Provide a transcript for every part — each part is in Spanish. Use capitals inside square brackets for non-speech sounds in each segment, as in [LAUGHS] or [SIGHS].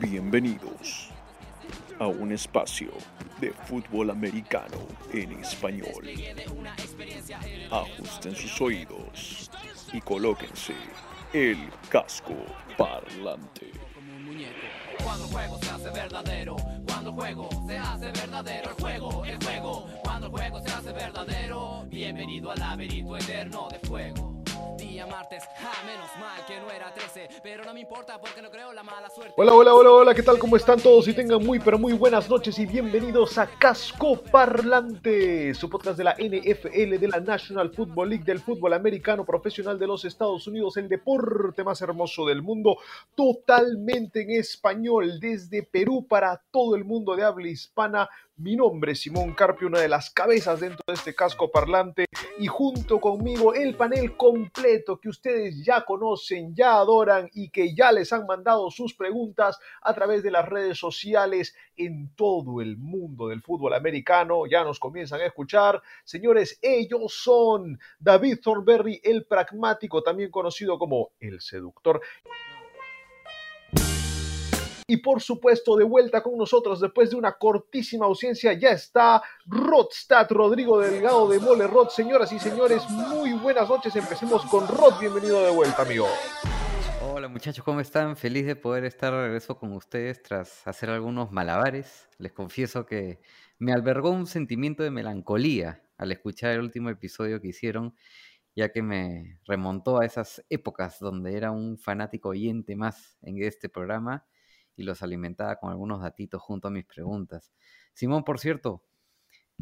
Bienvenidos a un espacio de fútbol americano en español. Ajusten sus oídos y colóquense el casco parlante. Cuando el juego se hace verdadero, cuando el juego se hace verdadero, el juego, el juego, cuando el juego se hace verdadero, bienvenido al laberinto eterno de fuego. Martes, ah, menos mal que no era 13, pero no me importa porque no creo la mala suerte. Hola, hola, hola, hola, ¿qué tal? ¿Cómo están todos? Y tengan muy, pero muy buenas noches y bienvenidos a Casco Parlante, su podcast de la NFL, de la National Football League, del fútbol americano profesional de los Estados Unidos, el deporte más hermoso del mundo, totalmente en español, desde Perú para todo el mundo de habla hispana. Mi nombre es Simón Carpio, una de las cabezas dentro de este casco parlante, y junto conmigo el panel completo que ustedes ya conocen, ya adoran y que ya les han mandado sus preguntas a través de las redes sociales en todo el mundo del fútbol americano. Ya nos comienzan a escuchar. Señores, ellos son David Thornberry, el pragmático, también conocido como el seductor. Y por supuesto, de vuelta con nosotros después de una cortísima ausencia, ya está Rodstad, Rodrigo Delgado de Mole Rod. Señoras y señores, muy buenas noches. Empecemos con Rod. Bienvenido de vuelta, amigo. Hola muchachos, ¿cómo están? Feliz de poder estar de regreso con ustedes tras hacer algunos malabares. Les confieso que me albergó un sentimiento de melancolía al escuchar el último episodio que hicieron, ya que me remontó a esas épocas donde era un fanático oyente más en este programa y los alimentaba con algunos datitos junto a mis preguntas. Simón, por cierto,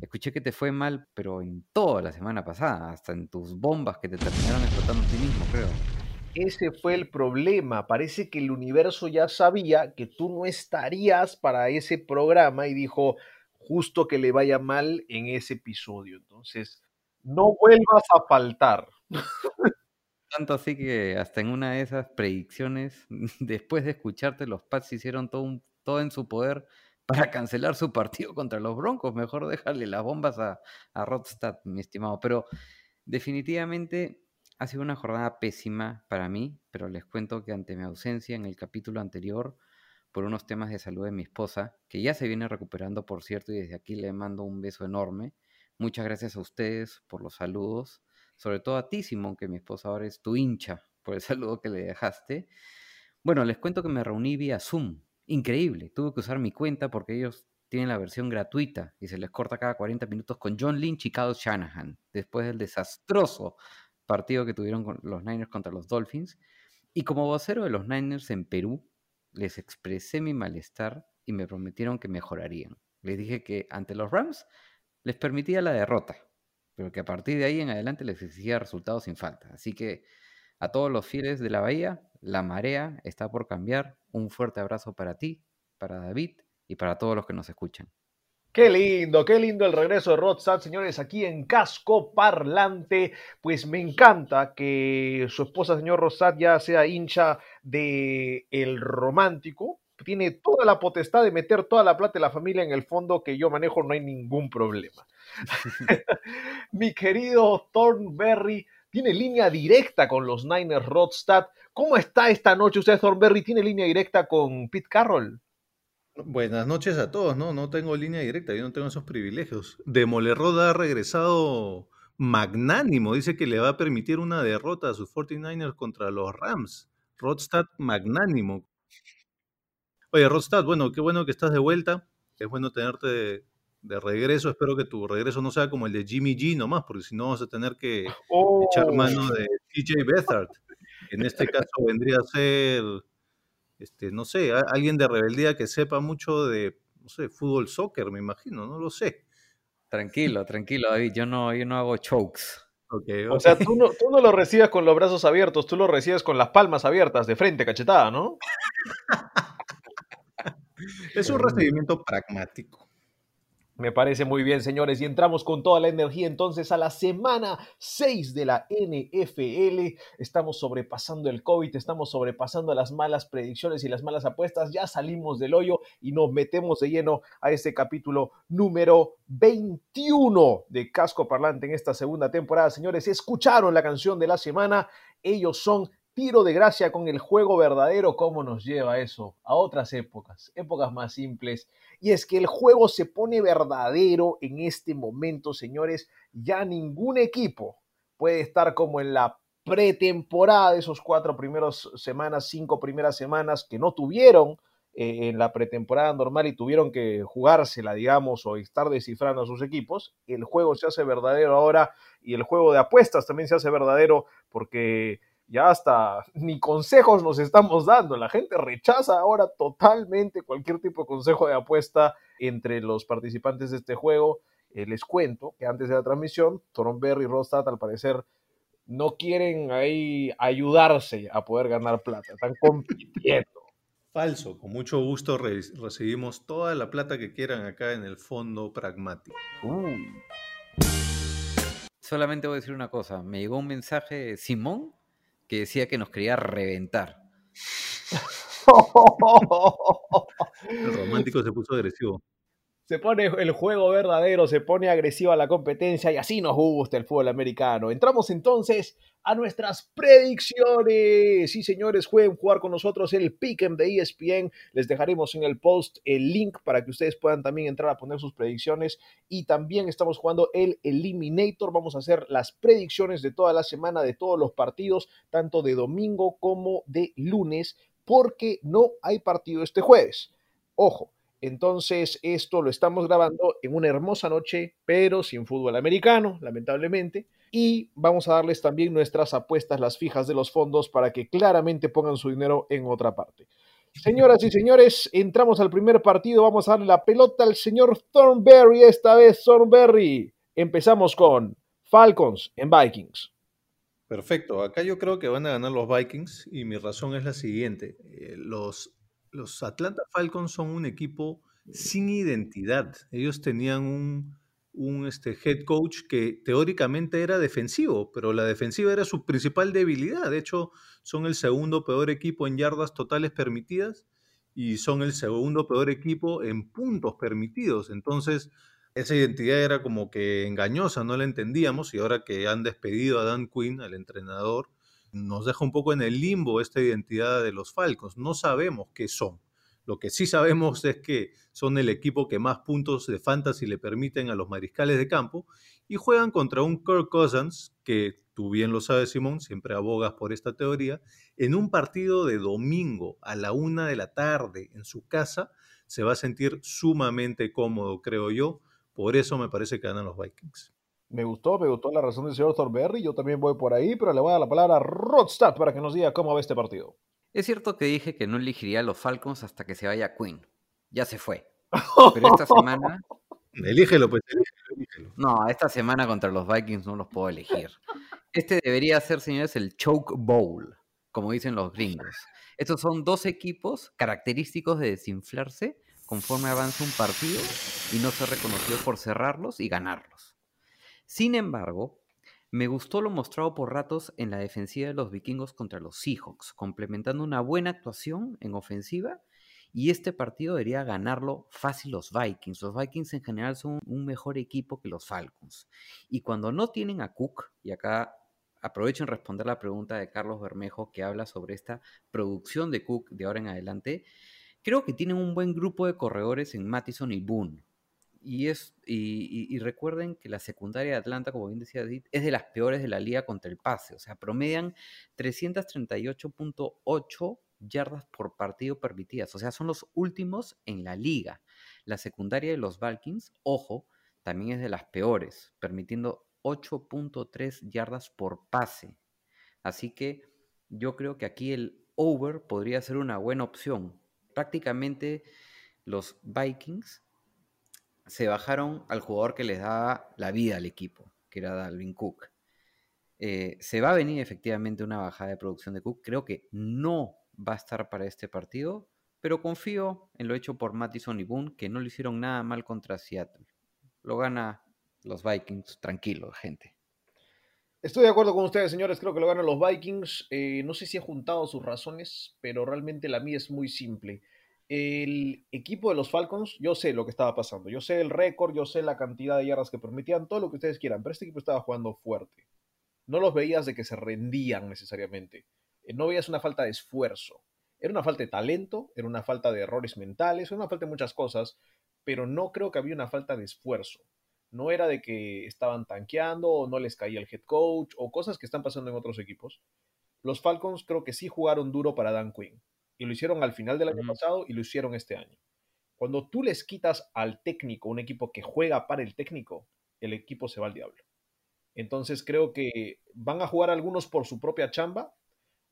escuché que te fue mal, pero en toda la semana pasada, hasta en tus bombas que te terminaron explotando a ti mismo, creo. Ese fue el problema. Parece que el universo ya sabía que tú no estarías para ese programa y dijo justo que le vaya mal en ese episodio. Entonces, no vuelvas a faltar. [LAUGHS] Tanto así que hasta en una de esas predicciones, [LAUGHS] después de escucharte, los Pats hicieron todo, un- todo en su poder para cancelar su partido contra los Broncos. Mejor dejarle las bombas a, a Rodstad, mi estimado. Pero definitivamente ha sido una jornada pésima para mí, pero les cuento que ante mi ausencia en el capítulo anterior, por unos temas de salud de mi esposa, que ya se viene recuperando, por cierto, y desde aquí le mando un beso enorme. Muchas gracias a ustedes por los saludos sobre todo a ti, Simón, que mi esposa ahora es tu hincha por el [LAUGHS] saludo que le dejaste. Bueno, les cuento que me reuní vía Zoom. Increíble, tuve que usar mi cuenta porque ellos tienen la versión gratuita y se les corta cada 40 minutos con John Lynch y Kyle Shanahan, después del desastroso partido que tuvieron los Niners contra los Dolphins. Y como vocero de los Niners en Perú, les expresé mi malestar y me prometieron que mejorarían. Les dije que ante los Rams les permitía la derrota, pero que a partir de ahí en adelante les exigía resultados sin falta. Así que a todos los fieles de la Bahía, la marea está por cambiar. Un fuerte abrazo para ti, para David y para todos los que nos escuchan. Qué lindo, qué lindo el regreso de Rodstad, señores, aquí en Casco Parlante. Pues me encanta que su esposa, señor Rodstad, ya sea hincha de El Romántico. Tiene toda la potestad de meter toda la plata de la familia en el fondo que yo manejo, no hay ningún problema. [LAUGHS] Mi querido Thornberry tiene línea directa con los Niners Rodstad. ¿Cómo está esta noche usted, Thornberry? ¿Tiene línea directa con Pete Carroll? Buenas noches a todos, ¿no? No tengo línea directa, yo no tengo esos privilegios. Demolerrod ha regresado magnánimo, dice que le va a permitir una derrota a sus 49ers contra los Rams. Rodstad magnánimo. Oye, Rodstad, bueno, qué bueno que estás de vuelta. Es bueno tenerte de, de regreso. Espero que tu regreso no sea como el de Jimmy G nomás, porque si no vas a tener que echar Oh, mano de TJ Bethard. En este caso vendría a ser, este, no sé, a- alguien de rebeldía que sepa mucho de, no sé, fútbol, soccer, me imagino, no lo sé. Tranquilo, tranquilo, David. Yo no, yo no hago chokes. Ok, O sea, tú no, tú no lo recibes con los brazos abiertos, tú lo recibes con las palmas abiertas, de frente, cachetada, ¿no? [LAUGHS] Es un recibimiento pragmático. Me parece muy bien, señores, y entramos con toda la energía entonces a la semana 6 de la NFL. Estamos sobrepasando el COVID, estamos sobrepasando las malas predicciones y las malas apuestas. Ya salimos del hoyo y nos metemos de lleno a este capítulo número 21 de Casco Parlante en esta segunda temporada. Señores, escucharon la canción de la semana. Ellos son tiro de gracia con el juego verdadero, ¿cómo nos lleva eso? A otras épocas, épocas más simples. Y es que el juego se pone verdadero en este momento, señores. Ya ningún equipo puede estar como en la pretemporada de esos cuatro primeros semanas, cinco primeras semanas que no tuvieron eh, en la pretemporada normal y tuvieron que jugársela, digamos, o estar descifrando a sus equipos. El juego se hace verdadero ahora y el juego de apuestas también se hace verdadero porque ya hasta ni consejos nos estamos dando. La gente rechaza ahora totalmente cualquier tipo de consejo de apuesta entre los participantes de este juego. Eh, les cuento que antes de la transmisión, Berry y Rostad al parecer no quieren ahí ayudarse a poder ganar plata, están compitiendo. [LAUGHS] Falso, con mucho gusto recibimos toda la plata que quieran acá en el fondo pragmático. Solamente voy a decir una cosa, me llegó un mensaje de Simón que decía que nos quería reventar. [LAUGHS] el romántico se puso agresivo se pone el juego verdadero, se pone agresiva la competencia y así nos gusta el fútbol americano. Entramos entonces a nuestras predicciones. Sí, señores, pueden jugar con nosotros el Pick'em de ESPN. Les dejaremos en el post el link para que ustedes puedan también entrar a poner sus predicciones. Y también estamos jugando el Eliminator. Vamos a hacer las predicciones de toda la semana, de todos los partidos, tanto de domingo como de lunes, porque no hay partido este jueves. Ojo, entonces, esto lo estamos grabando en una hermosa noche, pero sin fútbol americano, lamentablemente. Y vamos a darles también nuestras apuestas, las fijas de los fondos, para que claramente pongan su dinero en otra parte. Señoras y señores, entramos al primer partido. Vamos a darle la pelota al señor Thornberry. Esta vez, Thornberry. Empezamos con Falcons en Vikings. Perfecto. Acá yo creo que van a ganar los Vikings y mi razón es la siguiente. Eh, los los Atlanta Falcons son un equipo sin identidad. Ellos tenían un, este, head coach que teóricamente era defensivo, pero la defensiva era su principal debilidad. De hecho, son el segundo peor equipo en yardas totales permitidas y son el segundo peor equipo en puntos permitidos. Entonces, esa identidad era como que engañosa, no la entendíamos y ahora que han despedido a Dan Quinn, al entrenador, nos deja un poco en el limbo esta identidad de los Falcons. No sabemos qué son. Lo que sí sabemos es que son el equipo que más puntos de fantasy le permiten a los mariscales de campo y juegan contra un Kirk Cousins, que tú bien lo sabes, Simón, siempre abogas por esta teoría, en un partido de domingo a la una de la tarde en su casa, se va a sentir sumamente cómodo, creo yo. Por eso me parece que ganan los Vikings. Me gustó, me gustó la razón del señor Thornberry. Yo también voy por ahí, pero le voy a dar la palabra a Rodstad para que nos diga cómo va este partido. Es cierto que dije que no elegiría a los Falcons hasta que se vaya Quinn. Ya se fue. [LAUGHS] Pero esta semana. Elígelo, pues, elígelo, No, esta semana contra los Vikings no los puedo elegir. Este debería ser, señores, el Choke Bowl, como dicen los gringos. Estos son dos equipos característicos de desinflarse conforme avanza un partido y no ser reconocidos por cerrarlos y ganarlos. Sin embargo, me gustó lo mostrado por ratos en la defensiva de los vikingos contra los Seahawks, complementando una buena actuación en ofensiva. Y este partido debería ganarlo fácil los Vikings. Los Vikings en general son un mejor equipo que los Falcons. Y cuando no tienen a Cook, y acá aprovecho en responder la pregunta de Carlos Bermejo que habla sobre esta producción de Cook de ahora en adelante, creo que tienen un buen grupo de corredores en Mattison y Boone. Y, es, y, recuerden que la secundaria de Atlanta, como bien decía Edith, es de las peores de la liga contra el pase. O sea, promedian 338.8 yardas por partido permitidas. O sea, son los últimos en la liga. La secundaria de los Vikings, ojo, también es de las peores, permitiendo 8.3 yardas por pase. Así que yo creo que aquí el over podría ser una buena opción. Prácticamente los Vikings se bajaron al jugador que les daba la vida al equipo, que era Dalvin Cook. Eh, se va a venir efectivamente una bajada de producción de Cook. Creo que no va a estar para este partido, pero confío en lo hecho por Mattison y Boone, que no le hicieron nada mal contra Seattle. Lo gana los Vikings, tranquilo, gente. Estoy de acuerdo con ustedes, señores. Creo que lo ganan los Vikings. Eh, no sé si he juntado sus razones, pero realmente la mía es muy simple el equipo de los Falcons, yo sé lo que estaba pasando, yo sé el récord, yo sé la cantidad de yardas que permitían, todo lo que ustedes quieran, pero este equipo estaba jugando fuerte. No los veías de que se rendían necesariamente. eh, no veías una falta de esfuerzo. Era una falta de talento, era una falta de errores mentales, era una falta de muchas cosas, pero no creo que había una falta de esfuerzo. No era de que estaban tanqueando o no les caía el head coach o cosas que están pasando en otros equipos. Los Falcons creo que sí jugaron duro para Dan Quinn y lo hicieron al final del año pasado y lo hicieron este año. Cuando tú les quitas al técnico, un equipo que juega para el técnico, el equipo se va al diablo. Entonces creo que van a jugar algunos por su propia chamba,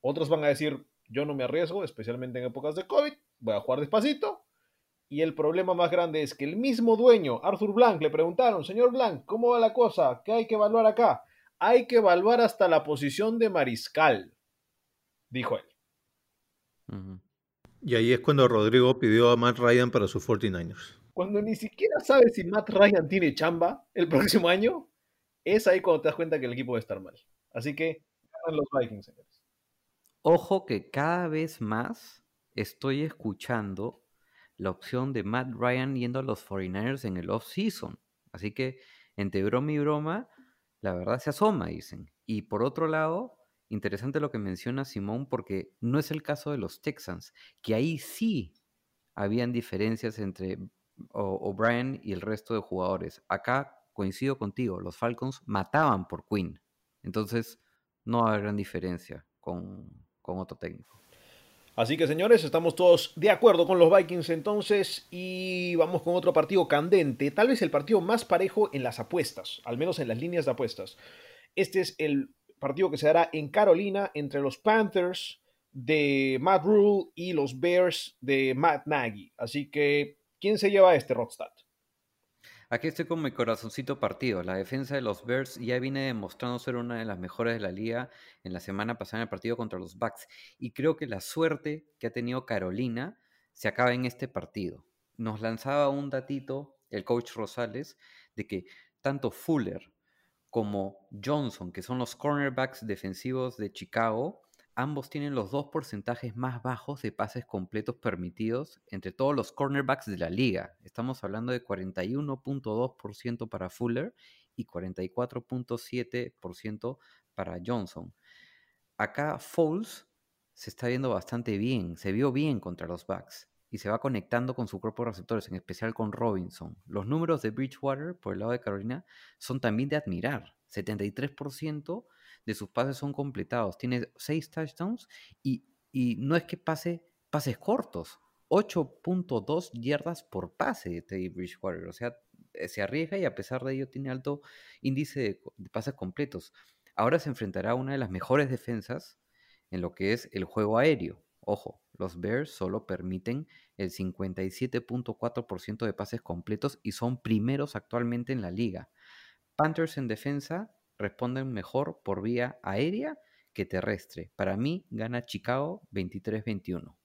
otros van a decir, yo no me arriesgo, especialmente en épocas de COVID, voy a jugar despacito. Y el problema más grande es que el mismo dueño, Arthur Blank, le preguntaron, señor Blank, ¿cómo va la cosa? ¿Qué hay que evaluar acá? Hay que evaluar hasta la posición de mariscal, dijo él. Y ahí es cuando Rodrigo pidió a Matt Ryan para sus 49ers. Cuando ni siquiera sabes si Matt Ryan tiene chamba el [LAUGHS] próximo año, es ahí cuando te das cuenta que el equipo va a estar mal. Así que ganan los Vikings, señores. Ojo que cada vez más estoy escuchando la opción de Matt Ryan yendo a los 49ers en el off-season. Así que entre broma y broma, la verdad se asoma, dicen. Y por otro lado, interesante lo que menciona Simón, porque no es el caso de los Texans, que ahí sí habían diferencias entre O'Brien y el resto de jugadores. Acá coincido contigo, los Falcons mataban por Quinn. Entonces, no va a haber gran diferencia con, con otro técnico. Así que señores, estamos todos de acuerdo con los Vikings entonces y vamos con otro partido candente, tal vez el partido más parejo en las apuestas, al menos en las líneas de apuestas. Este es el partido que se dará en Carolina entre los Panthers de Matt Rule y los Bears de Matt Nagy. Así que, ¿quién se lleva este Rodstad? Aquí estoy con mi corazoncito partido. La defensa de los Bears ya viene demostrando ser una de las mejores de la liga en la semana pasada en el partido contra los Bucks. Y creo que la suerte que ha tenido Carolina se acaba en este partido. Nos lanzaba un datito el coach Rosales de que tanto Fuller como Johnson, que son los cornerbacks defensivos de Chicago, ambos tienen los dos porcentajes más bajos de pases completos permitidos entre todos los cornerbacks de la liga. Estamos hablando de 41.2% para Fuller y 44.7% para Johnson. Acá Foles se está viendo bastante bien, se vio bien contra los Bucks y se va conectando con su cuerpo de receptores, en especial con Robinson. Los números de Bridgewater por el lado de Carolina son también de admirar. 73% de sus pases son completados. Tiene 6 touchdowns y, y no es que pase pases cortos. 8.2 yardas por pase de Bridgewater. O sea, se arriesga y a pesar de ello tiene alto índice de, de pases completos. Ahora se enfrentará a una de las mejores defensas en lo que es el juego aéreo. Ojo, los Bears solo permiten el 57.4% de pases completos y son primeros actualmente en la liga. Panthers en defensa responden mejor por vía aérea que terrestre. Para mí gana Chicago 23-21.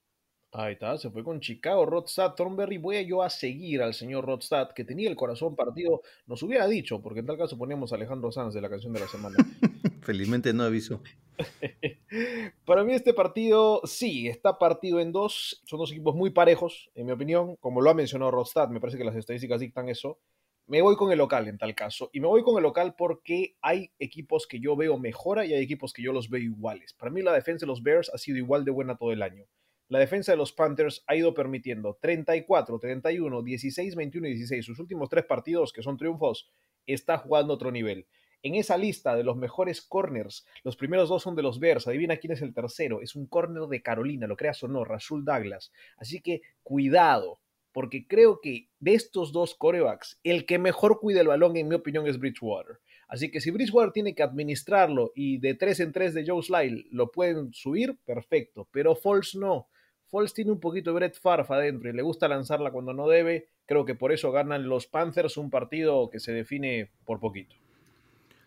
Ahí está, se fue con Chicago, Rodstad, Thornberry. Voy a yo a seguir al señor Rodstad, que tenía el corazón partido. Nos hubiera dicho, porque en tal caso poníamos a Alejandro Sanz de la canción de la semana. [LAUGHS] Felizmente no aviso. [LAUGHS] Para mí este partido, sí, está partido en dos. Son dos equipos muy parejos, en mi opinión. Como lo ha mencionado Rodstad, me parece que las estadísticas dictan eso. Me voy con el local en tal caso. Y me voy con el local porque hay equipos que yo veo mejora y hay equipos que yo los veo iguales. Para mí la defensa de los Bears ha sido igual de buena todo el año. La defensa de los Panthers ha ido permitiendo 34, 31, 16, 21 y 16. Sus últimos tres partidos, que son triunfos, está jugando otro nivel. En esa lista de los mejores corners, los primeros dos son de los Bears. Adivina quién es el tercero. Es un corner de Carolina, lo creas o no, Rasul Douglas. Así que cuidado, porque creo que de estos dos corebacks, el que mejor cuida el balón, en mi opinión, es Bridgewater. Así que si Bridgewater tiene que administrarlo y de 3 en 3 de Joe Sly lo pueden subir, perfecto. Pero Foles no. Foles tiene un poquito de Brett Favre adentro y le gusta lanzarla cuando no debe. Creo que por eso ganan los Panthers un partido que se define por poquito.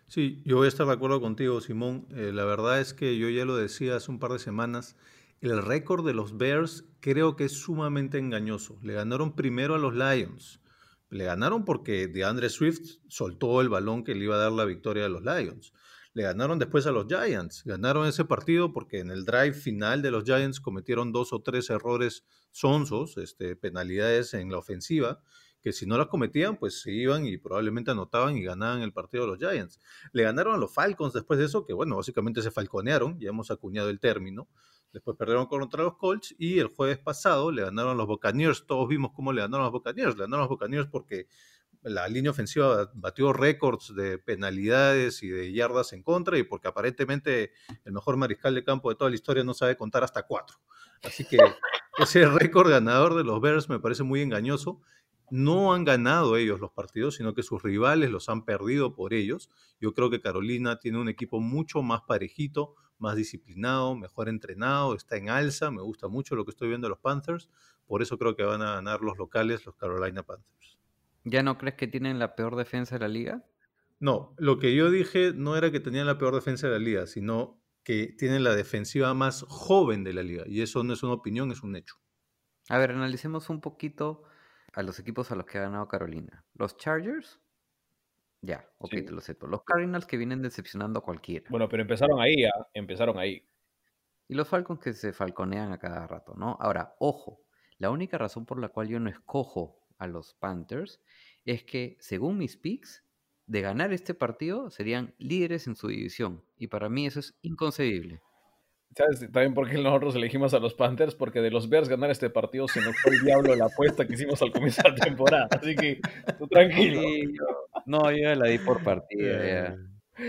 Sí, yo voy a estar de acuerdo contigo, Simón. Eh, la verdad es que yo ya lo decía hace un par de semanas. El récord de los Bears creo que es sumamente engañoso. Le ganaron primero a los Lions. Le ganaron porque DeAndre Swift soltó el balón que le iba a dar la victoria a los Lions. Le ganaron después a los Giants. Ganaron ese partido porque en el drive final de los Giants cometieron dos o tres errores sonsos, este, penalidades en la ofensiva, que si no las cometían, pues se iban y probablemente anotaban y ganaban el partido de los Giants. Le ganaron a los Falcons después de eso, que bueno, básicamente se falconearon, ya hemos acuñado el término. Después perdieron contra los Colts y el jueves pasado le ganaron a los Buccaneers. Todos vimos cómo le ganaron a los Buccaneers. Le ganaron a los Buccaneers porque la línea ofensiva batió récords de penalidades y de yardas en contra y porque aparentemente el mejor mariscal de campo de toda la historia no sabe contar hasta cuatro. Así que [LAUGHS] ese récord ganador de los Bears me parece muy engañoso. No han ganado ellos los partidos, sino que sus rivales los han perdido por ellos. Yo creo que Carolina tiene un equipo mucho más parejito, más disciplinado, mejor entrenado, está en alza. Me gusta mucho lo que estoy viendo de los Panthers. Por eso creo que van a ganar los locales, los Carolina Panthers. ¿Ya no crees que tienen la peor defensa de la liga? No, lo que yo dije no era que tenían la peor defensa de la liga, sino que tienen la defensiva más joven de la liga. Y eso no es una opinión, es un hecho. A ver, analicemos un poquito a los equipos a los que ha ganado Carolina. Los Chargers, ya, ok, Sí. te lo acepto. Los Cardinals que vienen decepcionando a cualquiera. Bueno, pero empezaron ahí, ¿ah? empezaron ahí. Y los Falcons que se falconean a cada rato, ¿no? Ahora, ojo, la única razón por la cual yo no escojo a los Panthers es que, según mis picks, de ganar este partido serían líderes en su división. Y para mí eso es inconcebible. ¿Sabes también por qué nosotros elegimos a los Panthers? Porque de los Bears ganar este partido se nos fue el diablo la apuesta que hicimos al comienzo de la temporada. Así que tú tranquilo. Sí, yo- no, yo ya la di por partida. Eh,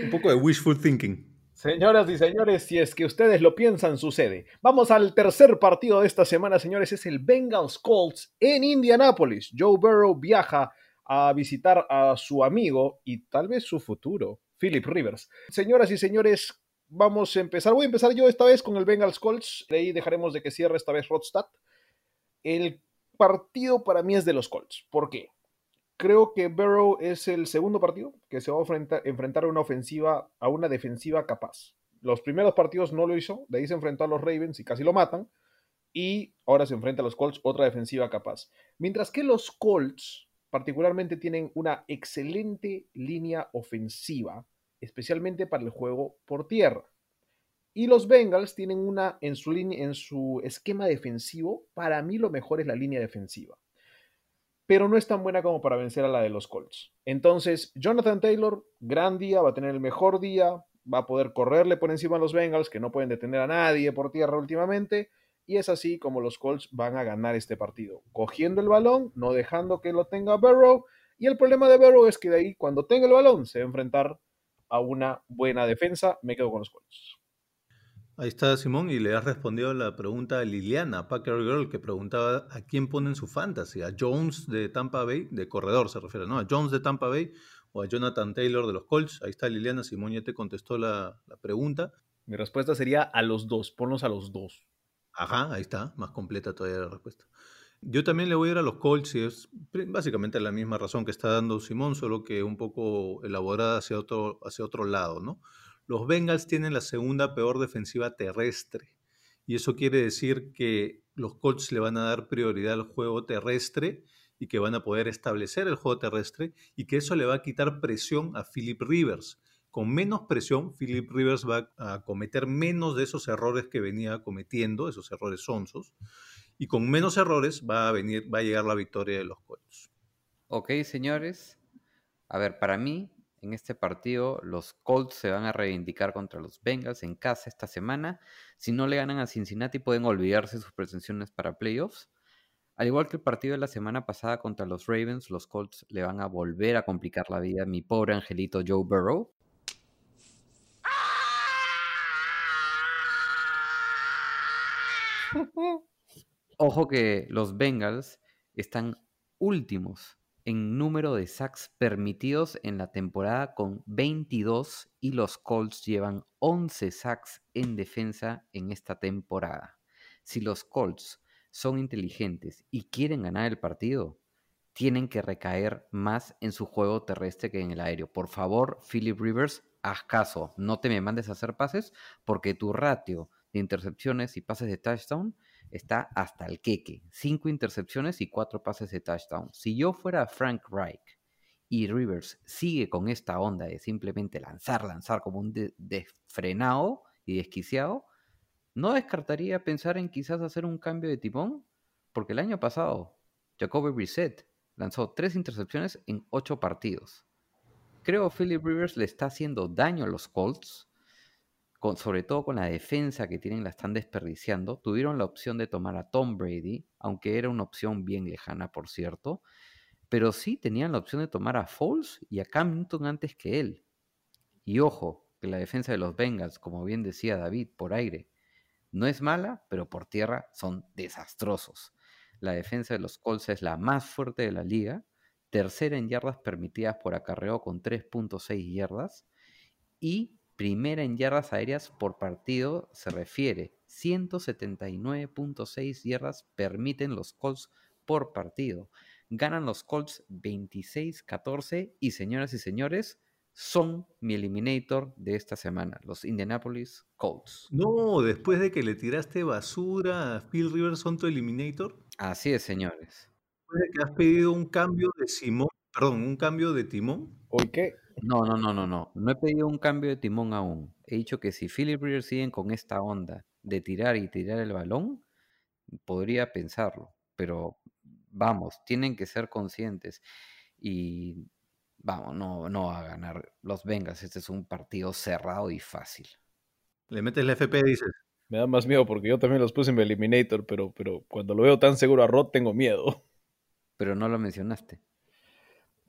un poco de wishful thinking. Señoras y señores, si es que ustedes lo piensan, sucede. Vamos al tercer partido de esta semana, señores. Es el Bengals Colts en Indianápolis. Joe Burrow viaja a visitar a su amigo y tal vez su futuro, Philip Rivers. Señoras y señores, vamos a empezar. Voy a empezar yo esta vez con el Bengals Colts. De ahí dejaremos de que cierre esta vez Rodstad. El partido para mí es de los Colts. ¿Por qué? Creo que Burrow es el segundo partido que se va a enfrentar, a una ofensiva, a una defensiva capaz. Los primeros partidos no lo hizo, de ahí se enfrentó a los Ravens y casi lo matan. Y ahora se enfrenta a los Colts, otra defensiva capaz. Mientras que los Colts, particularmente, tienen una excelente línea ofensiva, especialmente para el juego por tierra. Y los Bengals tienen una en su, en su esquema defensivo, para mí lo mejor es la línea defensiva pero no es tan buena como para vencer a la de los Colts. Entonces, Jonathan Taylor, gran día, va a tener el mejor día, va a poder correrle por encima a los Bengals, que no pueden detener a nadie por tierra últimamente, y es así como los Colts van a ganar este partido, cogiendo el balón, no dejando que lo tenga Burrow, y el problema de Burrow es que de ahí, cuando tenga el balón, se va a enfrentar a una buena defensa, me quedo con los Colts. Ahí está Simón y le has respondido la pregunta a Liliana, Packer Girl, que preguntaba a quién ponen su fantasy, a Jones de Tampa Bay, de corredor se refiere, ¿no? A Jones de Tampa Bay o a Jonathan Taylor de los Colts. Ahí está Liliana, Simón ya te contestó la, la pregunta. Mi respuesta sería a los dos, ponlos a los dos. Ajá, ahí está, más completa todavía la respuesta. Yo también le voy a ir a los Colts y es básicamente la misma razón que está dando Simón, solo que un poco elaborada hacia otro, hacia otro lado, ¿no? Los Bengals tienen la segunda peor defensiva terrestre y eso quiere decir que los Colts le van a dar prioridad al juego terrestre y que van a poder establecer el juego terrestre y que eso le va a quitar presión a Philip Rivers. Con menos presión, Philip Rivers va a cometer menos de esos errores que venía cometiendo, esos errores sonsos, y con menos errores va a venir, va a llegar la victoria de los Colts. Ok, señores. A ver, para mí, en este partido, los Colts se van a reivindicar contra los Bengals en casa esta semana. Si no le ganan a Cincinnati, pueden olvidarse sus pretensiones para playoffs. Al igual que el partido de la semana pasada contra los Ravens, los Colts le van a volver a complicar la vida a mi pobre angelito Joe Burrow. Ojo que los Bengals están últimos en número de sacks permitidos en la temporada con 22 y los Colts llevan 11 sacks en defensa en esta temporada. Si los Colts son inteligentes y quieren ganar el partido, tienen que recaer más en su juego terrestre que en el aéreo. Por favor, Philip Rivers, haz caso, no te me mandes a hacer pases porque tu ratio de intercepciones y pases de touchdown está hasta el queque. Cinco intercepciones y cuatro pases de touchdown. Si yo fuera Frank Reich y Rivers sigue con esta onda de simplemente lanzar, lanzar como un de- desfrenado y desquiciado, no descartaría pensar en quizás hacer un cambio de timón, porque el año pasado Jacoby Brissett lanzó tres intercepciones en ocho partidos. Creo Philip Rivers le está haciendo daño a los Colts, sobre todo con la defensa que tienen, la están desperdiciando. Tuvieron la opción de tomar a Tom Brady, aunque era una opción bien lejana, por cierto, pero sí tenían la opción de tomar a Foles y a Cam Newton antes que él. Y ojo, que la defensa de los Bengals, como bien decía David, por aire, no es mala, pero por tierra son desastrosos. La defensa de los Colts es la más fuerte de la liga, tercera en yardas permitidas por acarreo con 3.6 yardas y primera en yardas aéreas por partido se refiere 179.6 yardas permiten los Colts por partido. Ganan los Colts 26-14 y señoras y señores, son mi eliminator de esta semana, los Indianapolis Colts. No, después de que le tiraste basura a Phil Rivers, son tu eliminator. Así es, señores. Después de que has pedido un cambio de Simón, perdón, un cambio de timón. ¿Hoy qué? No, no, no, no, no. No he pedido un cambio de timón aún. He dicho que si Philip Rivers siguen con esta onda de tirar y tirar el balón, podría pensarlo. Pero vamos, tienen que ser conscientes. Y vamos, no, no va a ganar los Bengals. Este es un partido cerrado y fácil. Le metes la FP, dices. Me da más miedo porque yo también los puse en mi Eliminator, pero, pero cuando lo veo tan seguro a Rod tengo miedo. Pero no lo mencionaste.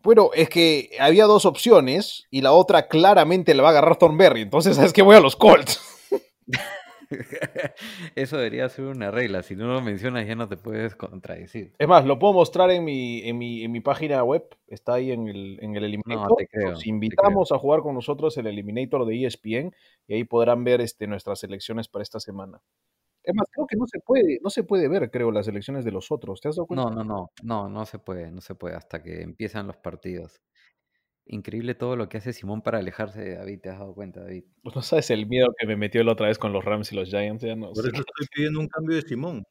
Bueno, es que había dos opciones y la otra claramente la va a agarrar Thornberry. Entonces, ¿sabes qué? Voy a los Colts. [LAUGHS] Eso debería ser una regla. Si no lo mencionas, ya no te puedes contradecir. Es más, lo puedo mostrar en mi, en mi, en mi página web. Está ahí en el, en el Eliminator. No, te creo, Los te invitamos a jugar con nosotros el Eliminator de ESPN y ahí podrán ver este, nuestras selecciones para esta semana. Es más, creo que no se puede, no se puede ver, creo, las selecciones de los otros. ¿Te has dado cuenta? No, no, no, no, no se puede, no se puede hasta que empiezan los partidos. Increíble todo lo que hace Simón para alejarse de David, ¿te has dado cuenta, David? Pues no sabes el miedo que me metió la otra vez con los Rams y los Giants. Ya no Por sé. eso estoy pidiendo un cambio de timón.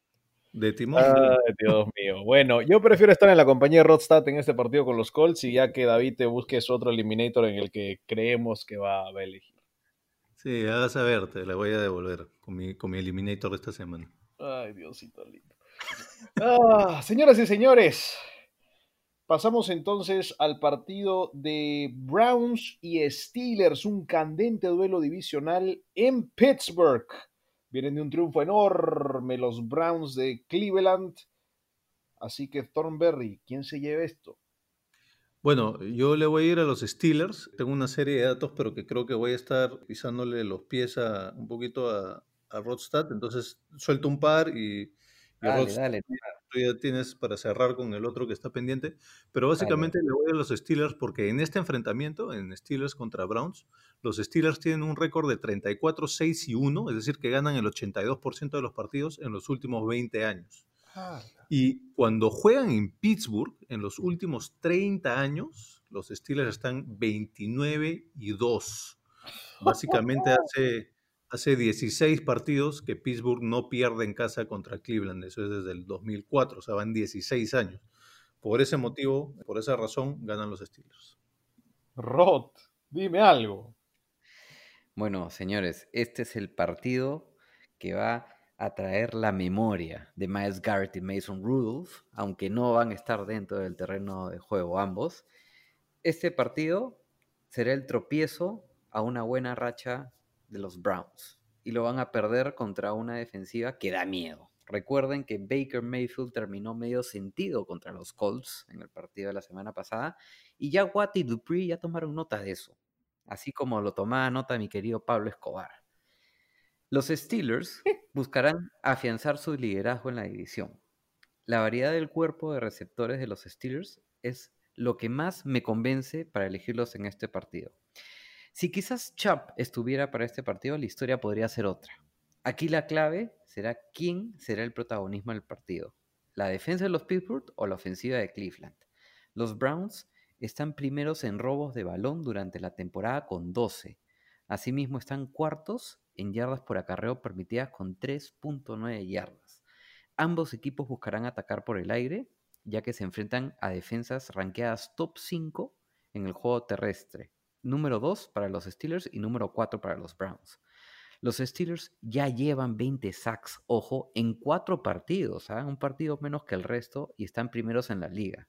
De timón. Ay, Dios mío. Bueno, yo prefiero estar en la compañía de Rodstad en este partido con los Colts y ya que David te busque su otro eliminator en el que creemos que va a elegir. Sí, vas a ver, te la voy a devolver con mi, con mi eliminator esta semana. Ay, Diosito lindo. Ah, señoras y señores, pasamos entonces al partido de Browns y Steelers, un candente duelo divisional en Pittsburgh. Vienen de un triunfo enorme los Browns de Cleveland. Así que Thornberry, ¿quién se lleva esto? Bueno, yo le voy a ir a los Steelers. Tengo una serie de datos, pero que creo que voy a estar pisándole los pies a, un poquito a, a Rodstad. Entonces, suelto un par y, y Dale, Rodstad, dale. tú ya tienes para cerrar con el otro que está pendiente. Pero básicamente le voy a los Steelers porque en este enfrentamiento, en Steelers contra Browns, los Steelers tienen un récord de 34, 6 y 1, es decir, que ganan el 82% de los partidos en los últimos 20 años. Y cuando juegan en Pittsburgh, en los últimos 30 años, los Steelers están 29 y 2. [LAUGHS] Básicamente hace, hace 16 partidos que Pittsburgh no pierde en casa contra Cleveland. Eso es desde el 2004, o sea, van 16 años. Por ese motivo, por esa razón, ganan los Steelers. Rod, dime algo. Bueno, señores, este es el partido que va a traer la memoria de Miles Garrett y Mason Rudolph, aunque no van a estar dentro del terreno de juego ambos. Este partido será el tropiezo a una buena racha de los Browns y lo van a perder contra una defensiva que da miedo. Recuerden que Baker Mayfield terminó medio sentido contra los Colts en el partido de la semana pasada y ya Watt y Dupree ya tomaron nota de eso, así como lo tomaba nota mi querido Pablo Escobar. Los Steelers [LAUGHS] buscarán afianzar su liderazgo en la división. La variedad del cuerpo de receptores de los Steelers es lo que más me convence para elegirlos en este partido. Si quizás Chubb estuviera para este partido, la historia podría ser otra. Aquí la clave será quién será el protagonismo del partido. ¿La defensa de los Pittsburgh o la ofensiva de Cleveland? Los Browns están primeros en robos de balón durante la temporada con 12. Asimismo están cuartos en yardas por acarreo permitidas con 3.9 yardas. Ambos equipos buscarán atacar por el aire, ya que se enfrentan a defensas ranqueadas top 5 en el juego terrestre. Número 2 para los Steelers y número 4 para los Browns. Los Steelers ya llevan 20 sacks, ojo, en cuatro partidos, ¿ah? un partido menos que el resto y están primeros en la liga.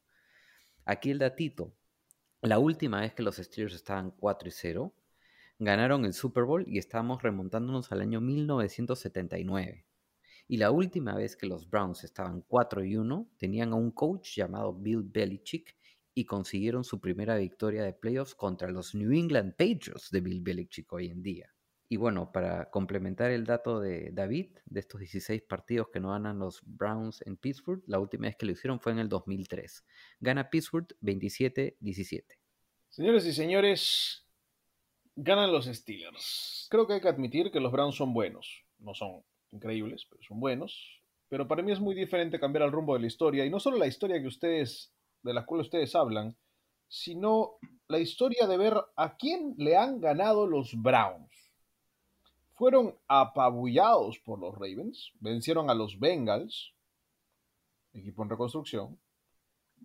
Aquí el datito. La última vez que los Steelers estaban 4 y 0, ganaron el Super Bowl y estábamos remontándonos al año 1979. Y la última vez que los Browns estaban 4 y 1, tenían a un coach llamado Bill Belichick y consiguieron su primera victoria de playoffs contra los New England Patriots de Bill Belichick hoy en día. Y bueno, para complementar el dato de David, de estos 16 partidos que no ganan los Browns en Pittsburgh, la última vez que lo hicieron fue en el 2003. Gana Pittsburgh 27-17. Señores y señores, ganan los Steelers. Creo que hay que admitir que los Browns son buenos. No son increíbles, pero son buenos. Pero para mí es muy diferente cambiar el rumbo de la historia. Y no solo la historia que ustedes, de la cual ustedes hablan, sino la historia de ver a quién le han ganado los Browns fueron apabullados por los Ravens, vencieron a los Bengals, equipo en reconstrucción,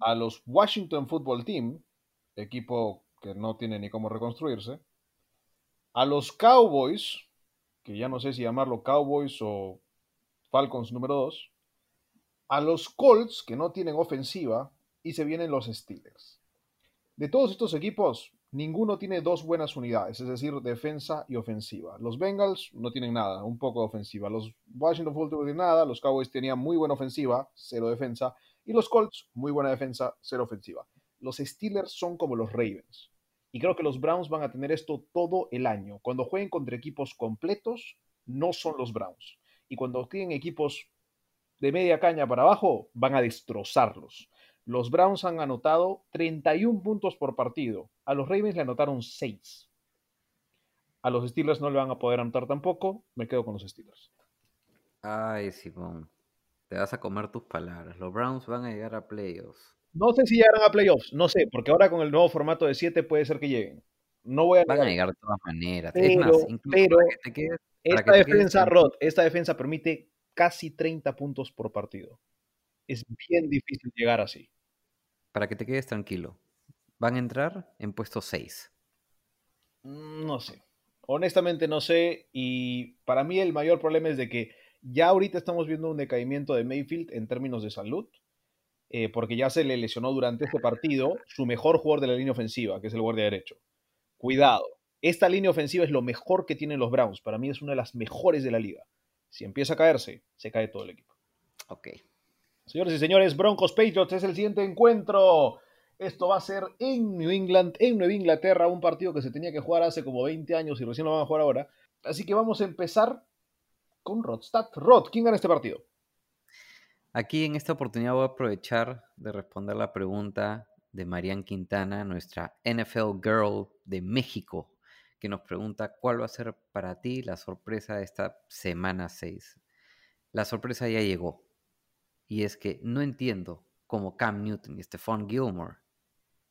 a los Washington Football Team, equipo que no tiene ni cómo reconstruirse, a los Cowboys, que ya no sé si llamarlo Cowboys o Falcons número 2, a los Colts, que no tienen ofensiva, y se vienen los Steelers. De todos estos equipos, ninguno tiene dos buenas unidades, es decir, defensa y ofensiva. Los Bengals no tienen nada, un poco de ofensiva. Los Washington Football no tienen nada, los Cowboys tenían muy buena ofensiva, cero defensa, y los Colts, muy buena defensa, cero ofensiva. Los Steelers son como los Ravens. Y creo que los Browns van a tener esto todo el año. Cuando jueguen contra equipos completos, no son los Browns. Y cuando tienen equipos de media caña para abajo, van a destrozarlos. Los Browns han anotado 31 puntos por partido. A los Ravens le anotaron 6. A los Steelers no le van a poder anotar tampoco. Me quedo con los Steelers. Ay, Simón. Te vas a comer tus palabras. Los Browns van a llegar a playoffs. No sé si llegarán a playoffs, no sé, porque ahora con el nuevo formato de 7 puede ser que lleguen. No voy a Van a llegar de todas maneras. es más, incluso pero para que te quedes- para esta que te quedes defensa. Rod, esta defensa permite casi 30 puntos por partido. Es bien difícil llegar así. Para que te quedes tranquilo. Van a entrar en puesto 6. Mm, No sé. Honestamente no sé. Y para mí el mayor problema es de que ya ahorita estamos viendo un decaimiento de Mayfield en términos de salud. Eh, porque ya se le lesionó durante este partido su mejor jugador de la línea ofensiva, que es el guardia derecho. Cuidado. Esta línea ofensiva es lo mejor que tienen los Browns. Para mí es una de las mejores de la liga. Si empieza a caerse, se cae todo el equipo. Ok. Señores y señores, Broncos Patriots es el siguiente encuentro. Esto va a ser en New England, en Nueva Inglaterra, un partido que se tenía que jugar hace como 20 años y recién lo van a jugar ahora. Así que vamos a empezar con Rodstad. Rod, ¿quién gana este partido? Aquí en esta oportunidad voy a aprovechar de responder la pregunta de Marian Quintana, nuestra NFL Girl de México, que nos pregunta cuál va a ser para ti la sorpresa de esta semana 6. La sorpresa ya llegó. Y es que no entiendo cómo Cam Newton y Stephon Gilmore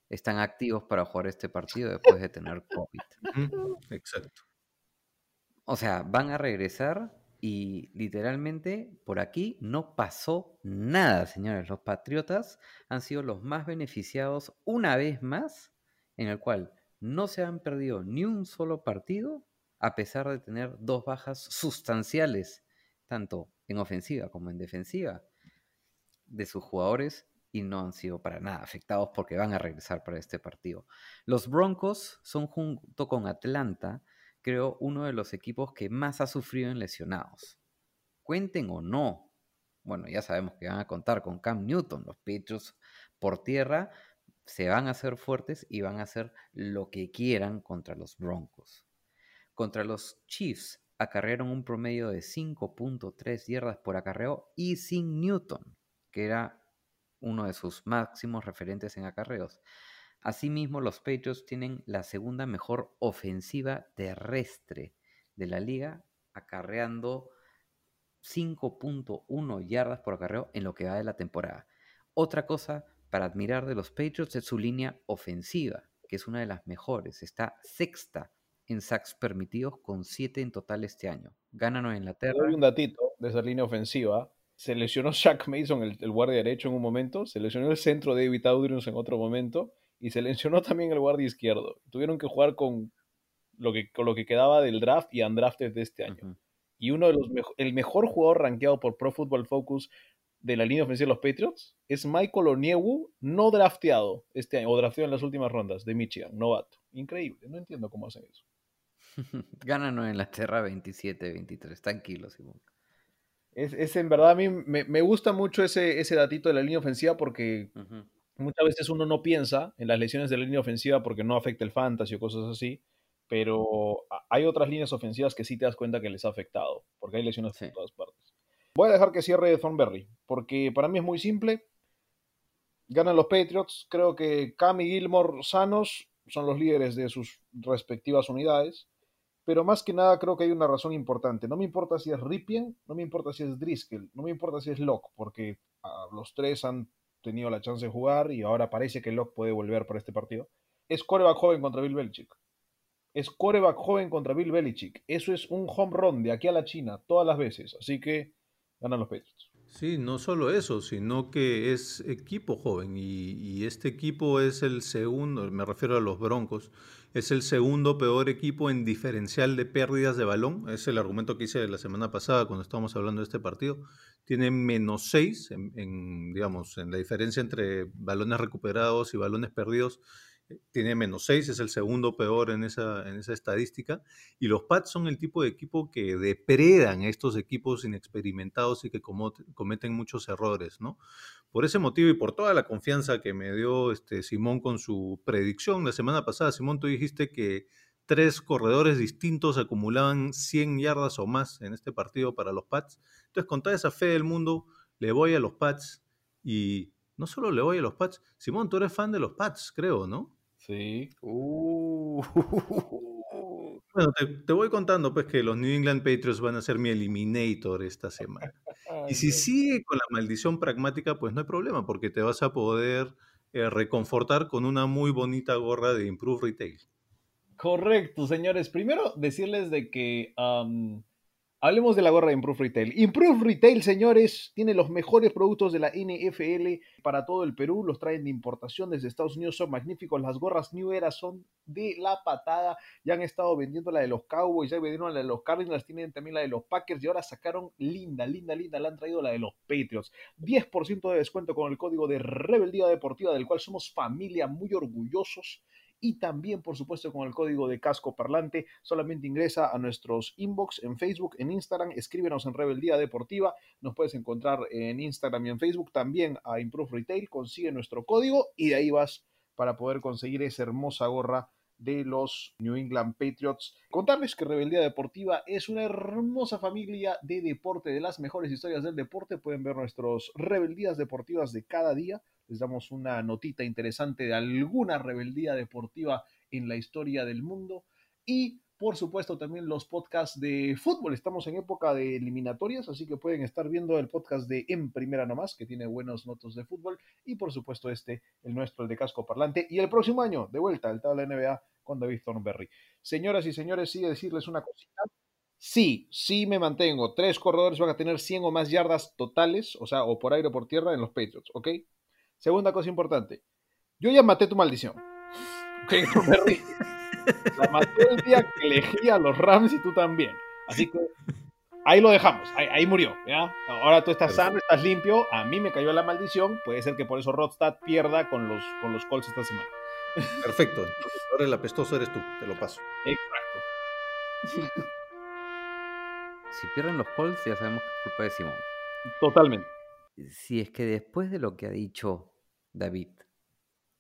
están activos para jugar este partido después de tener COVID. Exacto. O sea, van a regresar y literalmente por aquí no pasó nada, señores. Los Patriotas han sido los más beneficiados una vez más, en el cual no se han perdido ni un solo partido, a pesar de tener dos bajas sustanciales, tanto en ofensiva como en defensiva, de sus jugadores y no han sido para nada afectados porque van a regresar para este partido. Los Broncos son junto con Atlanta creo, uno de los equipos que más ha sufrido en lesionados. Cuenten o no. Bueno, ya sabemos que van a contar con Cam Newton. Los Patriots por tierra se van a hacer fuertes y van a hacer lo que quieran contra los Broncos. Contra los Chiefs acarrearon un promedio de 5.3 yardas por acarreo y sin Newton, que era uno de sus máximos referentes en acarreos. Asimismo, los Patriots tienen la segunda mejor ofensiva terrestre de la liga, acarreando 5.1 yardas por acarreo en lo que va de la temporada. Otra cosa para admirar de los Patriots es su línea ofensiva, que es una de las mejores. Está sexta en sacks permitidos con 7 en total este año. Ganan a Te Inglaterra. doy un datito de esa línea ofensiva. Se lesionó Shaq Mason, el, el guardia derecho, en un momento. Se lesionó el centro David Audrius en otro momento. Y se lesionó también el guardia izquierdo. Tuvieron que jugar con lo que, con lo que quedaba del draft y undrafted de este año. Y uno de los mejo- el mejor jugador rankeado por Pro Football Focus de la línea ofensiva de los Patriots es Michael Oniewu, no drafteado este año, o drafteado en las últimas rondas de Michigan, novato. Increíble, no entiendo cómo hacen eso. [LAUGHS] Ganan en la Tierra 27-23, tranquilo, Simón. Es, es en verdad, a mí me, me gusta mucho ese, ese datito de la línea ofensiva porque. Muchas veces uno no piensa en las lesiones de la línea ofensiva porque no afecta el fantasy o cosas así, pero hay otras líneas ofensivas que sí te das cuenta que les ha afectado, porque hay lesiones Sí. por todas partes. Voy a dejar que cierre Thornberry, porque para mí es muy simple. Ganan los Patriots, creo que Cam y Gilmore sanos son los líderes de sus respectivas unidades, pero más que nada creo que hay una razón importante. No me importa si es Ripien, no me importa si es Driscoll, no me importa si es Locke, porque los tres han tenido la chance de jugar y ahora parece que Locke puede volver para este partido. Es coreback joven contra Bill Belichick. Es coreback joven contra Bill Belichick. Eso es un home run de aquí a la China todas las veces. Así que ganan los Patriots. Sí, no solo eso, sino que es equipo joven y, y este equipo es el segundo, me refiero a los Broncos, es el segundo peor equipo en diferencial de pérdidas de balón. Es el argumento que hice la semana pasada cuando estábamos hablando de este partido. Tiene menos 6 en, digamos, en la diferencia entre balones recuperados y balones perdidos. eh, Tiene menos 6, es el segundo peor en esa, en esa estadística. Y los Pats son el tipo de equipo que depredan a estos equipos inexperimentados y que cometen muchos errores, ¿no? Por ese motivo y por toda la confianza que me dio este Simón con su predicción la semana pasada, Simón, tú dijiste que tres corredores distintos acumulaban 100 yardas o más en este partido para los Pats. Entonces, con toda esa fe del mundo, le voy a los Pats y no solo le voy a los Pats, Simón, tú eres fan de los Pats, creo, ¿no? Sí. Uh. [LAUGHS] Bueno, te, te voy contando pues que los New England Patriots van a ser mi eliminator esta semana. [LAUGHS] Y si sigue con la maldición pragmática, pues no hay problema, porque te vas a poder eh, reconfortar con una muy bonita gorra de Improve Retail. Correcto, señores. Primero decirles de que am, hablemos de la gorra de Improve Retail. Improve Retail, señores, tiene los mejores productos de la NFL para todo el Perú. Los traen de importación desde Estados Unidos. Son magníficos. Las gorras New Era son de la patada. Ya han estado vendiendo la de los Cowboys, ya vendieron la de los Cardinals, tienen también la de los Packers y ahora sacaron linda, linda, linda. La han traído la de los Patriots. 10% de descuento con el código de Rebeldía Deportiva, del cual somos familia muy orgullosos y también, por supuesto, con el código de casco parlante. Solamente ingresa a nuestros inbox en Facebook, en Instagram, escríbenos en Rebeldía Deportiva. Nos puedes encontrar en Instagram y en Facebook también a Improve Retail. Consigue nuestro código y de ahí vas para poder conseguir esa hermosa gorra de los New England Patriots. Contarles que Rebeldía Deportiva es una hermosa familia de deporte, de las mejores historias del deporte. Pueden ver nuestros rebeldías deportivas de cada día. Les damos una notita interesante de alguna rebeldía deportiva en la historia del mundo. Y por supuesto también los podcasts de fútbol. Estamos en época de eliminatorias, así que pueden estar viendo el podcast de En Primera Nomás, que tiene buenos notos de fútbol. Y por supuesto este, el nuestro, el de Casco Parlante. Y el próximo año, de vuelta, el tabla NBA con David Thornberry. Señoras y señores, sí decirles una cosita. Sí, sí me mantengo. Tres corredores van a tener 100 o más yardas totales, o sea, o por aire o por tierra en los Patriots, ¿ok? Segunda cosa importante. Yo ya maté tu maldición. [LAUGHS] La maté el día que elegí a los Rams y tú también. Así que ahí lo dejamos. Ahí, ahí murió, ¿ya? Ahora tú estás sano, estás limpio. A mí me cayó la maldición. Puede ser que por eso Rodstad pierda con los, con los Colts esta semana. Perfecto. Entonces, ahora el apestoso eres tú, te lo paso. Exacto. Si pierden los Colts, ya sabemos que es culpa de Simón. Totalmente. Si es que después de lo que ha dicho David,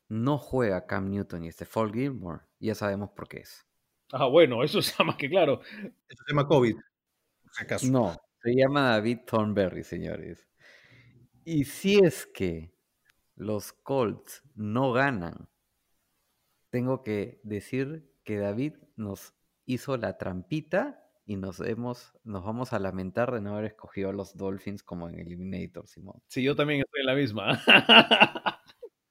no juega Cam Newton y este Fall Gilmore, ya sabemos por qué es. Ah, bueno, eso está más que claro. Eso se llama COVID. Por si acaso. No, se llama David Thornberry, señores. Y si es que los Colts no ganan, tengo que decir que David nos hizo la trampita y nos, hemos, nos vamos a lamentar de no haber escogido a los Dolphins como en Eliminator, Simón. Sí, yo también estoy en la misma. [LAUGHS]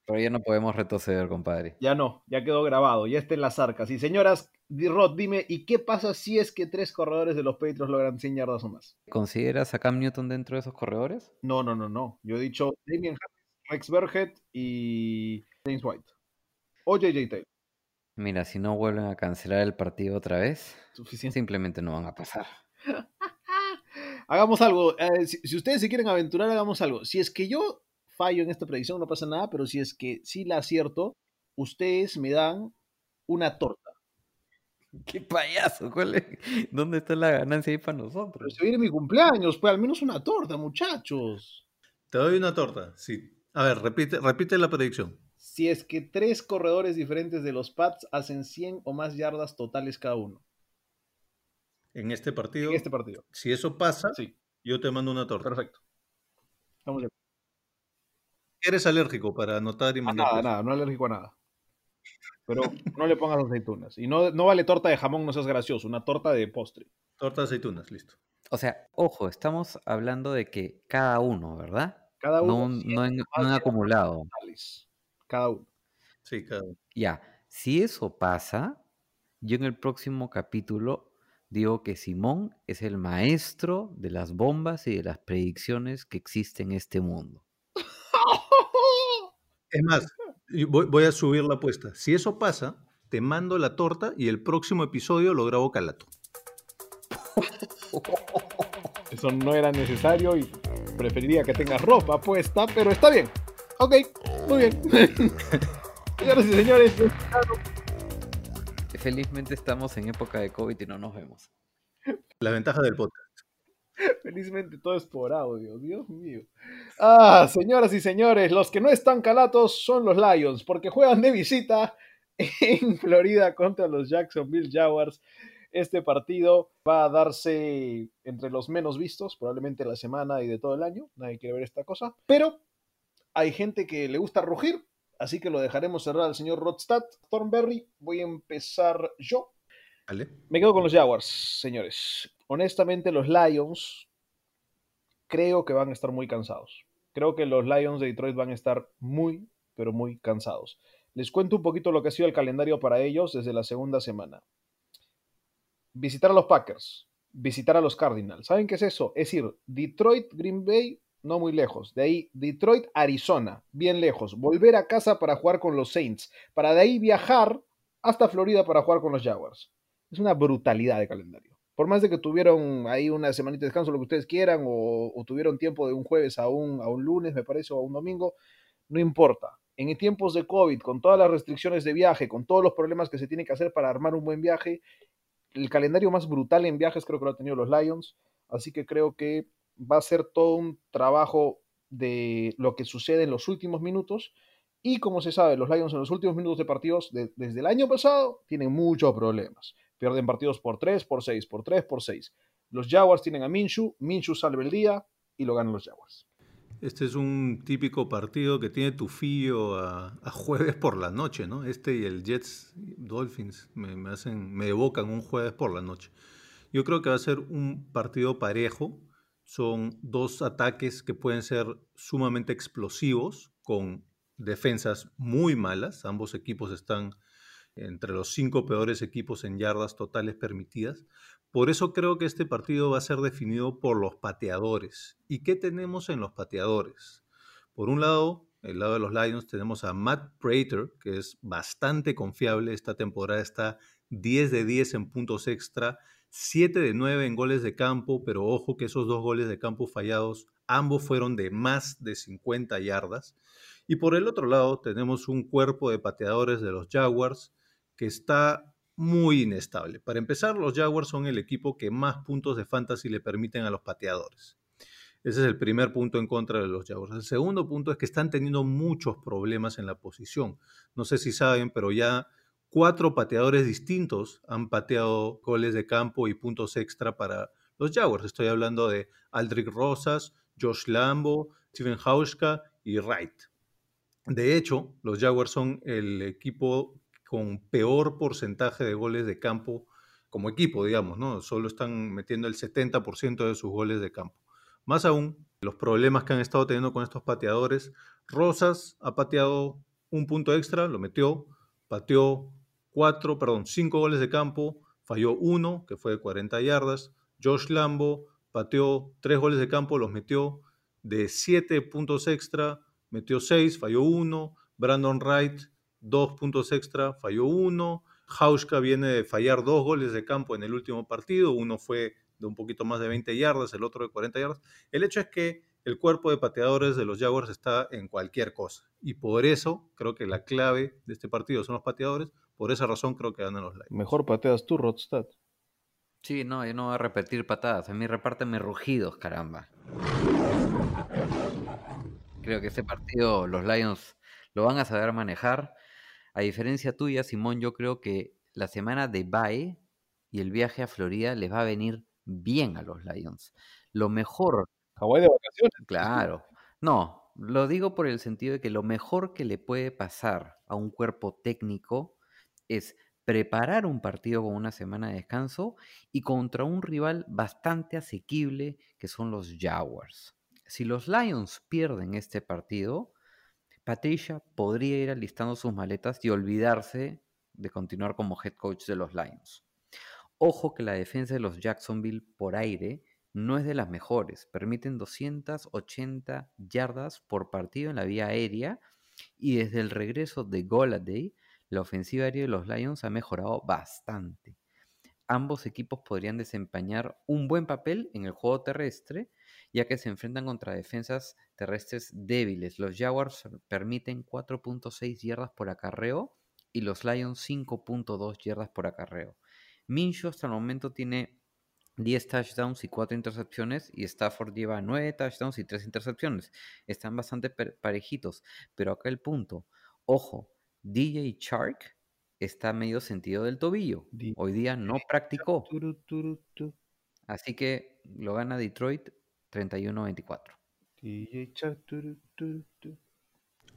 Pero ya no podemos retroceder, compadre. ya no, ya quedó grabado, ya está en las arcas. Y señoras, Rod, dime, ¿y qué pasa si es que tres corredores de los Patriots logran 100 yardas o más? ¿Consideras a Cam Newton dentro de esos corredores? No, no, no, no. Yo he dicho Damien Harris, Rex Burhead y James White. O JJ Taylor. Mira, si no vuelven a cancelar el partido otra vez, Suficiente. simplemente no van a pasar. [LAUGHS] Hagamos algo. eh, si, si ustedes se quieren aventurar, hagamos algo. Si es que yo fallo en esta predicción, no pasa nada, pero si es que sí la acierto, ustedes me dan una torta. [LAUGHS] Qué payaso, ¿cuál es? ¿Dónde está la ganancia ahí para Pero nosotros? se viene mi cumpleaños, pues al menos una torta, muchachos. Te doy una torta. Sí. A ver, repite, repite la predicción. Si es que tres corredores diferentes de los Pats hacen 100 o más yardas totales cada uno En este partido, en este partido. si eso pasa, Sí, yo te mando una torta. perfecto. Vamos de Eres alérgico para anotar y a mandar. nada, nada, no alérgico a nada. Pero no le pongas aceitunas. Y no, no vale torta de jamón, no seas gracioso, una torta de postre. Torta de aceitunas, listo. O sea, ojo, estamos hablando de que cada uno, ¿verdad? Cada No, uno un- 100 no en, más no en acumulado. Cada uno. Sí, cada Ya, si eso pasa, yo en el próximo capítulo digo que Simón es el maestro de las bombas y de las predicciones que existen en este mundo. Es más, voy a subir la apuesta. Si eso pasa, te mando la torta y el próximo episodio lo grabo calato. Eso no era necesario y preferiría que tengas ropa puesta, pero está bien. Ok, muy bien. [LAUGHS] Señoras y señores, Felizmente estamos en época de COVID y no nos vemos. La ventaja del podcast. [LAUGHS] felizmente todo es por audio, Dios mío. Ah, señoras y señores, los que no están calatos son los Lions, porque juegan de visita [LAUGHS] en Florida contra los Jacksonville Jaguars. Este partido va a darse entre los menos vistos, probablemente la semana y de todo el año. Nadie quiere ver esta cosa. Pero hay gente que le gusta rugir, así que lo dejaremos cerrar al señor Rodstad. Thornberry, voy a empezar yo. Me quedo con los Jaguars, señores. Honestamente, los Lions creo que van a estar muy cansados. Creo que los Lions de Detroit van a estar muy, pero muy cansados. Les cuento un poquito lo que ha sido el calendario para ellos desde la segunda semana. Visitar a los Packers, visitar a los Cardinals. ¿Saben qué es eso? Es ir Detroit, Green Bay, no muy lejos. De ahí Detroit, Arizona, bien lejos. Volver a casa para jugar con los Saints. Para de ahí viajar hasta Florida para jugar con los Jaguars. Es una brutalidad de calendario. Por más de que tuvieron ahí una semanita de descanso, lo que ustedes quieran, o, tuvieron tiempo de un jueves a un, a un lunes, me parece, o a un domingo, no importa. En tiempos de COVID, con todas las restricciones de viaje, con todos los problemas que se tiene que hacer para armar un buen viaje, el calendario más brutal en viajes creo que lo han tenido los Lions. Así que creo que va a ser todo un trabajo de lo que sucede en los últimos minutos. Y como se sabe, los Lions en los últimos minutos de partidos de- desde el año pasado tienen muchos problemas. Pierden partidos por 3, por 6, por 3, por 6. Los Jaguars tienen a Minshew, Minshew salve el día y lo ganan los Jaguars. Este es un típico partido que tiene tu fillo a, a jueves por la noche, ¿no? Este y el Jets Dolphins me, me hacen, me evocan un jueves por la noche. Yo creo que va a ser un partido parejo. Son dos ataques que pueden ser sumamente explosivos, con defensas muy malas. Ambos equipos están entre los cinco peores equipos en yardas totales permitidas. Por eso creo que este partido va a ser definido por los pateadores. ¿Y qué tenemos en los pateadores? Por un lado, el lado de los Lions, tenemos a Matt Prater, que es bastante confiable. Esta temporada está 10 de 10 en puntos extra, 7 de 9 en goles de campo, pero ojo que esos dos goles de campo fallados, ambos fueron de más de 50 yardas. Y por el otro lado, tenemos un cuerpo de pateadores de los Jaguars que está muy inestable. Para empezar, los Jaguars son el equipo que más puntos de fantasy le permiten a los pateadores. Ese es el primer punto en contra de los Jaguars. El segundo punto es que están teniendo muchos problemas en la posición. No sé si saben, pero ya cuatro pateadores distintos han pateado goles de campo y puntos extra para los Jaguars. Estoy hablando de Aldrich Rosas, Josh Lambo, Steven Hauschka y Wright. De hecho, los Jaguars son el equipo con peor porcentaje de goles de campo como equipo, digamos, ¿no? Solo están metiendo el 70% de sus goles de campo. Más aún, los problemas que han estado teniendo con estos pateadores. Rosas ha pateado un punto extra, lo metió, pateó cuatro, perdón, cinco goles de campo, falló uno, que fue de 40 yardas. Josh Lambo pateó tres goles de campo, los metió de siete puntos extra, metió seis, falló uno. Brandon Wright, dos puntos extra, falló uno. Hauschka viene de fallar dos goles de campo en el último partido, uno fue de un poquito más de 20 yardas, el otro de 40 yardas. El hecho es que el cuerpo de pateadores de los Jaguars está en cualquier cosa. Y por eso creo que la clave de este partido son los pateadores. Por esa razón creo que ganan los Lions. Mejor pateas tú, Rodstad. Sí, no, yo no voy a repetir patadas. A mí repárteme rugidos, caramba. Creo que este partido los Lions lo van a saber manejar. A diferencia tuya, Simón, yo creo que la semana de bye y el viaje a Florida les va a venir bien a los Lions. Lo mejor, Hawái de vacaciones. claro, no, lo digo por el sentido de que lo mejor que le puede pasar a un cuerpo técnico es preparar un partido con una semana de descanso y contra un rival bastante asequible que son los Jaguars. Si los Lions pierden este partido, Patricia podría ir alistando sus maletas y olvidarse de continuar como head coach de los Lions. Ojo que la defensa de los Jacksonville por aire no es de las mejores. Permiten 280 yardas por partido en la vía aérea y desde el regreso de Goladay, la ofensiva aérea de los Lions ha mejorado bastante. Ambos equipos podrían desempeñar un buen papel en el juego terrestre, ya que se enfrentan contra defensas terrestres débiles. Los Jaguars permiten 4.6 yardas por acarreo y los Lions 5.2 yardas por acarreo. Minshew hasta el momento tiene 10 touchdowns y 4 intercepciones y Stafford lleva 9 touchdowns y 3 intercepciones. Están bastante parejitos, pero acá el punto, ojo, DJ Shark está medio sentido del tobillo. Hoy día no [LAUGHS] practicó, así que lo gana Detroit 31-24. DJ Shark, turu, turu, tu.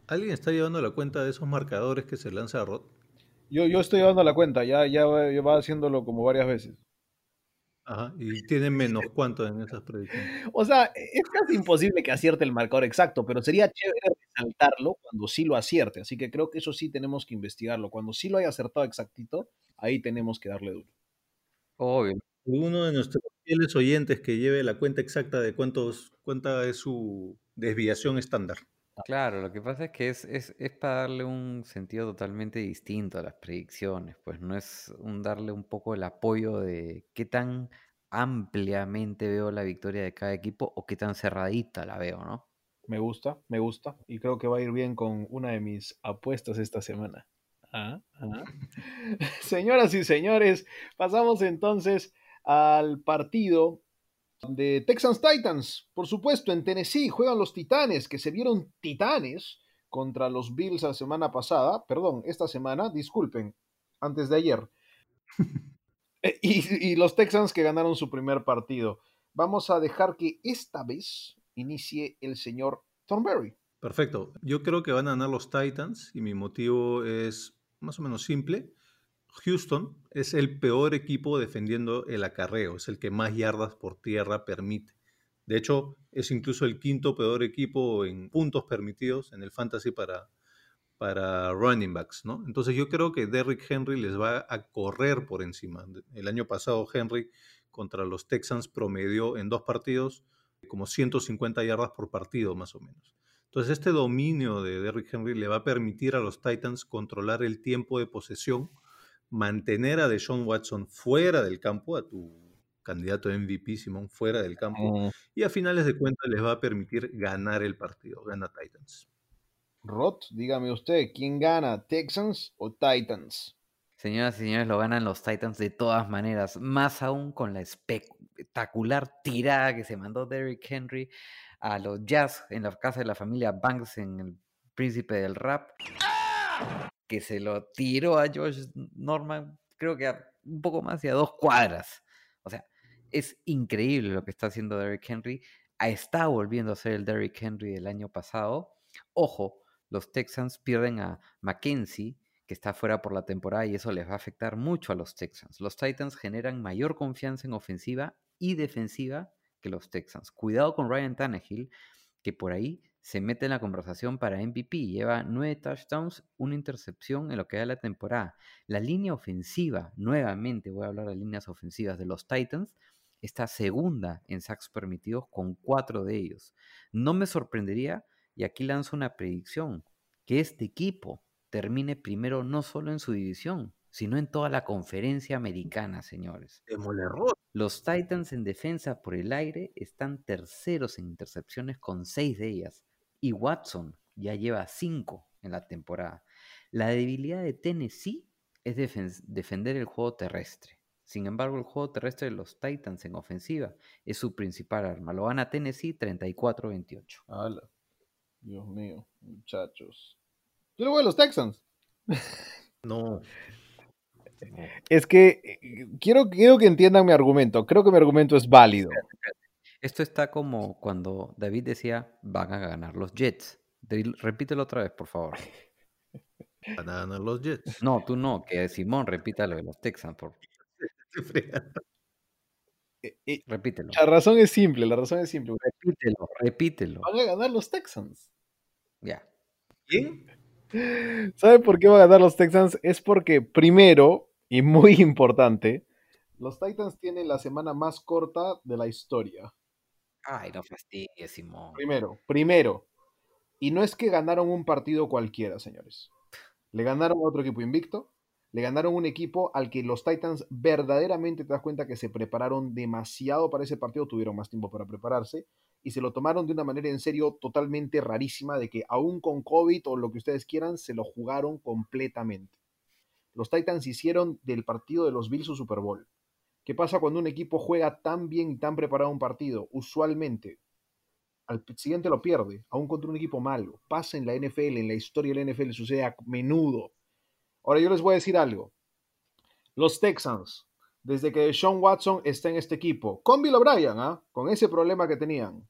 ¿Alguien está llevando la cuenta de esos marcadores que se lanza a Rod? Yo, yo estoy llevando la cuenta, ya, ya va ya va haciéndolo como varias veces. Ajá, y [LAUGHS] tiene menos cuánto en esas predicciones. O sea, es casi imposible que acierte el marcador exacto, pero sería chévere resaltarlo cuando sí lo acierte. Así que creo que eso sí tenemos que investigarlo. Cuando sí lo haya acertado exactito, ahí tenemos que darle duro. Obvio. Uno de nuestros fieles oyentes que lleve la cuenta exacta de cuántos, cuánta es su desviación estándar. Claro, lo que pasa es que es, es, es para darle un sentido totalmente distinto a las predicciones, pues no es un darle un poco el apoyo de qué tan ampliamente veo la victoria de cada equipo o qué tan cerradita la veo, ¿no? Me gusta, me gusta. Y creo que va a ir bien con una de mis apuestas esta semana. Ah, ah. [LAUGHS] Señoras y señores, pasamos entonces al partido de Texans Titans. Por supuesto, en Tennessee juegan los Titanes, que se vieron titanes contra los Bills la semana pasada. Perdón, esta semana, disculpen, antes de ayer. [LAUGHS] Eh, y, y los Texans que ganaron su primer partido. Vamos a dejar que esta vez inicie el señor Thornberry. Perfecto. Yo creo que van a ganar los Titans y mi motivo es más o menos simple. Houston es el peor equipo defendiendo el acarreo, es el que más yardas por tierra permite. De hecho, es incluso el quinto peor equipo en puntos permitidos en el fantasy para, para running backs, ¿no? Entonces yo creo que Derrick Henry les va a correr por encima. El año pasado Henry contra los Texans promedió en dos partidos como 150 yardas por partido más o menos. Entonces este dominio de Derrick Henry le va a permitir a los Titans controlar el tiempo de posesión, mantener a Deshaun Watson fuera del campo, a tu candidato a MVP, Simón, fuera del campo, y a finales de cuentas les va a permitir ganar el partido, gana Titans. Rod, dígame usted, ¿quién gana, Texans o Titans? Señoras y señores, lo ganan los Titans de todas maneras, más aún con la espectacular tirada que se mandó Derrick Henry a los Jazz en la casa de la familia Banks en el Príncipe del Rap, que se lo tiró a Josh Norman, creo que a un poco más de a dos cuadras. O sea, es increíble lo que está haciendo Derrick Henry. Está volviendo a ser el Derrick Henry del año pasado. Ojo, los Texans pierden a Mackenzie, que está fuera por la temporada y eso les va a afectar mucho a los Texans. Los Titans generan mayor confianza en ofensiva y defensiva que los Texans. Cuidado con Ryan Tannehill, que por ahí se mete en la conversación para MVP. Lleva nueve touchdowns, una intercepción en lo que da la temporada. La línea ofensiva, nuevamente voy a hablar de líneas ofensivas de los Titans, está segunda en sacks permitidos con cuatro de ellos. No me sorprendería, y aquí lanzo una predicción, que este equipo termine primero no solo en su división, sino en toda la conferencia americana, señores. Los Titans en defensa por el aire están terceros en intercepciones con seis de ellas. Y Watson ya lleva cinco en la temporada. La debilidad de Tennessee es defen- defender el juego terrestre. Sin embargo, el juego terrestre de los Titans en ofensiva es su principal arma. Lo gana Tennessee 34-28. Ala. Dios mío, muchachos. Yo le voy a los Texans. [LAUGHS] No. Es que eh, quiero, quiero que entiendan mi argumento. Creo que mi argumento es válido. Esto está como cuando David decía van a ganar los Jets. Dil- Repítelo otra vez, por favor. Van a ganar los Jets. No, tú no, que Simón repita lo de los Texans. Por... [LAUGHS] Eh, eh, Repítelo. La razón es simple, la razón es simple. Repítelo, repítelo. Van a ganar los Texans. Ya. ¿Quién? ¿Sabe por qué van a ganar los Texans? Es porque, primero, y muy [LAUGHS] importante, los Titans tienen la semana más corta de la historia. Ay, no fastidies, Simón. Primero, primero. Y no es que ganaron un partido cualquiera, señores. Le ganaron a otro equipo invicto. Le ganaron un equipo al que los Titans verdaderamente te das cuenta que se prepararon demasiado para ese partido, tuvieron más tiempo para prepararse y se lo tomaron de una manera en serio totalmente rarísima de que aún con COVID o lo que ustedes quieran, se lo jugaron completamente. Los Titans hicieron del partido de los Bills su Super Bowl. ¿Qué pasa cuando un equipo juega tan bien y tan preparado un partido? Usualmente al siguiente lo pierde, aún contra un equipo malo. Pasa en la NFL, en la historia de la NFL, sucede a menudo. Ahora yo les voy a decir algo. Los Texans, desde que Sean Watson está en este equipo, con Bill O'Brien, ¿ah? con ese problema que tenían,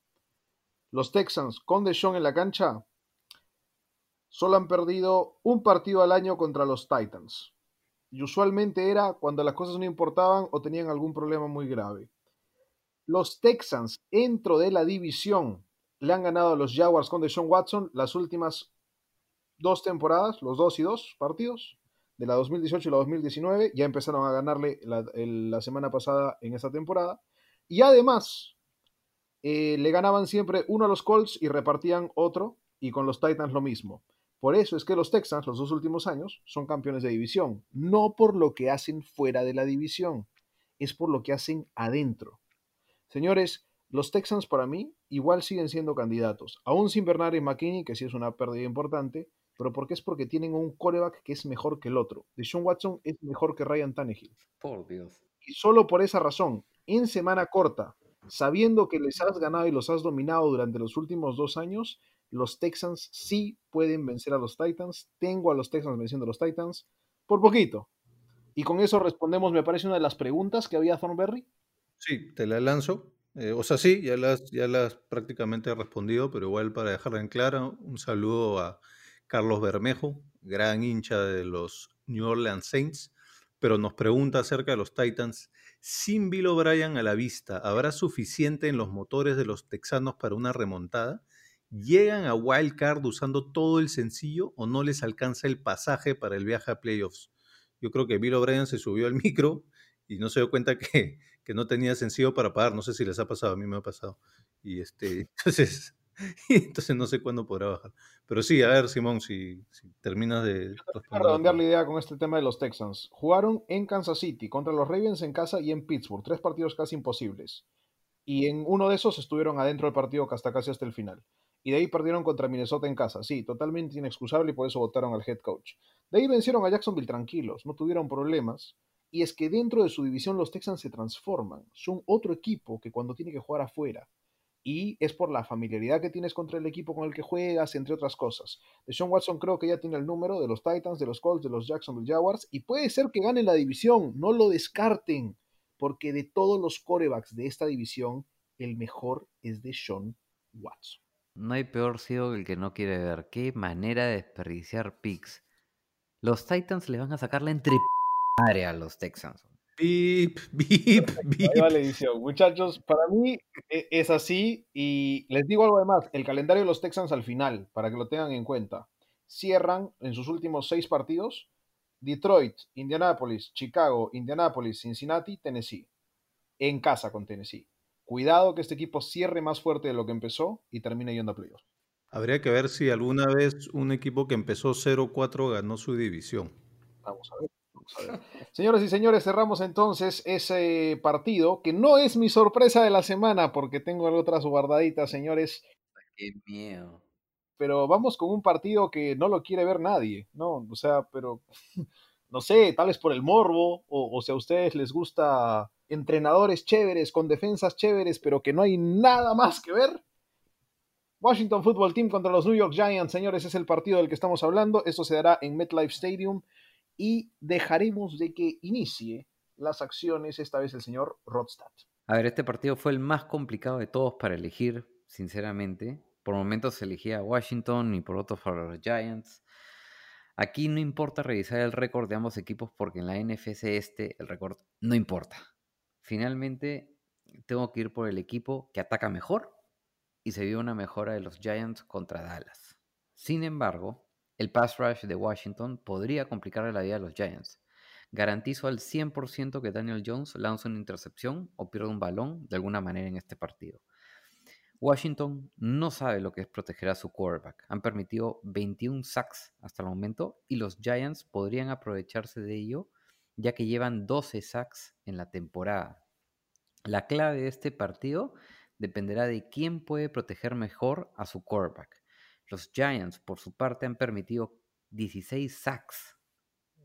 los Texans con Deshaun en la cancha, solo han perdido un partido al año contra los Titans. Y usualmente era cuando las cosas no importaban o tenían algún problema muy grave. Los Texans, dentro de la división, le han ganado a los Jaguars con Deshaun Watson las últimas dos temporadas, los dos y dos partidos, de la 2018 y la 2019. Ya empezaron a ganarle la, semana pasada en esta temporada. Y además, eh, le ganaban siempre uno a los Colts y repartían otro, y con los Titans lo mismo. Por eso es que los Texans, los dos últimos años, son campeones de división. No por lo que hacen fuera de la división, es por lo que hacen adentro. Señores, los Texans para mí igual siguen siendo candidatos, aún sin Bernard y McKinney, que sí es una pérdida importante, pero porque es porque tienen un coreback que es mejor que el otro. Deshaun Watson es mejor que Ryan Tannehill. Por Dios. Y solo por esa razón, en semana corta, sabiendo que les has ganado y los has dominado durante los últimos dos años, los Texans sí pueden vencer a los Titans. Tengo a los Texans venciendo a los Titans por poquito. Y con eso respondemos, me parece, una de las preguntas que había Thornberry. Sí, te la lanzo. Eh, o sea, sí, ya las, ya las prácticamente he respondido, pero igual para dejarla en claro, un saludo a Carlos Bermejo, gran hincha de los New Orleans Saints, pero nos pregunta acerca de los Titans. Sin Bill O'Brien a la vista, ¿habrá suficiente en los motores de los texanos para una remontada? ¿Llegan a Wild Card usando todo el sencillo o no les alcanza el pasaje para el viaje a playoffs? Yo creo que Bill O'Brien se subió al [LAUGHS] micro y no se dio cuenta que, que no tenía sencillo para pagar. No sé si les ha pasado, a mí me ha pasado. Y este, [LAUGHS] entonces, [LAUGHS] entonces no sé cuándo podrá bajar. Pero sí, a ver, Simón, si, si terminas de Voy a responder. redondear la idea con este tema de los Texans. Jugaron en Kansas City, contra los Ravens en casa y en Pittsburgh. Tres partidos casi imposibles. Y en uno de esos estuvieron adentro del partido hasta casi hasta el final. Y de ahí perdieron contra Minnesota en casa. Sí, totalmente inexcusable y por eso votaron al head coach. De ahí vencieron a Jacksonville tranquilos, no tuvieron problemas. Y es que dentro de su división los Texans se transforman. Son otro equipo que cuando tiene que jugar afuera. Y es por la familiaridad que tienes contra el equipo con el que juegas, entre otras cosas. Deshaun Watson creo que ya tiene el número de los Titans, de los Colts, de los Jacksonville Jaguars. Y puede ser que gane la división. No lo descarten. Porque de todos los corebacks de esta división, el mejor es Deshaun Watson. No hay peor ciego que el que no quiere ver. Qué manera de desperdiciar picks. Los Titans le van a sacar la entre madre a los Texans. Bip, bip, bip. Ahí va la edición. Muchachos, para mí e- es así. Y les digo algo además. El calendario de los Texans al final, para que lo tengan en cuenta. Cierran en sus últimos seis partidos. Detroit, Indianapolis, Chicago, Indianapolis, Cincinnati, Tennessee. En casa con Tennessee. Cuidado que este equipo cierre más fuerte de lo que empezó y termine yendo a playoffs. Habría que ver si alguna vez un equipo que empezó 0-4 ganó su división. Vamos a ver. Vamos a ver. [LAUGHS] Señoras y señores, cerramos entonces ese partido, que no es mi sorpresa de la semana, porque tengo otras guardaditas, señores. Qué miedo. Pero vamos con un partido que no lo quiere ver nadie, ¿no? O sea, pero [LAUGHS] no sé, tal vez por el morbo, o, o si a ustedes les gusta entrenadores chéveres, con defensas chéveres, pero que no hay nada más que ver. Washington Football Team contra los New York Giants, señores, es el partido del que estamos hablando. Esto se dará en MetLife Stadium y dejaremos de que inicie las acciones esta vez el señor Rodstad. A ver, este partido fue el más complicado de todos para elegir, sinceramente. Por momentos elegía a Washington y por otros a los Giants. Aquí no importa revisar el récord de ambos equipos porque en la NFC este el récord no importa. Finalmente tengo que ir por el equipo que ataca mejor y se vio una mejora de los Giants contra Dallas. Sin embargo, el pass rush de Washington podría complicarle la vida a los Giants. Garantizo al 100% que Daniel Jones lanza una intercepción o pierde un balón de alguna manera en este partido. Washington no sabe lo que es proteger a su quarterback. Han permitido 21 sacks hasta el momento y los Giants podrían aprovecharse de ello ya que llevan 12 sacks en la temporada. La clave de este partido dependerá de quién puede proteger mejor a su quarterback. Los Giants, por su parte, han permitido 16 sacks.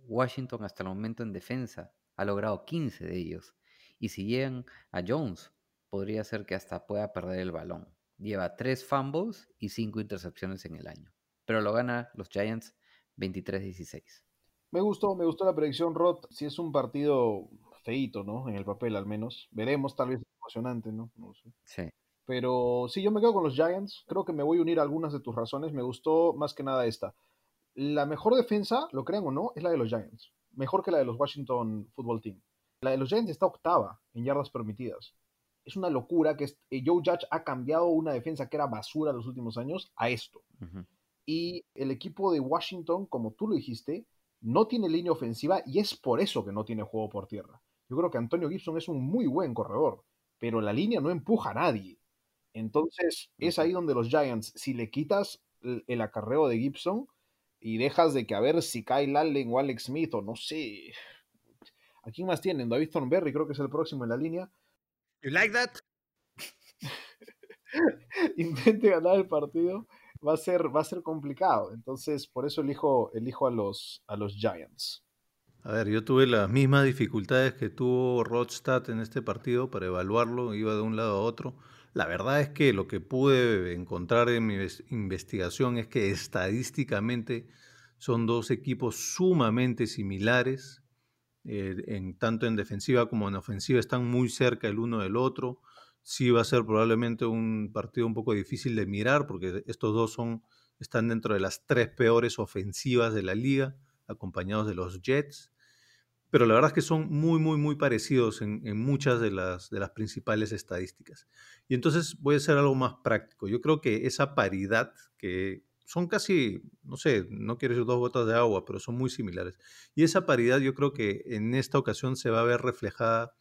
Washington hasta el momento en defensa ha logrado 15 de ellos. Y si llegan a Jones, podría ser que hasta pueda perder el balón. Lleva 3 fumbles y 5 intercepciones en el año. Pero lo gana los Giants 23-16. Me gustó, me gustó la predicción, Rod. Si es un partido feito, ¿no? En el papel al menos. Veremos, tal vez emocionante, ¿no? No sé. Sí. Pero sí, yo me quedo con los Giants. Creo que me voy a unir a algunas de tus razones. Me gustó más que nada esta. La mejor defensa, lo crean o no, es la de los Giants. Mejor que la de los Washington Football Team. La de los Giants está octava en yardas permitidas. Es una locura que eh, Joe Judge ha cambiado una defensa que era basura en los últimos años a esto. Y el equipo de Washington, como tú lo dijiste, no tiene línea ofensiva y es por eso que no tiene juego por tierra. Yo creo que Antonio Gibson es un muy buen corredor, pero la línea no empuja a nadie. Entonces es ahí donde los Giants, si le quitas el, acarreo de Gibson y dejas de que a ver si Kyle Allen o Alex Smith o no sé, ¿a quién más tienen? David Thornberry creo que es el próximo en la línea. You like that? [LAUGHS] intente ganar el partido, va a ser, va a ser complicado. Entonces, por eso elijo, elijo a, los, a los Giants. A ver, yo tuve las mismas dificultades que tuvo Rodstad en este partido para evaluarlo, iba de un lado a otro. La verdad es que lo que pude encontrar en mi ves- investigación es que estadísticamente son dos equipos sumamente similares, eh, en, tanto en defensiva como en ofensiva están muy cerca el uno del otro. Sí va a ser probablemente un partido un poco difícil de mirar porque estos dos son, están dentro de las tres peores ofensivas de la liga, acompañados de los Jets pero la verdad es que son muy, muy, muy parecidos en, muchas de las, de las principales estadísticas. Y entonces voy a hacer algo más práctico. Yo creo que esa paridad, que son casi, no sé, no quiero decir dos gotas de agua, pero son muy similares. Y esa paridad yo creo que en esta ocasión se va a ver reflejada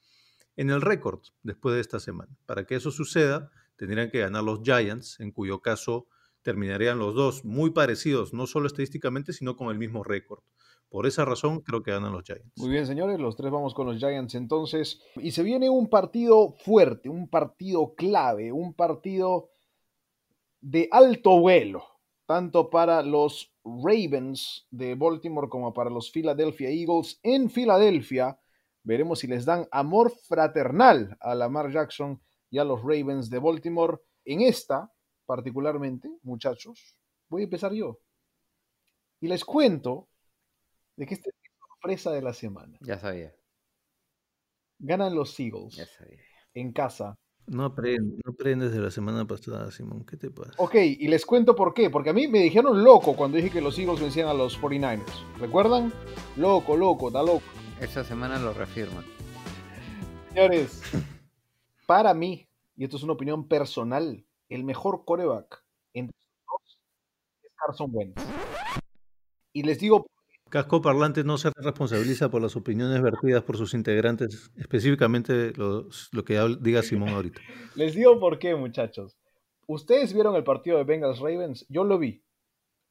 en el récord después de esta semana. Para que eso suceda, tendrían que ganar los Giants, en cuyo caso terminarían los dos muy parecidos, no solo estadísticamente, sino con el mismo récord. Por esa razón, creo que ganan los Giants. Muy bien, señores, los tres vamos con los Giants entonces. Y se viene un partido fuerte, un partido clave, un partido de alto vuelo, tanto para los Ravens de Baltimore como para los Philadelphia Eagles en Filadelfia. Veremos si les dan amor fraternal a Lamar Jackson y a los Ravens de Baltimore. En esta, particularmente, muchachos, voy a empezar yo. Y les cuento de que esta es mi sorpresa de la semana. Ya sabía, Ganan los Eagles ya sabía. en casa. No, aprendes, no aprendes de la semana pasada, Simón. ¿Qué te pasa? Ok, y les cuento por qué. Porque a mí me dijeron loco cuando dije que los Eagles vencían a los 49ers. ¿Recuerdan? Loco, loco, está loco. Esta semana lo reafirma. Señores, para mí, y esto es una opinión personal, el mejor coreback entre los dos es Carson Wentz. Y les digo, Casco Parlante no se responsabiliza por las opiniones vertidas por sus integrantes, específicamente los- lo que diga Simón ahorita. les digo por qué, muchachos. Ustedes vieron el partido de Bengals Ravens, yo lo vi.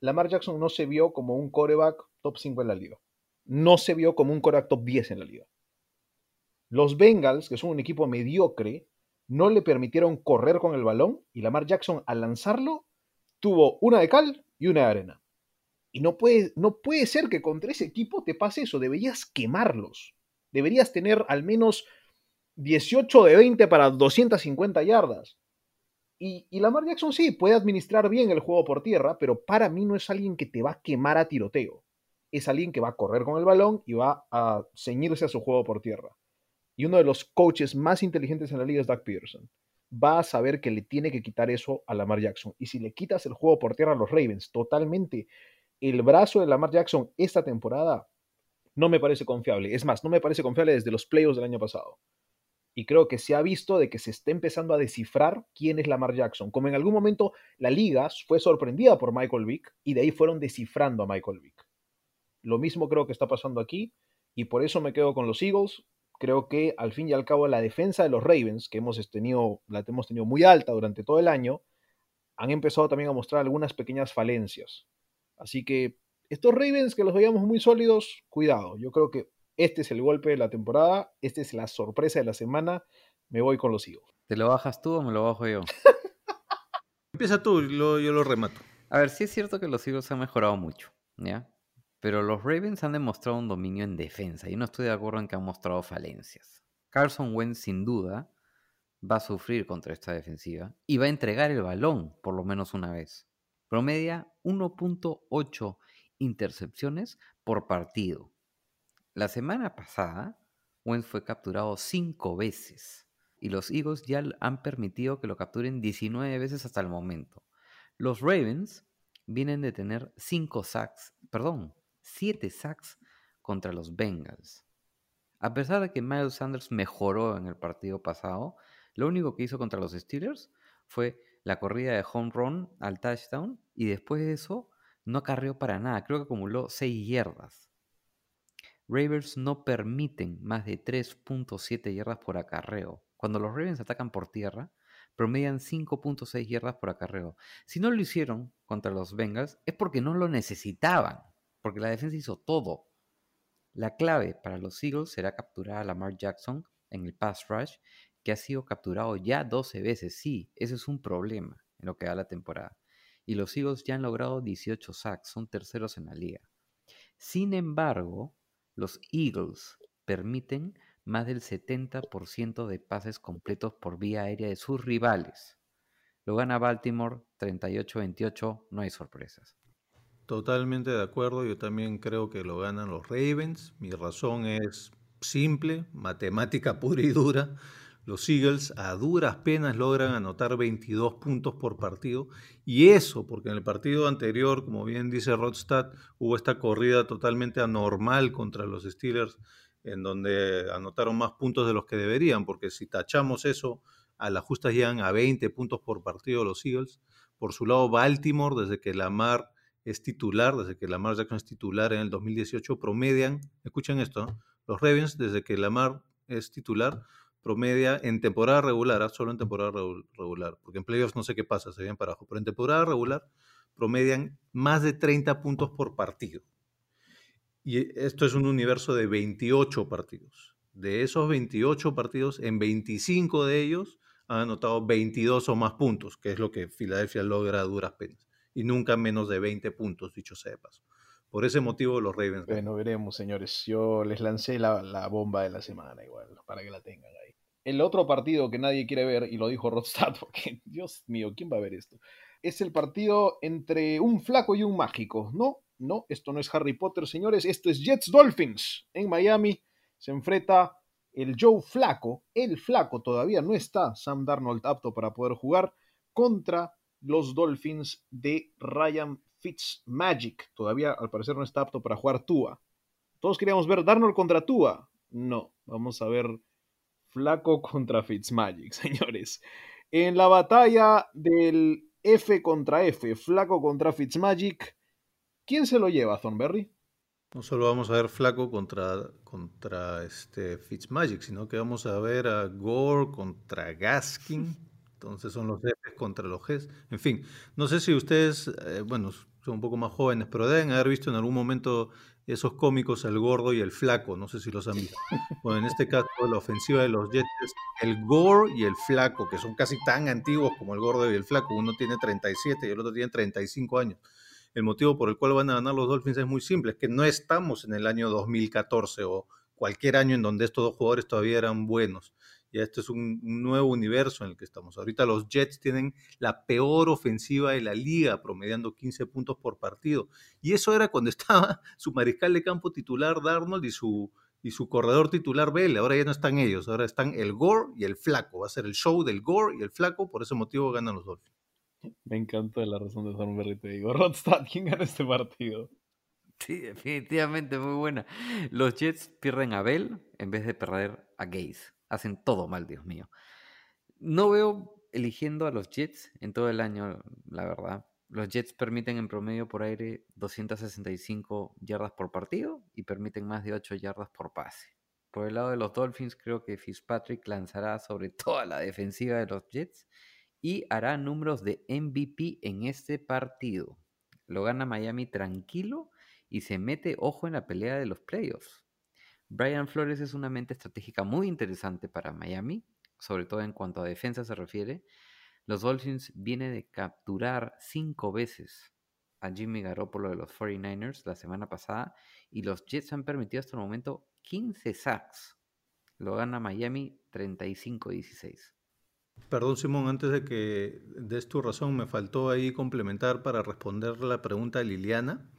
Lamar Jackson no se vio como un coreback top 5 en la liga. No se vio como un quarterback top 10 en la liga. Los Bengals, que son un equipo mediocre, no le permitieron correr con el balón y Lamar Jackson al lanzarlo tuvo una de cal y una de arena. Y no puede, no puede ser que contra ese equipo te pase eso, deberías quemarlos. Deberías tener al menos 18 de 20 para 250 yardas. Y, y, Lamar Jackson sí, puede administrar bien el juego por tierra, pero para mí no es alguien que te va a quemar a tiroteo. Es alguien que va a correr con el balón y va a ceñirse a su juego por tierra. Y uno de los coaches más inteligentes en la liga es Doug Peterson. Va a saber que le tiene que quitar eso a Lamar Jackson. Y si le quitas el juego por tierra a los Ravens totalmente, el brazo de Lamar Jackson esta temporada no me parece confiable. Es más, no me parece confiable desde los playoffs del año pasado. Y creo que se ha visto de que se está empezando a descifrar quién es Lamar Jackson. Como en algún momento la liga fue sorprendida por Michael Vick y de ahí fueron descifrando a Michael Vick. Lo mismo creo que está pasando aquí y por eso me quedo con los Eagles. Creo que al fin y al cabo la defensa de los Ravens, que hemos tenido, la hemos tenido muy alta durante todo el año, han empezado también a mostrar algunas pequeñas falencias. Así que estos Ravens que los veíamos muy sólidos, cuidado. Yo creo que este es el golpe de la temporada, esta es la sorpresa de la semana. Me voy con los Eagles. ¿Te lo bajas tú o me lo bajo yo? Empieza tú, yo lo remato. A ver, sí es cierto que los Eagles han mejorado mucho, ¿ya? Pero los Ravens han demostrado un dominio en defensa y no estoy de acuerdo en que han mostrado falencias. Carson Wentz sin duda va a sufrir contra esta defensiva y va a entregar el balón por lo menos una vez. Promedia 1.8 intercepciones por partido. La semana pasada, Wentz fue capturado cinco veces y los Eagles ya han permitido que lo capturen 19 veces hasta el momento. Los Ravens vienen de tener 5 sacks, perdón, 7 sacks contra los Bengals. A pesar de que Miles Sanders mejoró en el partido pasado, lo único que hizo contra los Steelers fue la corrida de home run al touchdown y después de eso no carrió para nada, creo que acumuló 6 yardas. Ravens no permiten más de 3.7 yardas por acarreo. Cuando los Ravens atacan por tierra, promedian 5.6 yardas por acarreo. Si no lo hicieron contra los Bengals es porque no lo necesitaban, porque la defensa hizo todo. La clave para los Eagles será capturar a Lamar Jackson en el pass rush, que ha sido capturado ya 12 veces. Sí, ese es un problema en lo que da la temporada. Y los Eagles ya han logrado 18 sacks, son terceros en la liga. Sin embargo, los Eagles permiten más del 70% de pases completos por vía aérea de sus rivales. Lo gana Baltimore 38-28, no hay sorpresas. Totalmente de acuerdo, yo también creo que lo ganan los Ravens. Mi razón es simple, matemática pura y dura. Los Eagles a duras penas logran anotar 22 puntos por partido. Y eso, porque en el partido anterior, como bien dice Rodstad, hubo esta corrida totalmente anormal contra los Steelers, en donde anotaron más puntos de los que deberían, porque si tachamos eso, a las justas llegan a 20 puntos por partido los Eagles. Por su lado, Baltimore, desde que Lamar es titular, desde que Lamar Jackson es titular en el 2018, promedian, escuchen esto, los Ravens, desde que Lamar es titular, promedia en temporada regular, ¿ah? solo en temporada regular, porque en playoffs no sé qué pasa, se vienen para abajo, pero en temporada regular promedian más de 30 puntos por partido. Y esto es un universo de 28 partidos. De esos 28 partidos, en 25 de ellos han anotado 22 o más puntos, que es lo que Filadelfia logra a duras penas y nunca menos de 20 puntos, dicho sea de paso. Por ese motivo los Ravens. Bueno, veremos, señores. Yo les lancé la, bomba de la semana igual, para que la tengan ahí. El otro partido que nadie quiere ver, y lo dijo Rodstad, [LAUGHS] porque Dios mío, ¿quién va a ver esto? Es el partido entre un flaco y un mágico. No, no, esto no es Harry Potter, señores. Esto es Jets Dolphins. En Miami se enfrenta el Joe Flaco. El Flaco todavía no está. Sam Darnold apto para poder jugar contra los Dolphins de Ryan Fitzmagic. Todavía al parecer no está apto para jugar Tua. Todos queríamos ver Darnold contra Tua. No, vamos a ver Flaco [LAUGHS] contra Fitzmagic, [LAUGHS] señores. En la batalla del F contra F, Flaco contra Fitzmagic, ¿quién se lo lleva, Thornberry? No solo vamos a ver Flaco contra, contra este Fitzmagic, sino que vamos a ver a Gore contra Gaskin. Entonces son los Fs contra los Gs. En fin, no sé si ustedes, eh, bueno, son un poco más jóvenes, pero deben haber visto en algún momento esos cómicos, el gordo y el flaco, no sé si los han visto. Bueno, en este caso, la ofensiva de los Jets el gore y el flaco, que son casi tan antiguos como el gordo y el flaco. Uno tiene 37 y el otro tiene 35 años. El motivo por el cual van a ganar los Dolphins es muy simple, es que no estamos en el año 2014 o cualquier año en donde estos dos jugadores todavía eran buenos. Ya este es un, un, nuevo universo en el que estamos. Ahorita los Jets tienen la peor ofensiva de la liga, promediando 15 puntos por partido. Y eso era cuando [LAUGHS] estaba su mariscal de campo titular Darnold y su, y su corredor titular Bell. Ahora ya no están ellos, ahora están el Gore y el Flaco. Va a ser el show del Gore y el Flaco, por ese motivo ganan los Dolphins. Me encanta la razón de Thornberry, te digo. [LAUGHS] Rodstad, ¿quién gana este partido? Sí, definitivamente muy buena. Los Jets pierden a Bell en vez de perder a Gaze. Hacen todo mal, Dios mío. No veo eligiendo a los Jets en todo el año, la verdad. Los Jets permiten en promedio por aire 265 yardas por partido y permiten más de 8 yardas por pase. Por el lado de los Dolphins, creo que Fitzpatrick lanzará sobre [LAUGHS] toda la defensiva de los Jets y hará números de MVP en este partido. Lo gana Miami tranquilo y se mete ojo en la pelea de los playoffs. Brian Flores es una mente estratégica muy interesante para Miami, sobre todo en cuanto a defensa se refiere. Los Dolphins vienen de capturar cinco veces a Jimmy Garoppolo de los 49ers la semana pasada y los Jets han permitido hasta el momento 15 sacks. Lo gana Miami 35-16. Perdón, Simón, antes de que des tu razón, me faltó ahí complementar para responder la pregunta de Liliana.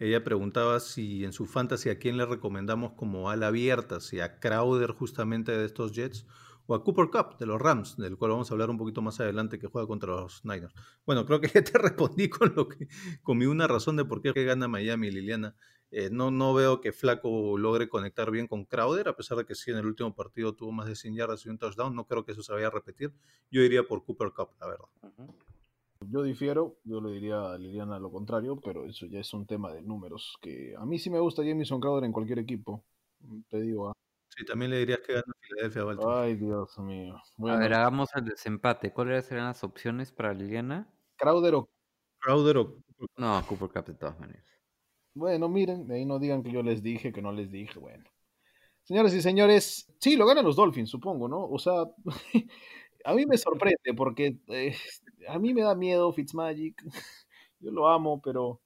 Ella preguntaba si en su fantasy a quién le recomendamos como ala abierta, si a Crowder justamente de estos Jets o a Cooper Cup de los Rams, del cual vamos a hablar un poquito más adelante que juega contra los Niners. Bueno, creo que ya te [LAUGHS] respondí con lo que con mi una razón de por qué gana Miami, Liliana. Eh, no, no veo que Flaco logre conectar bien con Crowder, a pesar de que sí en el último partido tuvo más de 100 yardas y un touchdown. No creo que eso se vaya a repetir. Yo iría por Cooper Cup, la verdad. Yo difiero, yo le diría a Liliana lo contrario, pero eso ya es un tema de números. Que a mí sí me gusta Jamison Crowder en cualquier equipo. Te digo. ¿ah? Sí, también le dirías que gana Filadelfia Baltimore. Ay, Dios mío. Bueno, a ver, hagamos el desempate. ¿Cuáles serán las opciones para Liliana? Crowder o. Crowder o. No, Cooper Cup de todas maneras. Bueno, miren, de ahí no digan que yo les dije, que no les dije. Bueno. Señoras y señores, sí, lo ganan los Dolphins, supongo, ¿no? O sea, [LAUGHS] a mí me sorprende porque eh, [LAUGHS] a mí me da miedo Fitzmagic. [LAUGHS] Yo lo amo, pero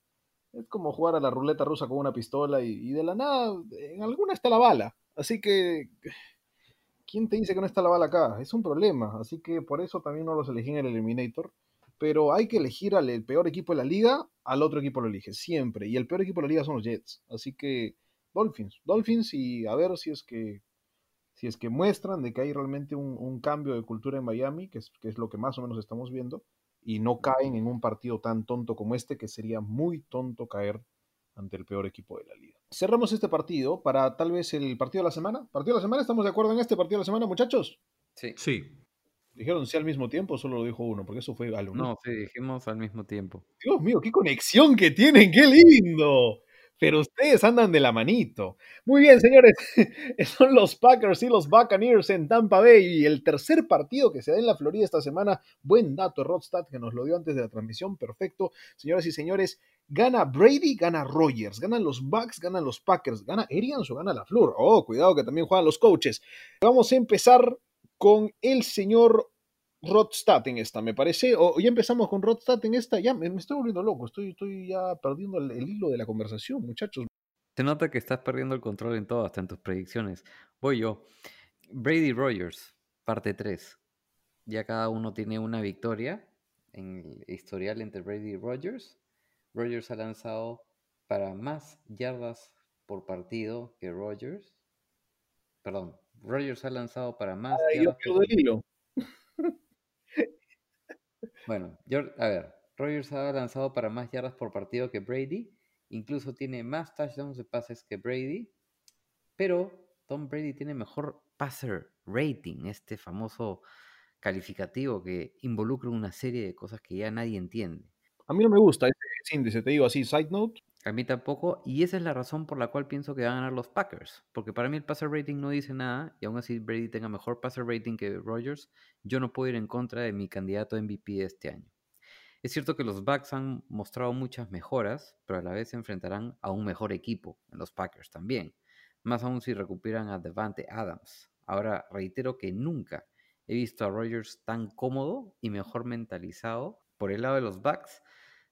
es como jugar a la ruleta rusa con una pistola y, de la nada, en alguna está la bala. Así que, [SIGHS] ¿quién te dice que no está la bala acá? Es un problema. Así que por eso también no los elegí en el Eliminator. Pero hay que elegir al peor equipo de la liga, al otro equipo lo elige, siempre. Y el peor equipo de la liga son los Jets. Así que, Dolphins. Dolphins y a ver si es que si es que muestran de que hay realmente un, un cambio de cultura en Miami, que es, que es, lo que más o menos estamos viendo, y no caen en un partido tan tonto como este, que sería muy tonto caer ante el peor equipo de la liga. Cerramos este partido para tal vez el partido de la semana. ¿Partido de la semana? ¿Estamos de acuerdo en este partido de la semana, muchachos? Sí. Sí. ¿Dijeron sí al mismo tiempo o solo lo dijo uno? Porque eso fue al uno. No, sí, dijimos al mismo tiempo. Dios mío, qué conexión que tienen, qué lindo pero ustedes andan de la manito. Muy bien, señores, [LAUGHS] son los Packers y los Buccaneers en Tampa Bay y el tercer partido que se da en la Florida esta semana. Buen dato, Rodstad, que nos lo dio antes de la transmisión, perfecto. Señoras y señores, gana Brady, gana Rogers, ganan los Bucks, ganan los Packers, gana Arians o gana la Flor. Oh, cuidado que también juegan los coaches. Vamos a empezar con el señor Rodstad en esta, me parece. O ya empezamos con Rodstad en esta. Ya me, me estoy volviendo loco. Estoy, estoy ya perdiendo el, el, hilo de la conversación, muchachos. Se nota que estás perdiendo el control en todo, hasta en tus predicciones. Voy yo. Brady Rogers, parte 3. Ya cada uno tiene una victoria en el historial entre Brady y Rogers. Rogers ha lanzado para más yardas por partido que Rogers. Perdón, Rogers ha lanzado para más yardas yo el hilo. Bueno, a ver, Rogers ha lanzado para más yardas por partido que Brady, incluso tiene más touchdowns de pases que Brady, pero Tom Brady tiene mejor passer rating, este famoso calificativo que involucra una serie de cosas que ya nadie entiende. A mí no me gusta ese índice, te digo así, side note. A mí tampoco, y esa es la razón por la cual pienso que van a ganar los Packers, porque para mí el passer rating no dice nada, y aún así Brady tenga mejor passer rating que Rogers, yo no puedo ir en contra de mi candidato MVP de este año. Es cierto que los Bucks han mostrado muchas mejoras, pero a la vez se enfrentarán a un mejor equipo en los Packers también. Más aún si recuperan a Devante Adams. Ahora reitero que nunca he visto a Rodgers tan cómodo y mejor mentalizado. Por el lado de los Bucks,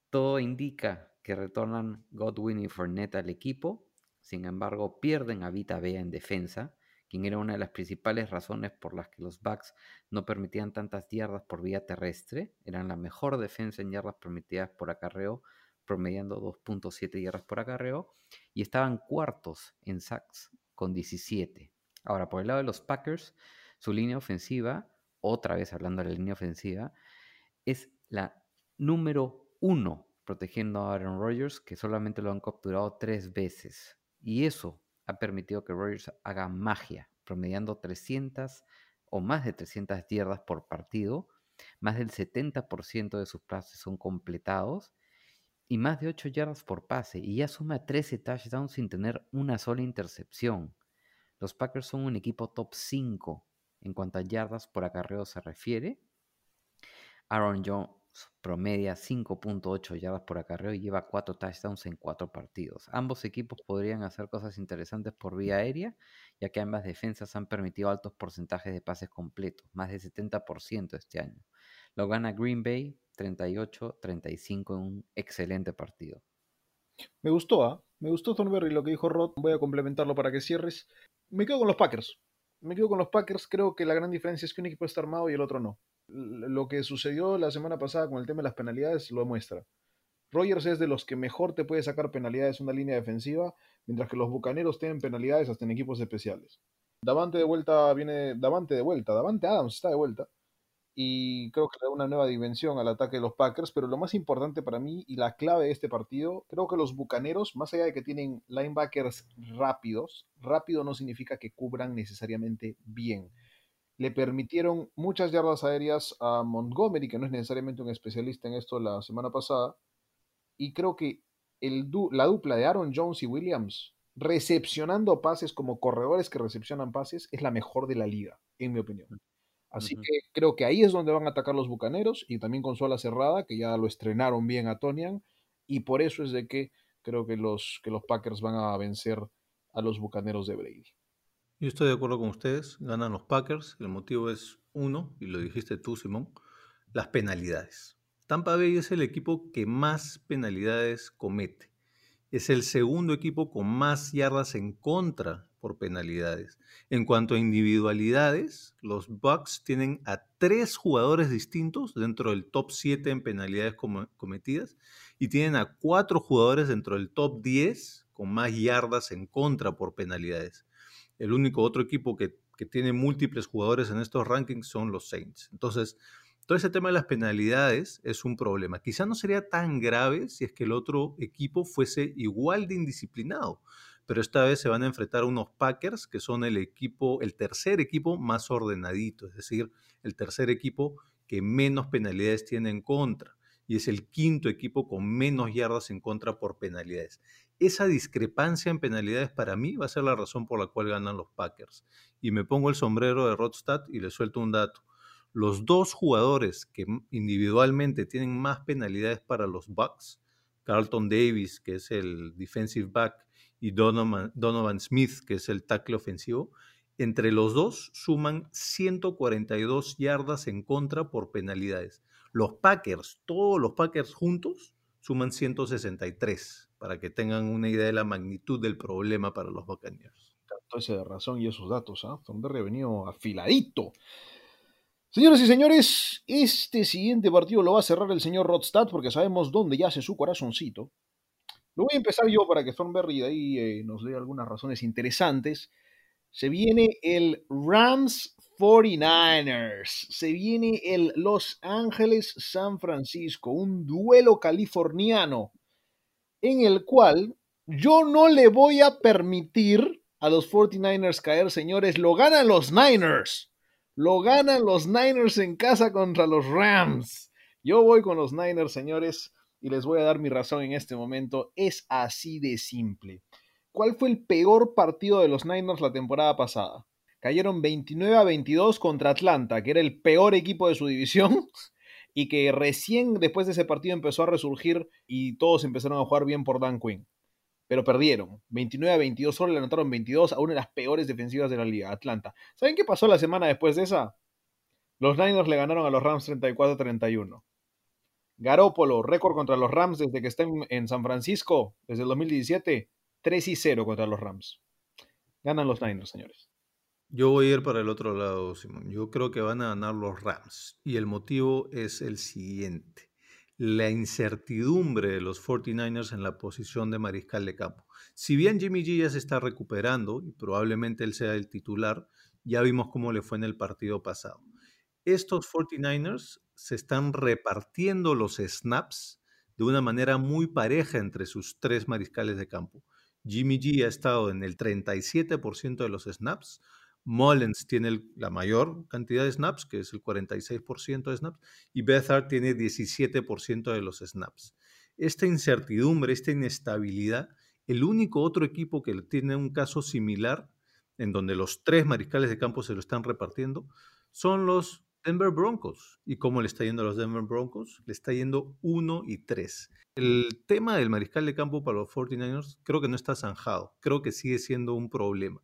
todo indica que retornan Godwin y Fournette al equipo. Sin embargo, pierden a Vita Bea en defensa, quien era una de las principales razones por las que los Bucks no permitían tantas yardas por vía terrestre. Eran la mejor defensa en yardas permitidas por acarreo, promediando 2.7 yardas por acarreo, y estaban cuartos en sacks con 17. Ahora, por el lado de los Packers, su línea ofensiva, otra vez hablando de la línea ofensiva, es la número uno protegiendo a Aaron Rodgers, que solamente lo han capturado tres veces. Y eso ha permitido que Rodgers haga magia, promediando 300 o más de 300 yardas por partido. Más del 70% de sus pases son completados y más de 8 yardas por pase. Y ya suma 13 touchdowns sin tener una sola intercepción. Los Packers son un equipo top 5 en cuanto a yardas por acarreo se refiere. Aaron Jones promedia 5.8 yardas por acarreo y lleva 4 touchdowns en 4 partidos. Ambos equipos podrían hacer cosas interesantes por vía aérea, ya que ambas defensas han permitido altos porcentajes de pases completos, más de 70% este año. Lo gana Green Bay 38-35 en un excelente partido. Me gustó, ¿ah? Me gustó Thornberry lo que dijo Rod. Voy a complementarlo para que cierres. Me quedo con los Packers. Me quedo con los Packers. Creo que la gran diferencia es que un equipo está armado y el otro no. Lo que sucedió la semana pasada con el tema de las penalidades lo demuestra. Rogers es de los que mejor te puede sacar penalidades en una línea defensiva, mientras que los bucaneros tienen penalidades hasta en equipos especiales. Davante de vuelta viene. Davante de vuelta. Davante Adams está de vuelta y creo que le da una nueva dimensión al ataque de los Packers, pero lo más importante para mí y la clave de este partido, creo que los Bucaneros, más allá de que tienen linebackers rápidos, rápido no significa que cubran necesariamente bien. Le permitieron muchas yardas aéreas a Montgomery, que no es necesariamente un especialista en esto la semana pasada, y creo que el la dupla de Aaron Jones y Williams, recepcionando pases como corredores que recepcionan pases, es la mejor de la liga, en mi opinión. Así que creo que ahí es donde van a atacar los Bucaneros y también con Sola Cerrada, que ya lo estrenaron bien a Tonian, y por eso es de que creo que los, que los Packers van a vencer a los Bucaneros de Brady. Yo estoy de acuerdo con ustedes, ganan los Packers, el motivo es uno, y lo dijiste tú, Simón, las penalidades. Tampa Bay es el equipo que más penalidades comete. Es el segundo equipo con más yardas en contra por penalidades. En cuanto a individualidades, los Bucks tienen a tres jugadores distintos dentro del top 7 en penalidades cometidas y tienen a cuatro jugadores dentro del top 10 con más yardas en contra por penalidades. El único otro equipo que, tiene múltiples jugadores en estos rankings son los Saints. Entonces, todo ese tema de las penalidades es un problema. Quizá no sería tan grave si es que el otro equipo fuese igual de indisciplinado pero esta vez se van a enfrentar a unos Packers que son el equipo, el tercer equipo más ordenadito, es decir, el tercer equipo que menos penalidades tiene en contra y es el quinto equipo con menos yardas en contra por penalidades. Esa discrepancia en penalidades para mí va a ser la razón por la cual ganan los Packers. Y me pongo el sombrero de Rodstad y le suelto un dato. Los dos jugadores que individualmente tienen más penalidades para los Bucks, Carlton Davis, que es el defensive back, y Donovan, Smith, que es el tackle ofensivo, entre los dos suman 142 yardas en contra por penalidades. Los Packers, todos los Packers juntos, suman 163, para que tengan una idea de la magnitud del problema para los Buccaneers. Tanto de razón y esos datos, ¿ah? ¿eh? venido afiladito. Señoras y señores, este siguiente partido lo va a cerrar el señor Rodstad porque sabemos dónde yace su corazoncito. Lo voy a empezar yo para que Thornberry de ahí eh, nos dé algunas razones interesantes. Se viene el Rams 49ers. Se viene el Los Ángeles San Francisco. Un duelo californiano en el cual yo no le voy a permitir a los 49ers caer, señores. Lo ganan los Niners. Lo ganan los Niners en casa contra los Rams. Yo voy con los Niners, señores y les voy a dar mi razón en este momento. Es así de simple. ¿Cuál fue el peor partido de los Niners la temporada pasada? Cayeron 29 a 22 contra Atlanta, que era el peor equipo de su división, y que recién después de ese partido empezó a resurgir y todos empezaron a jugar bien por Dan Quinn. Pero perdieron. 29 a 22, solo le anotaron 22 a una de las peores defensivas de la liga, Atlanta. ¿Saben qué pasó la semana después de esa? Los Niners le ganaron a los Rams 34 a 31. Garópolo, récord contra los Rams desde que está en, San Francisco, desde el 2017, 3 y 0 contra los Rams. Ganan los Niners, señores. Yo voy a ir para el otro lado, Simón. Yo creo que van a ganar los Rams. Y el motivo es el siguiente. La incertidumbre de los 49ers en la posición de mariscal de campo. Si bien Jimmy G ya se está recuperando y probablemente él sea el titular, ya vimos cómo le fue en el partido pasado. Estos 49ers se están repartiendo los snaps de una manera muy pareja entre sus tres mariscales de campo. Jimmy G ha estado en el 37% de los snaps, Mullens tiene la mayor cantidad de snaps, que es el 46% de snaps, y Bethard tiene 17% de los snaps. Esta incertidumbre, esta inestabilidad, el único otro equipo que tiene un caso similar, en donde los tres mariscales de campo se lo están repartiendo, son los Denver Broncos. ¿Y cómo le está yendo a los Denver Broncos? Le está yendo 1 y 3. El tema del mariscal de campo para los 49ers creo que no está zanjado, creo que sigue siendo un problema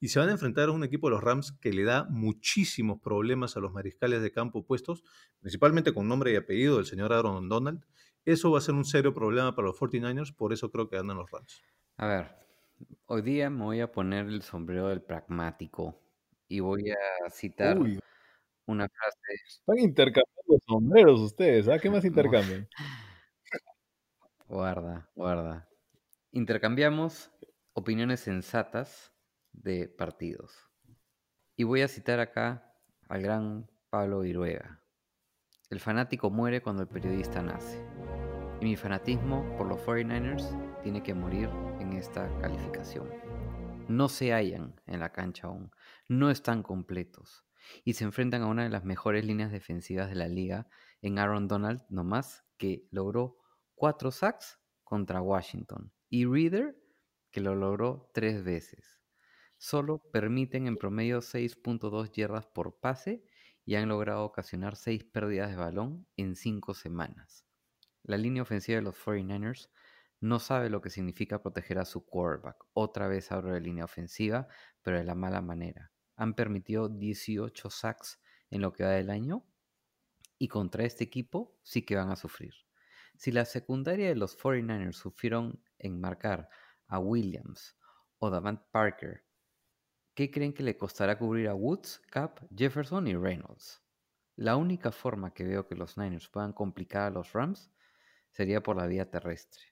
y se van a enfrentar a un equipo de los Rams que le da muchísimos problemas a los mariscales de campo puestos, principalmente con nombre y apellido del señor Aaron Donald. Eso va a ser un serio problema para los 49ers, por eso creo que ganan los Rams. A ver, hoy día me voy a poner el sombrero del pragmático y voy a citar Uy, una frase. están intercambiando sombreros ustedes, ¿ah? ¿Qué más [LAUGHS] intercambian? Guarda, guarda. Intercambiamos opiniones sensatas de partidos. Y voy a citar acá al gran Pablo Viruega. El fanático muere cuando el periodista nace. Y mi fanatismo por los 49ers tiene que morir en esta calificación. No se hallan en la cancha aún, no están completos y se enfrentan a una de las mejores líneas defensivas de la liga en Aaron Donald, nomás que logró cuatro sacks contra Washington y Reader que lo logró tres veces. Solo permiten en promedio 6.2 yardas por pase y han logrado ocasionar 6 pérdidas de balón en 5 semanas. La línea ofensiva de los 49ers no sabe lo que significa proteger a su quarterback. Otra vez hablo de línea ofensiva, pero de la mala manera. Han permitido 18 sacks en lo que va del año y contra este equipo sí que van a sufrir. Si la secundaria de los 49ers sufrieron en marcar a Williams o Davant Parker, ¿qué creen que le costará cubrir a Woods, Cap, Jefferson y Reynolds? La única forma que veo que los Niners puedan complicar a los Rams sería por la vía terrestre.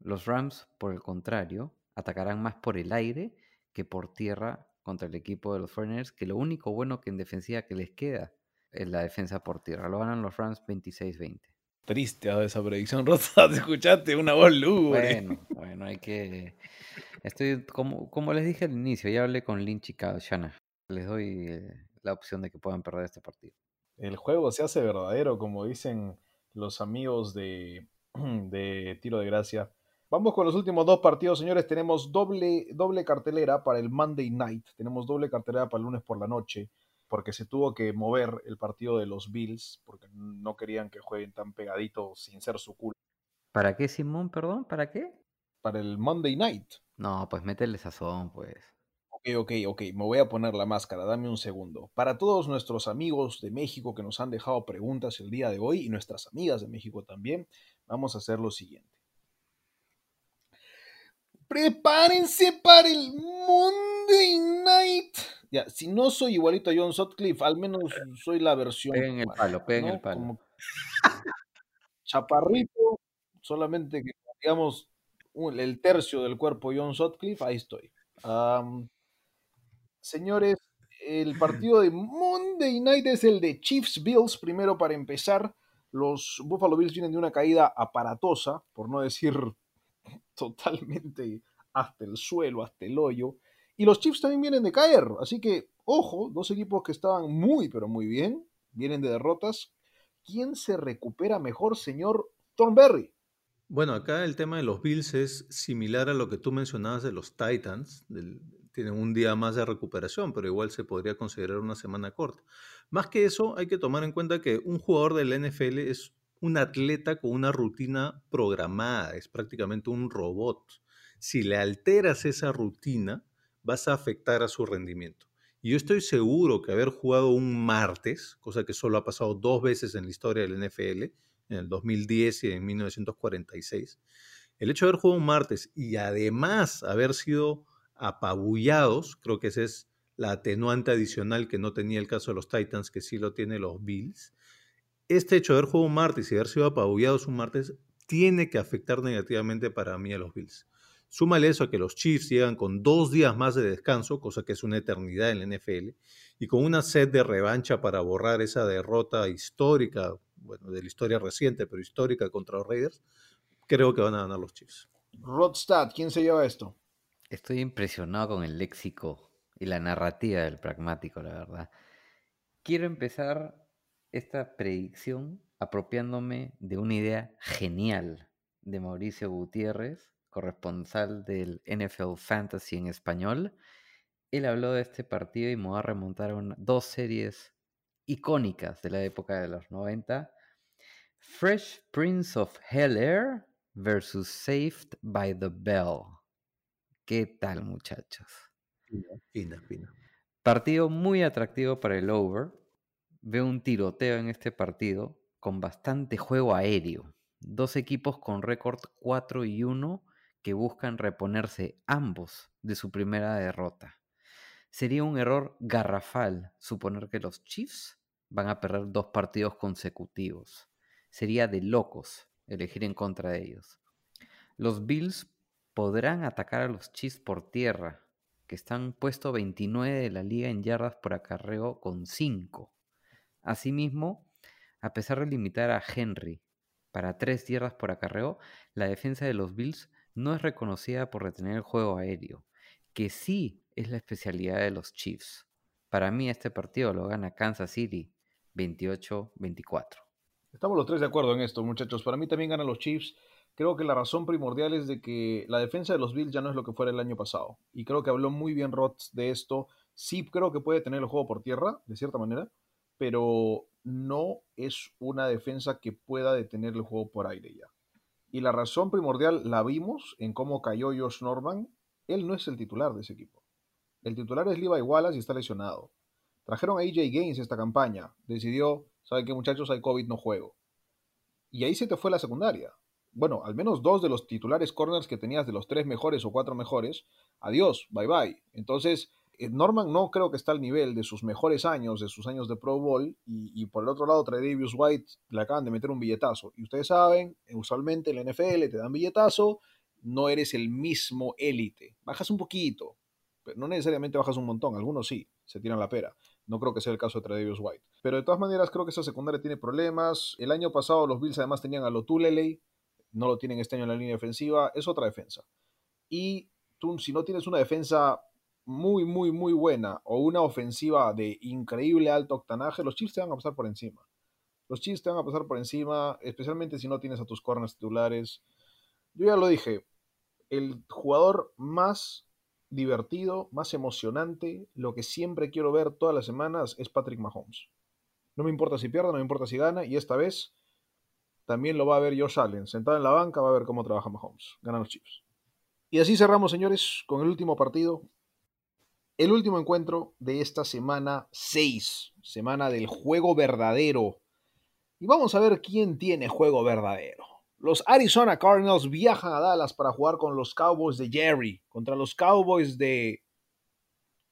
Los Rams, por el contrario, atacarán más por el aire que por tierra contra el equipo de los 49ers, que lo único bueno que en defensiva que les queda es la defensa por tierra. Lo ganan los Rams 26-20. Triste esa predicción, [LAUGHS] Rosa. ¿Te escuchaste? Una voz lúgubre. Bueno, bueno, hay que... Estoy, como, como les dije al inicio, ya hablé con Lynch y Shana. Les doy eh, la opción de que puedan perder este partido. El juego se hace verdadero, como dicen los amigos de, [CLEARS THROAT] de Tiro de Gracia. Vamos con los últimos dos partidos, señores. Tenemos doble, doble cartelera para el Monday Night. Tenemos doble cartelera para el lunes por la noche, porque se tuvo que mover el partido de los Bills, porque no querían que jueguen tan pegaditos sin ser su culo. ¿Para qué, Simón? Perdón, ¿para qué? Para el Monday Night. No, pues métele sazón, pues. Ok, ok, ok, me voy a poner la máscara, dame un segundo. Para todos nuestros amigos de México que nos han dejado preguntas el día de hoy y nuestras amigas de México también, vamos a hacer lo siguiente. Prepárense para el Monday Night. Ya, si no soy igualito a John Sutcliffe, al menos soy la versión. Peguen el palo, peguen ¿no? el palo. Como [LAUGHS] chaparrito, solamente que digamos el tercio del cuerpo John Sutcliffe, ahí estoy. Señores, el [LAUGHS] partido de Monday Night es el de Chiefs Bills. Primero, para empezar, los Buffalo Bills vienen de una caída aparatosa, por no decir [LAUGHS] totalmente hasta el suelo, hasta el hoyo. Y los Chiefs también vienen de caer. Así que, ojo, dos equipos que estaban muy, pero muy bien. Vienen de derrotas. ¿Quién se recupera mejor, señor Thornberry? Bueno, acá el tema de los Bills es similar a lo que tú mencionabas de los Titans, tienen un día más de recuperación, pero igual se podría considerar una semana corta. Más que eso, hay que tomar en cuenta que un jugador del NFL es un atleta con una rutina programada, es prácticamente un robot. Si le alteras esa rutina, vas a afectar a su rendimiento. Y yo estoy seguro que haber jugado un martes, cosa que solo ha pasado dos veces en la historia del NFL, en el 2010 y en 1946, el hecho de haber jugado un martes y además haber sido apabullados, creo que esa es la atenuante adicional que no tenía el caso de los Titans, que sí lo tiene los Bills. Este hecho de haber jugado un martes y haber sido apabullados un martes tiene que afectar negativamente para mí a los Bills. Súmale eso a que los Chiefs llegan con dos días más de descanso, cosa que es una eternidad en la NFL, y con una sed de revancha para borrar esa derrota histórica, bueno, de la historia reciente, pero histórica contra los Raiders, creo que van a ganar los Chiefs. Rodstad, ¿quién se lleva esto? Estoy impresionado con el léxico y la narrativa del pragmático, la verdad. Quiero empezar esta predicción apropiándome de una idea genial de Mauricio Gutiérrez, corresponsal del NFL Fantasy en español. Él habló de este partido y me va a remontar a dos series icónicas de la época de los 90. Fresh Prince of Hell Air versus Saved by the Bell. ¿Qué tal, muchachos? Fina, fina. Partido muy atractivo para el over. Veo un tiroteo en este partido con bastante juego aéreo. Dos equipos con récord 4 y 1 que buscan reponerse ambos de su primera derrota. Sería un error garrafal suponer que los Chiefs van a perder dos partidos consecutivos. Sería de locos elegir en contra de ellos. Los Bills podrán atacar a los Chiefs por tierra, que están puesto 29 de la liga en yardas por acarreo con 5. Asimismo, a pesar de limitar a Henry para 3 yardas por acarreo, la defensa de los Bills no es reconocida por retener el juego aéreo, que sí es la especialidad de los Chiefs. Para mí este partido lo gana Kansas City 28-24. Estamos los tres de acuerdo en esto, muchachos. Para mí también ganan los Chiefs. Creo que la razón primordial es de que la defensa de los Bills ya no es lo que fuera el año pasado. Y creo que habló muy bien Roth de esto. Sí creo que puede tener el juego por tierra, de cierta manera, pero no es una defensa que pueda detener el juego por aire ya. Y la razón primordial la vimos en cómo cayó Josh Norman. Él no es el titular de ese equipo. El titular es Levi Wallace y está lesionado. Trajeron a AJ Gaines esta campaña. Decidió, ¿saben qué muchachos? Hay COVID, no juego. Y ahí se te fue la secundaria. Bueno, al menos dos de los titulares corners que tenías de los tres mejores o cuatro mejores, adiós, bye bye. Entonces, Norman no creo que está al nivel de sus mejores años, de sus años de Pro Bowl, y, por el otro lado trae Davis White, le acaban de meter un billetazo. Y ustedes saben, usualmente en la NFL te dan billetazo, no eres el mismo élite. Bajas un poquito, pero no necesariamente bajas un montón, algunos sí, se tiran la pera. No creo que sea el caso de Davis White. Pero de todas maneras creo que esa secundaria tiene problemas. El año pasado los Bills además tenían a Lotuleley, no lo tienen este año en la línea defensiva, es otra defensa. Y tú, si no tienes una defensa muy, muy, muy buena o una ofensiva de increíble alto octanaje, los Chiefs te van a pasar por encima. Los Chiefs te van a pasar por encima, especialmente si no tienes a tus corners titulares. Yo ya lo dije, el jugador más divertido, más emocionante, lo que siempre quiero ver todas las semanas es Patrick Mahomes. No me importa si pierde, no me importa si gana, y esta vez también lo va a ver Josh Allen. Sentado en la banca va a ver cómo trabaja Mahomes. Ganan los Chiefs. Y así cerramos, señores, con el último partido el último encuentro de esta semana 6, semana del juego verdadero. Y vamos a ver quién tiene juego verdadero. Los Arizona Cardinals viajan a Dallas para jugar con los Cowboys de Jerry, contra los Cowboys de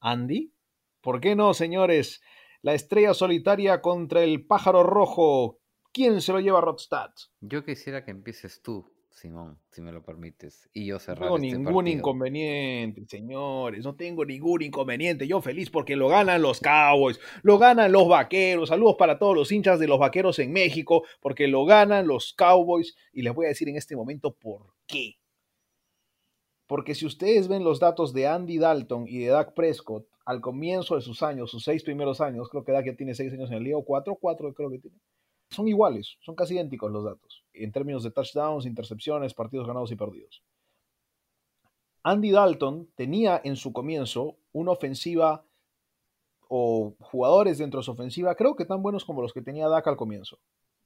Andy. ¿Por qué no, señores? La estrella solitaria contra el pájaro rojo. ¿Quién se lo lleva a Rodstad? Yo quisiera que empieces tú. Simón, si me lo permites. Y yo cerrar. No tengo este ningún partido. inconveniente, señores. No tengo ningún inconveniente. Yo feliz porque lo ganan los Cowboys, lo ganan los Vaqueros. Saludos para todos los hinchas de los Vaqueros en México, porque lo ganan los Cowboys. Y les voy a decir en este momento por qué. Porque si ustedes ven los datos de Andy Dalton y de Dak Prescott al comienzo de sus años, sus seis primeros años, creo que Dak ya tiene seis años en el lío, cuatro, cuatro creo que tiene son iguales, son casi idénticos los datos, en términos de touchdowns, intercepciones, partidos ganados y perdidos. Andy Dalton tenía en su comienzo una ofensiva o jugadores dentro de su ofensiva, creo que tan buenos como los que tenía Dak al comienzo.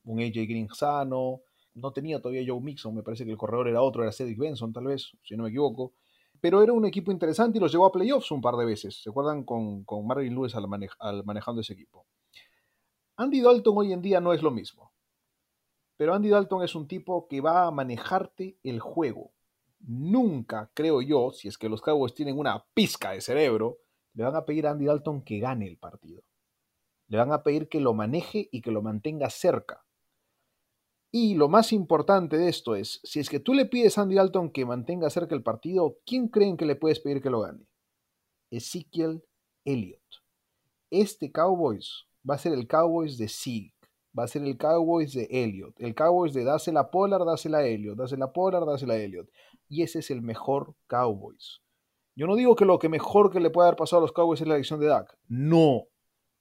Un AJ Green sano, no tenía todavía Joe Mixon, me parece que el corredor era otro, era Cedric Benson tal vez, si no me equivoco. Pero era un equipo interesante y los llevó a playoffs un par de veces. ¿Se acuerdan con, con Marvin Lewis al, al manejando ese equipo? Andy Dalton hoy en día no es lo mismo. Pero Andy Dalton es un tipo que va a manejarte el juego. Nunca, creo yo, si es que los Cowboys tienen una pizca de cerebro, le van a pedir a Andy Dalton que gane el partido. Le van a pedir que lo maneje y que lo mantenga cerca. Y lo más importante de esto es, si es que tú le pides a Andy Dalton que mantenga cerca el partido, ¿quién creen que le puedes pedir que lo gane? Ezekiel Elliott. Este Cowboys va a ser el Cowboys de Sig, va a ser el Cowboys de Elliott, el Cowboys de dásela a Pollard, dásela a Elliott, dásela a Pollard, dásela a Elliott. Y ese es el mejor Cowboys. Yo no digo que lo que mejor que le pueda haber pasado a los Cowboys es la elección de Dak. No,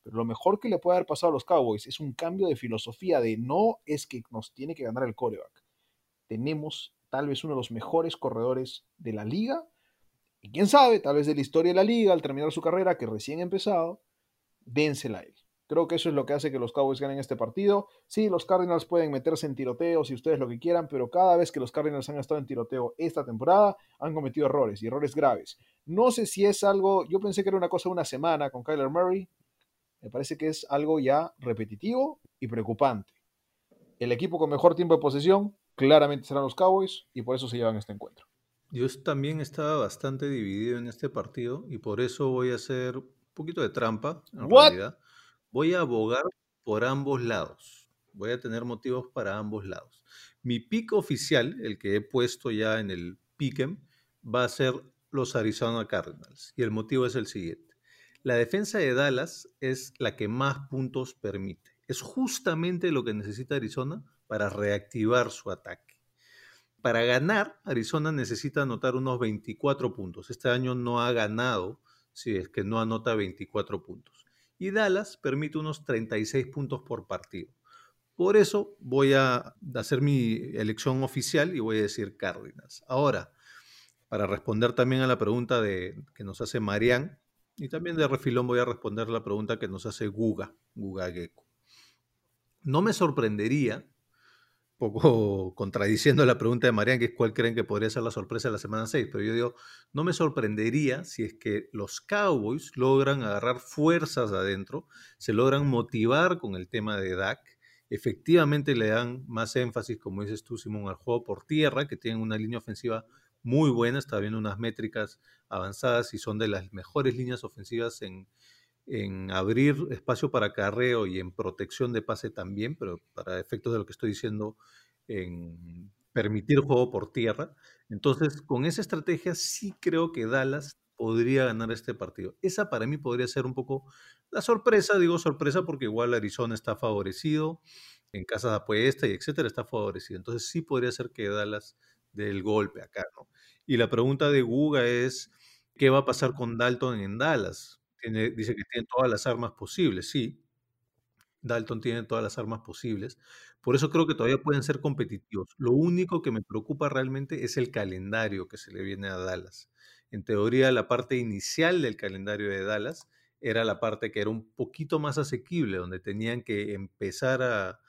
pero lo mejor que le puede haber pasado a los Cowboys es un cambio de filosofía de no es que nos tiene que ganar el coreback. Tenemos tal vez uno de los mejores corredores de la liga. Y quién sabe, tal vez de la historia de la liga, al terminar su carrera, que recién ha empezado, dénsela a él. Creo que eso es lo que hace que los Cowboys ganen este partido. Sí, los Cardinals pueden meterse en tiroteo si ustedes lo que quieran, pero cada vez que los Cardinals han estado en tiroteo esta temporada, han cometido errores y errores graves. No sé si es algo, yo pensé que era una cosa de una semana con Kyler Murray, me parece que es algo ya repetitivo y preocupante. El equipo con mejor tiempo de posesión claramente serán los Cowboys y por eso se llevan este encuentro. Yo también estaba bastante dividido en este partido y por eso voy a hacer un poquito de trampa, en realidad. Voy a abogar por ambos lados. Voy a tener motivos para ambos lados. Mi pico oficial, el que he puesto ya en el pick'em, va a ser los Arizona Cardinals. Y el motivo es el siguiente. La defensa de Dallas es la que más puntos permite. Es justamente lo que necesita Arizona para reactivar su ataque. Para ganar, Arizona necesita anotar unos 24 puntos. Este año no ha ganado si es que no anota 24 puntos. Y Dallas permite unos 36 puntos por partido. Por eso voy a hacer mi elección oficial y voy a decir Cardinals. Ahora, para responder también a la pregunta que nos hace Marian, y también de refilón voy a responder la pregunta que nos hace Guga, Guga Gecko. No me sorprendería, poco contradiciendo la pregunta de Marian, que es cuál creen que podría ser la sorpresa de la semana 6, pero yo digo, no me sorprendería si es que los Cowboys logran agarrar fuerzas adentro, se logran motivar con el tema de Dak, efectivamente le dan más énfasis, como dices tú, Simón, al juego por tierra, que tienen una línea ofensiva muy buena, está viendo unas métricas avanzadas y son de las mejores líneas ofensivas en, abrir espacio para carreo y en protección de pase también, pero para efectos de lo que estoy diciendo, en permitir juego por tierra. Entonces, con esa estrategia sí creo que Dallas podría ganar este partido. Esa para mí podría ser un poco la sorpresa, digo sorpresa porque igual Arizona está favorecido, en casa de apuesta y etcétera está favorecido. Entonces sí podría ser que Dallas del golpe acá, ¿no? Y la pregunta de Guga es, ¿qué va a pasar con Dalton en Dallas? Dice que tiene todas las armas posibles, sí. Dalton tiene todas las armas posibles. Por eso creo que todavía pueden ser competitivos. Lo único que me preocupa realmente es el calendario que se le viene a Dallas. En teoría, la parte inicial del calendario de Dallas era la parte que era un poquito más asequible, donde tenían que empezar a,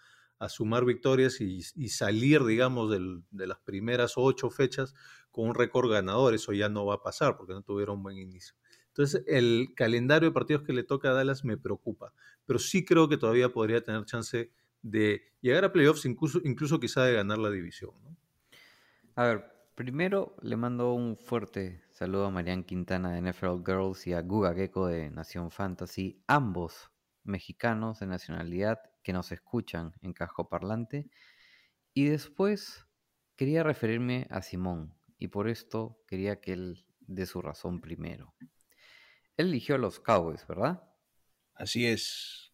sumar victorias y, salir, digamos, de las primeras ocho fechas con un récord ganador. Eso ya no va a pasar porque no tuvieron un buen inicio. Entonces, el calendario de partidos que le toca a Dallas me preocupa, pero sí creo que todavía podría tener chance de llegar a playoffs, incluso, incluso quizá de ganar la división. A ver, primero le mando un fuerte saludo a Marian Quintana de NFL Girls y a Guga Gecko de Nación Fantasy, ambos mexicanos de nacionalidad que nos escuchan en Casco Parlante. Y después quería referirme a Simón, y por esto quería que él dé su razón primero. Él eligió a los Cowboys, ¿verdad? Así es.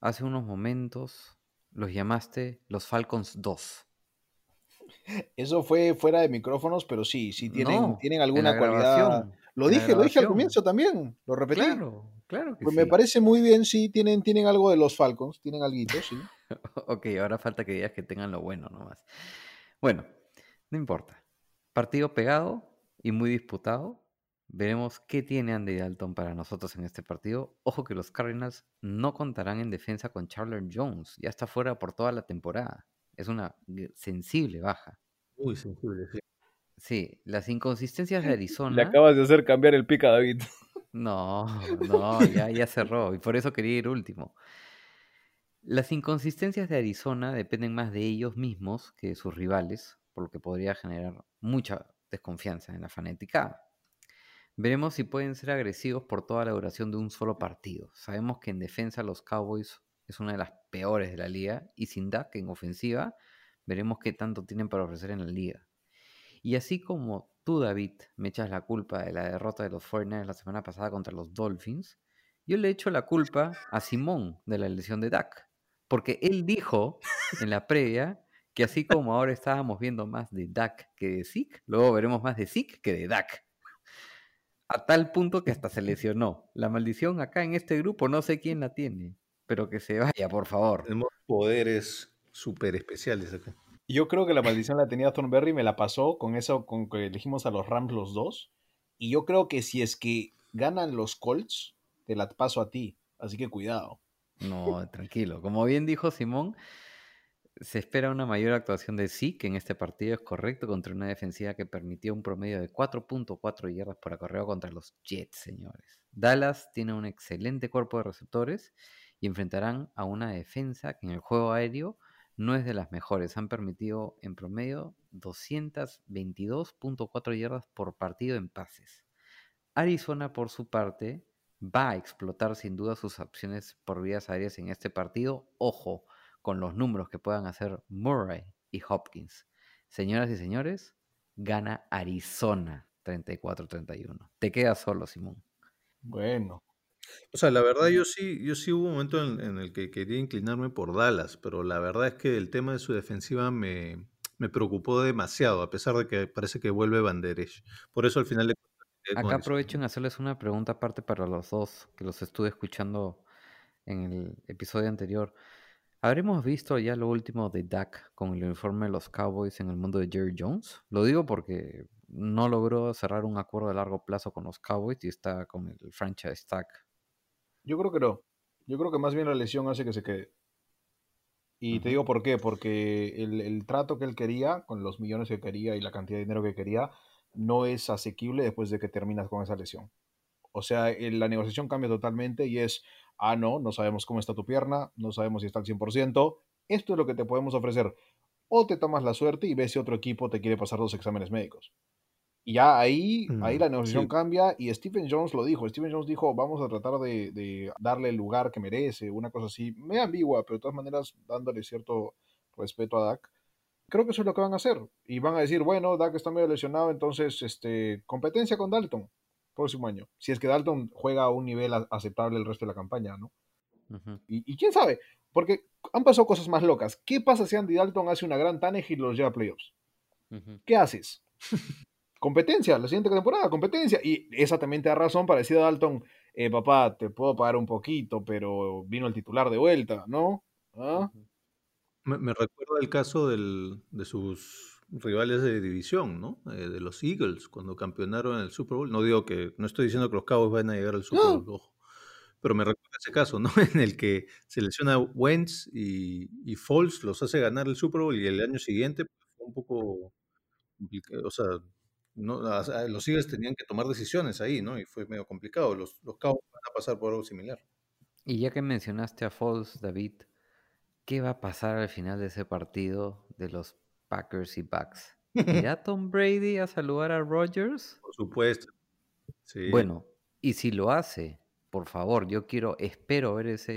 Hace unos momentos los llamaste los Falcons 2. Eso fue fuera de micrófonos, pero sí, sí tienen, tienen alguna cualidad. Lo dije, lo dije al comienzo también, lo repetí. Claro, Claro que pues me parece muy bien, sí, tienen, tienen algo de los Falcons, tienen algo, sí. [LAUGHS] ok, ahora falta que digas que tengan lo bueno nomás. Bueno, no importa. Partido pegado y muy disputado. Veremos qué tiene Andy Dalton para nosotros en este partido. Ojo que los Cardinals no contarán en defensa con Charler Jones. Ya está fuera por toda la temporada. Es una sensible baja. Muy sensible, sí. Sí, las inconsistencias de [LAUGHS] Le Arizona. acabas de hacer cambiar el pick a David. [LAUGHS] No, no, ya, ya cerró. Y por eso quería ir último. Las inconsistencias de Arizona dependen más de ellos mismos que de sus rivales, por lo que podría generar mucha desconfianza en la fanaticada. Veremos si pueden ser agresivos por toda la duración de un solo partido. Sabemos que en defensa los Cowboys es una de las peores de la liga y sin Dak en ofensiva veremos qué tanto tienen para ofrecer en la liga. Y así como tú, David, me echas la culpa de la derrota de los 49ers la semana pasada contra los Dolphins, yo le echo la culpa a Simón de la lesión de Dak. Porque él dijo en la previa que así como ahora estábamos viendo más de Dak que de Zeke, luego veremos más de Zeke que de Dak. A tal punto que hasta se lesionó. La maldición acá en este grupo no sé quién la tiene, pero que se vaya, por favor. Tenemos poderes súper especiales acá. Yo creo que la maldición la tenía Thornberry, me la pasó con eso, con que elegimos a los Rams los dos. Y yo creo que si es que ganan los Colts, te la paso a ti. Así que cuidado. No, tranquilo. Como bien dijo Simón, se espera una mayor actuación de Zeke en este partido, es correcto, contra una defensiva que permitió un promedio de 4.4 yardas por acarreo contra los Jets, señores. Dallas tiene un excelente cuerpo de receptores y enfrentarán a una defensa que en el juego aéreo no es de las mejores. Han permitido en promedio 222.4 yardas por partido en pases. Arizona, por su parte, va a explotar sin duda sus opciones por vías aéreas en este partido. Ojo con los números que puedan hacer Murray y Hopkins. Señoras y señores, gana Arizona 34-31. Te quedas solo, Simón. Bueno, O sea, la verdad yo sí, yo sí hubo un momento en, en el que quería inclinarme por Dallas, pero la verdad es que el tema de su defensiva me, me preocupó demasiado, a pesar de que parece que vuelve Banderech. Por eso al final con Acá aprovecho en hacerles una pregunta aparte para los dos, que los estuve escuchando en el episodio anterior. ¿Habremos visto ya lo último de Dak con el uniforme de los Cowboys en el mundo de Jerry Jones? Lo digo porque no logró cerrar un acuerdo a largo plazo con los Cowboys y está con el franchise tag. yo creo que no. Yo creo que más bien la lesión hace que se quede. Y te digo por qué, porque el, el trato que él quería, con los millones que quería y la cantidad de dinero que quería, no es asequible después de que terminas con esa lesión. O sea, el- la negociación cambia totalmente y es, ah, no, no sabemos cómo está tu pierna, no sabemos si está al 100%, esto es lo que te podemos ofrecer. O te tomas la suerte y ves si otro equipo te quiere pasar dos exámenes médicos. Y ya ahí, ahí Mm, la negociación sí. cambia y Stephen Jones lo dijo. Stephen Jones dijo, vamos a tratar de, de darle el lugar que merece, una cosa así, medio ambigua, pero de todas maneras dándole cierto respeto a Dak. Creo que eso es lo que van a hacer. Y van a decir, bueno, Dak está medio lesionado, entonces este, competencia con Dalton próximo año. Si es que Dalton juega a un nivel aceptable el resto de la campaña, ¿no? Y, y quién sabe, porque han pasado cosas más locas. ¿Qué pasa si Andy Dalton hace una gran Tannehill y los lleva a playoffs? ¿Qué haces? [LAUGHS] competencia, la siguiente temporada, competencia. Y esa también te da razón para decir a Dalton, eh, papá, te puedo pagar un poquito, pero vino el titular de vuelta, ¿no? ¿Ah? Me, me recuerda el caso del- de sus rivales de división, ¿no? Eh, de los Eagles, cuando campeonaron en el Super Bowl. No digo que, no estoy diciendo que los Cowboys van a llegar al Super Bowl, ojo. Pero me recuerda ese caso, ¿no? [LAUGHS] En el que selecciona Wentz y, y Foles los hace ganar el Super Bowl y el año siguiente pues, fue un poco complicado. O sea, no, los Eagles tenían que tomar decisiones ahí, ¿no? Y fue medio complicado. Los, los Cowboys van a pasar por algo similar. Y ya que mencionaste a Foles, David, ¿qué va a pasar al final de ese partido de los Packers y Bucks? [LAUGHS] ¿Irá Tom Brady a saludar a Rodgers? Por supuesto. Sí. Bueno, y si lo hace, por favor, yo quiero, espero ver esa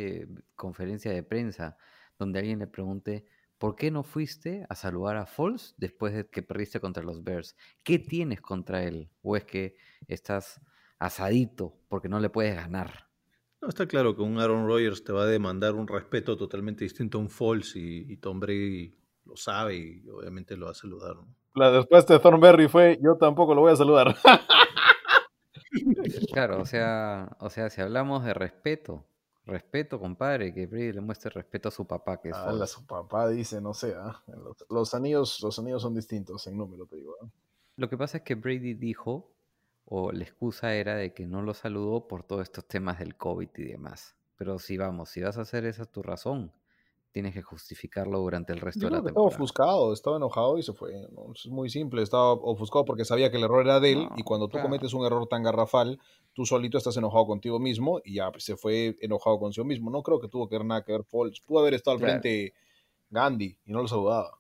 conferencia de prensa donde alguien le pregunte, ¿por qué no fuiste a saludar a Foles después de que perdiste contra los Bears? ¿Qué tienes contra él? ¿O es que estás asadito porque no le puedes ganar? No, está claro que un Aaron Rodgers te va a demandar un respeto totalmente distinto a un Foles y, y Tom Brady lo sabe y obviamente lo va a saludar. ¿no? La respuesta de Thornberry fue, yo tampoco lo voy a saludar. [LAUGHS] Claro, o sea, o sea, si hablamos de respeto, respeto, compadre, que Brady le muestre respeto a su papá, que es Ala, Foles. su papá dice, no sé, ¿ah? los, los anillos, los anillos son distintos en número, te digo. ¿ah? Lo que pasa es que Brady dijo, o la excusa era de que no lo saludó por todos estos temas del COVID y demás. Pero si vamos, si vas a hacer esa tu razón, tienes que justificarlo durante el resto Yo de la que estaba temporada. ofuscado, estaba enojado y se fue. ¿no? Es muy simple, estaba ofuscado porque sabía que el error era de él No, y cuando tú claro. cometes un error tan garrafal, tú solito estás enojado contigo mismo y ya pues, se fue enojado consigo mismo. No creo que tuvo que ver nada que ver Foles. Pudo haber estado al Claro. frente Gandhi y no lo saludaba.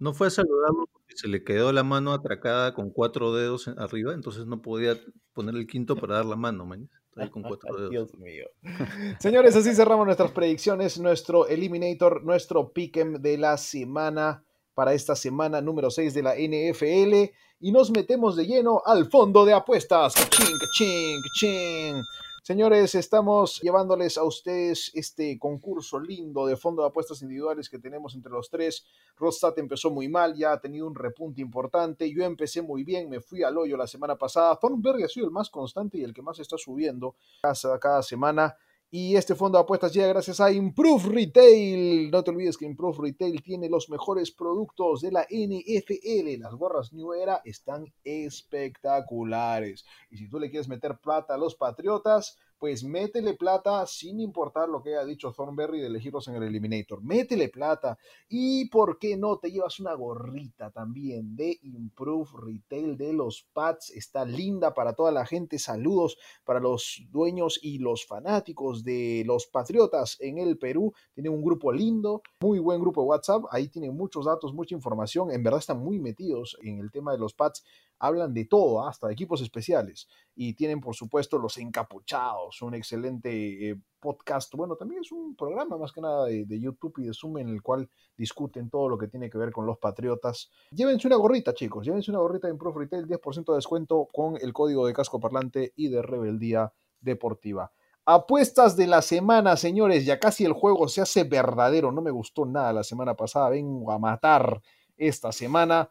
No fue a saludarlo porque se le quedó la mano atracada con cuatro dedos arriba, entonces no podía poner el quinto para dar la mano, man. Está ahí con cuatro [LAUGHS] dedos. Dios mío. [LAUGHS] Señores, así cerramos nuestras predicciones, nuestro Eliminator, nuestro Pick'em de la semana para esta semana número 6 de la NFL y nos metemos de lleno al fondo de apuestas. Cachín, cachín, cachín. Señores, estamos llevándoles a ustedes este concurso lindo de fondo de apuestas individuales que tenemos entre los tres. Rostad empezó muy mal, ya ha tenido un repunte importante. Yo empecé muy bien, me fui al hoyo la semana pasada. Thornberry ha sido el más constante y el que más está subiendo cada semana. Y este fondo de apuestas llega gracias a Improve Retail. No te olvides que Improve Retail tiene los mejores productos de la NFL. Las gorras New Era están espectaculares. Y si tú le quieres meter plata a los Patriotas, pues métele plata sin importar lo que haya dicho Thornberry de elegirlos en el Eliminator. Métele plata. Y por qué no te llevas una gorrita también de Improve Retail de los Pats. Está linda para toda la gente. Saludos para los dueños y los fanáticos de los Patriotas en el Perú. Tienen un grupo lindo, muy buen grupo de WhatsApp. Ahí tienen muchos datos, mucha información. En verdad están muy metidos en el tema de los Pats. Hablan de todo, hasta de equipos especiales. Y tienen, por supuesto, los encapuchados, un excelente eh, podcast. Bueno, también es un programa más que nada de, de YouTube y de Zoom en el cual discuten todo lo que tiene que ver con los Patriotas. Llévense una gorrita, chicos. Llévense una gorrita de Improve Retail, 10% de descuento con el código de casco parlante y de rebeldía deportiva. Apuestas de la semana, señores. Ya casi el juego se hace verdadero. No me gustó nada la semana pasada. Vengo a matar esta semana.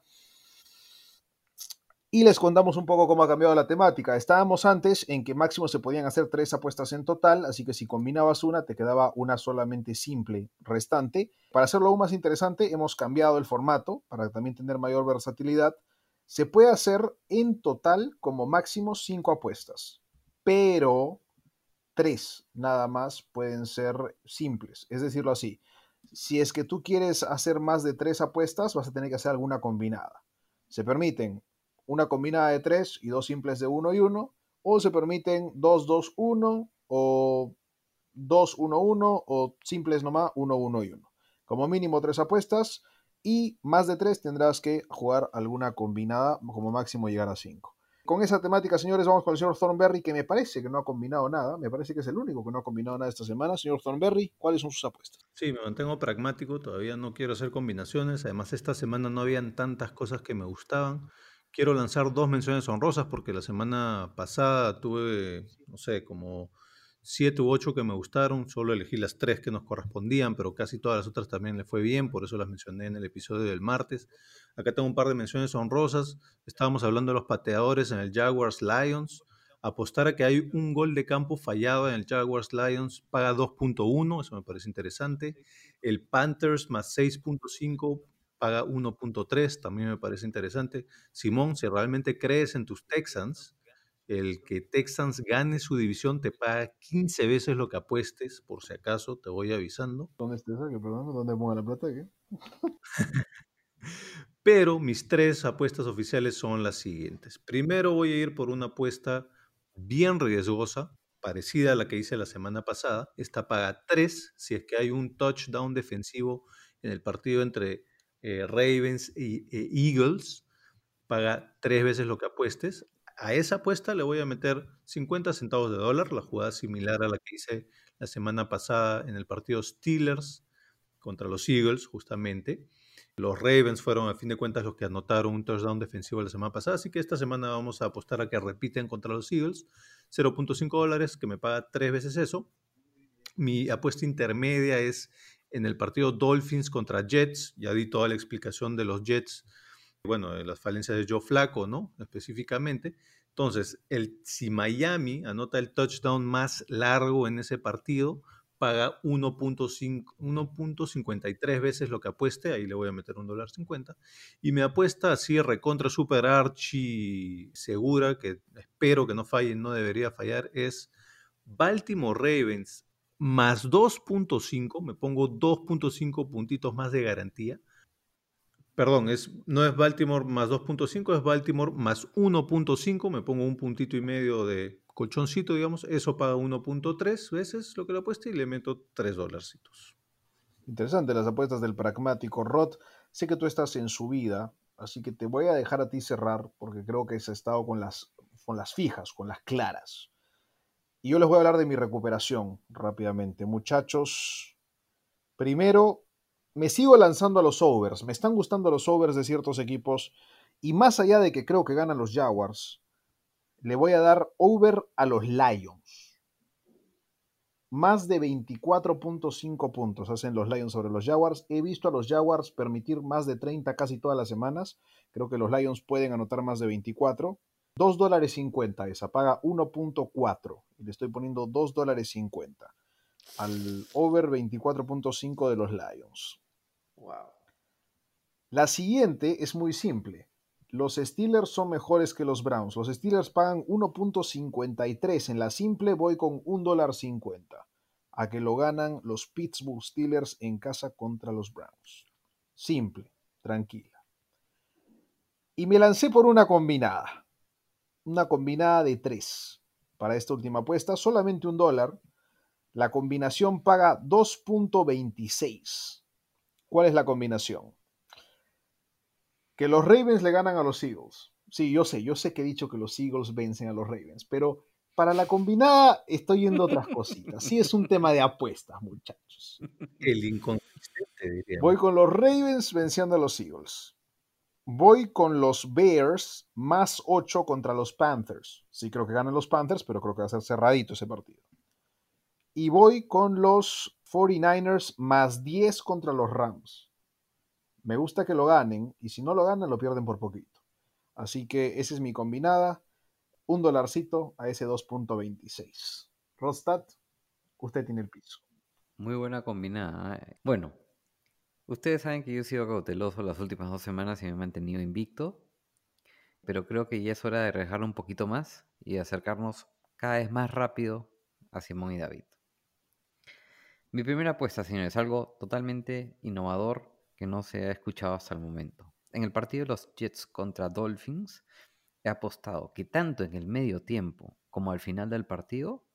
Y les contamos un poco cómo ha cambiado la temática. Estábamos antes en que máximo se podían hacer tres apuestas en total, así que si combinabas una, te quedaba una solamente simple restante. Para hacerlo aún más interesante, hemos cambiado el formato para también tener mayor versatilidad. Se puede hacer en total como máximo cinco apuestas, pero tres nada más pueden ser simples. Es decirlo así, si es que tú quieres hacer más de tres apuestas, vas a tener que hacer alguna combinada. Se permiten una combinada de tres y dos simples de uno y uno, o se permiten dos, dos, uno, o dos, uno, uno, o simples nomás, uno, uno y uno. Como mínimo tres apuestas y más de tres tendrás que jugar alguna combinada, como máximo llegar a cinco. Con esa temática, señores, vamos con el señor Thornberry, que me parece que no ha combinado nada. Me parece que es el único que no ha combinado nada esta semana. Señor Thornberry, ¿cuáles son sus apuestas? Sí, me mantengo pragmático, todavía no quiero hacer combinaciones. Además, esta semana no habían tantas cosas que me gustaban. Quiero lanzar dos menciones honrosas porque la semana pasada tuve, no sé, como siete u ocho que me gustaron. Solo elegí las tres que nos correspondían, pero casi todas las otras también le fue bien, por eso las mencioné en el episodio del martes. Acá tengo un par de menciones honrosas. Estábamos hablando de los pateadores en el Jaguars Lions. Apostar a que hay un gol de campo fallado en el Jaguars Lions paga 2.1, eso me parece interesante. El Panthers más 6.5 paga 1.3, también me parece interesante. Simón, si realmente crees en tus Texans, el que Texans gane su división te paga 15 veces lo que apuestes, por si acaso, te voy avisando. ¿Dónde está esa? Perdón, ¿dónde la plata? ¿Qué? [LAUGHS] Pero mis tres apuestas oficiales son las siguientes. Primero voy a ir por una apuesta bien riesgosa, parecida a la que hice la semana pasada. Esta paga 3 si es que hay un touchdown defensivo en el partido entre eh, Ravens y eh, Eagles. Paga tres veces lo que apuestes. A esa apuesta le voy a meter 50 centavos de dólar, la jugada similar a la que hice la semana pasada en el partido Steelers contra los Eagles, justamente. Los Ravens fueron a fin de cuentas los que anotaron un touchdown defensivo la semana pasada, así que esta semana vamos a apostar a que repiten contra los Eagles. 0.5 dólares, que me paga tres veces eso. Mi apuesta intermedia es en el partido Dolphins contra Jets. Ya di toda la explicación de los Jets, bueno, de las falencias de Joe Flaco, ¿no? Específicamente. Entonces, el, si Miami anota el touchdown más largo en ese partido, paga 1.5 1.53 veces lo que apueste, ahí le voy a meter un dólar 50. Y me apuesta así recontra super archi segura, que espero que no falle, no debería fallar, es Baltimore Ravens más 2.5, me pongo 2.5 puntitos más de garantía. Perdón, es, no es Baltimore más 2.5, es Baltimore más 1.5, me pongo un puntito y medio de colchoncito, digamos, eso paga 1.3 veces lo que le apuesta y le meto 3 dolarcitos. Interesante las apuestas del pragmático Rod. Sé que tú estás en su vida, así que te voy a dejar a ti cerrar porque creo que has estado con las, con las fijas, con las claras. Y yo les voy a hablar de mi recuperación rápidamente. Muchachos, primero, me sigo lanzando a los overs. Me están gustando los overs de ciertos equipos. Y más allá de que creo que ganan los Jaguars, le voy a dar over a los Lions. Más de 24.5 puntos hacen los Lions sobre los Jaguars. He visto a los Jaguars permitir más de 30 casi todas las semanas. Creo que los Lions pueden anotar más de 24. 2 dólares 50 esa, paga 1.4 y le estoy poniendo 2 dólares 50 al over 24.5 de los Lions. Wow. La siguiente es muy simple. Los Steelers son mejores que los Browns. Los Steelers pagan 1.53. En la simple voy con 1 dólar 50. A que lo ganan los Pittsburgh Steelers en casa contra los Browns. Simple, tranquila. Y me lancé por una combinada una combinada de 3 para esta última apuesta, solamente un dólar. La combinación paga 2.26. ¿Cuál es la combinación? Que los Ravens le ganan a los Eagles. Sí, yo sé, yo sé que he dicho que los Eagles vencen a los Ravens, pero para la combinada estoy yendo otras cositas. Sí, es un tema de apuestas, muchachos. El inconsistente, diría. Voy con los Ravens venciendo a los Eagles. Voy con los Bears más 8 contra los Panthers. Sí creo que ganan los Panthers, pero creo que va a ser cerradito ese partido. Y voy con los 49ers más 10 contra los Rams. Me gusta que lo ganen y si no lo ganan lo pierden por poquito. Así que esa es mi combinada. Un dolarcito a ese 2.26. Rostad, usted tiene el piso. Muy buena combinada. ¿eh? Bueno, Ustedes saben que yo he sido cauteloso las últimas dos semanas y me he mantenido invicto, pero creo que ya es hora de rejarlo un poquito más y acercarnos cada vez más rápido a Simón y David. Mi primera apuesta, señores, algo totalmente innovador que no se ha escuchado hasta el momento. En el partido de los Jets contra Dolphins, he apostado que tanto en el medio tiempo como al final del partido,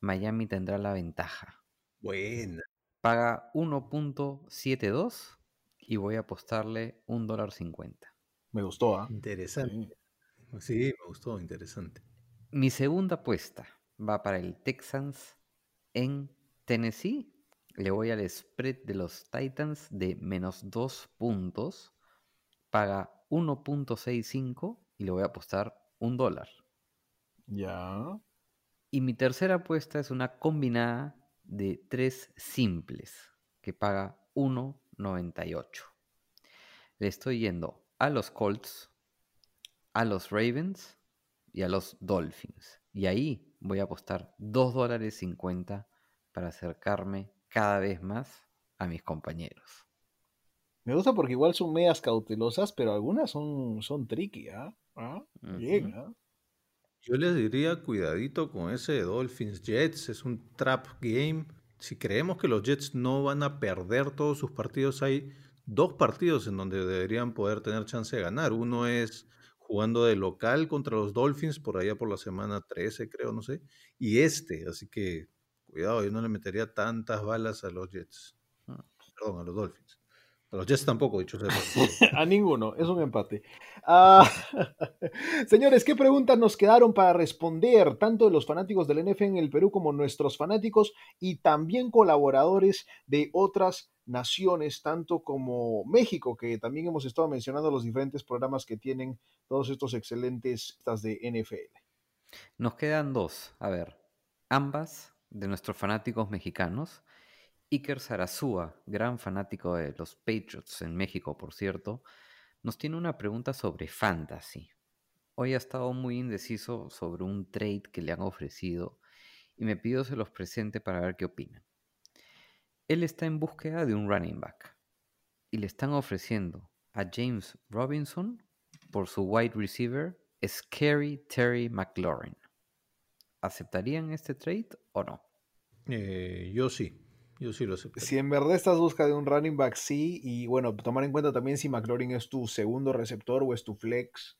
Miami tendrá la ventaja. Buena. Paga 1.72 y voy a apostarle un dólar 50. Me gustó, ¿ah? Interesante. Sí, me gustó, interesante. Mi segunda apuesta va para el Texans en Tennessee. Le voy al spread de los Titans de menos 2 puntos. Paga 1.65 y le voy a apostar un dólar. Ya. Y mi tercera apuesta es una combinada de tres simples que paga 1.98. Le estoy yendo a los Colts, a los Ravens y a los Dolphins. Y ahí voy a apostar 2 dólares 50 para acercarme cada vez más a mis compañeros. Me gusta porque igual son medias cautelosas, pero algunas son, son tricky, ¿ah? ¿Ah? Bien. ¿ah? Yo les diría cuidadito con ese de Dolphins Jets, es un trap game. Si creemos que los Jets no van a perder todos sus partidos, hay dos partidos en donde deberían poder tener chance de ganar. Uno es jugando de local contra los Dolphins por allá por la semana 13, creo, no sé. Y este, así que cuidado, yo no le metería tantas balas a los Jets. Ah. Perdón, a los Dolphins. A los Jets tampoco, dicho sea. [LAUGHS] A ninguno, es un empate. Ah, [LAUGHS] señores, ¿qué preguntas nos quedaron para responder? Tanto de los fanáticos del NFL en el Perú como nuestros fanáticos y también colaboradores de otras naciones, tanto como México, que también hemos estado mencionando los diferentes programas que tienen todos estos excelentes estas de NFL. Nos quedan dos, a ver, ambas de nuestros fanáticos mexicanos. Iker Sarazúa, gran fanático de los Patriots en México, por cierto, nos tiene una pregunta sobre fantasy. Hoy ha estado muy indeciso sobre un trade que le han ofrecido y me pidió se los presente para ver qué opinan. Él está en búsqueda de un running back y le están ofreciendo a James Robinson por su wide receiver Scary Terry McLaurin. ¿Aceptarían este trade o no? Eh, yo sí, yo sí lo acepto. Si en verdad estás busca de un running back, sí. Y bueno, tomar en cuenta también si McLaurin es tu segundo receptor o es tu flex.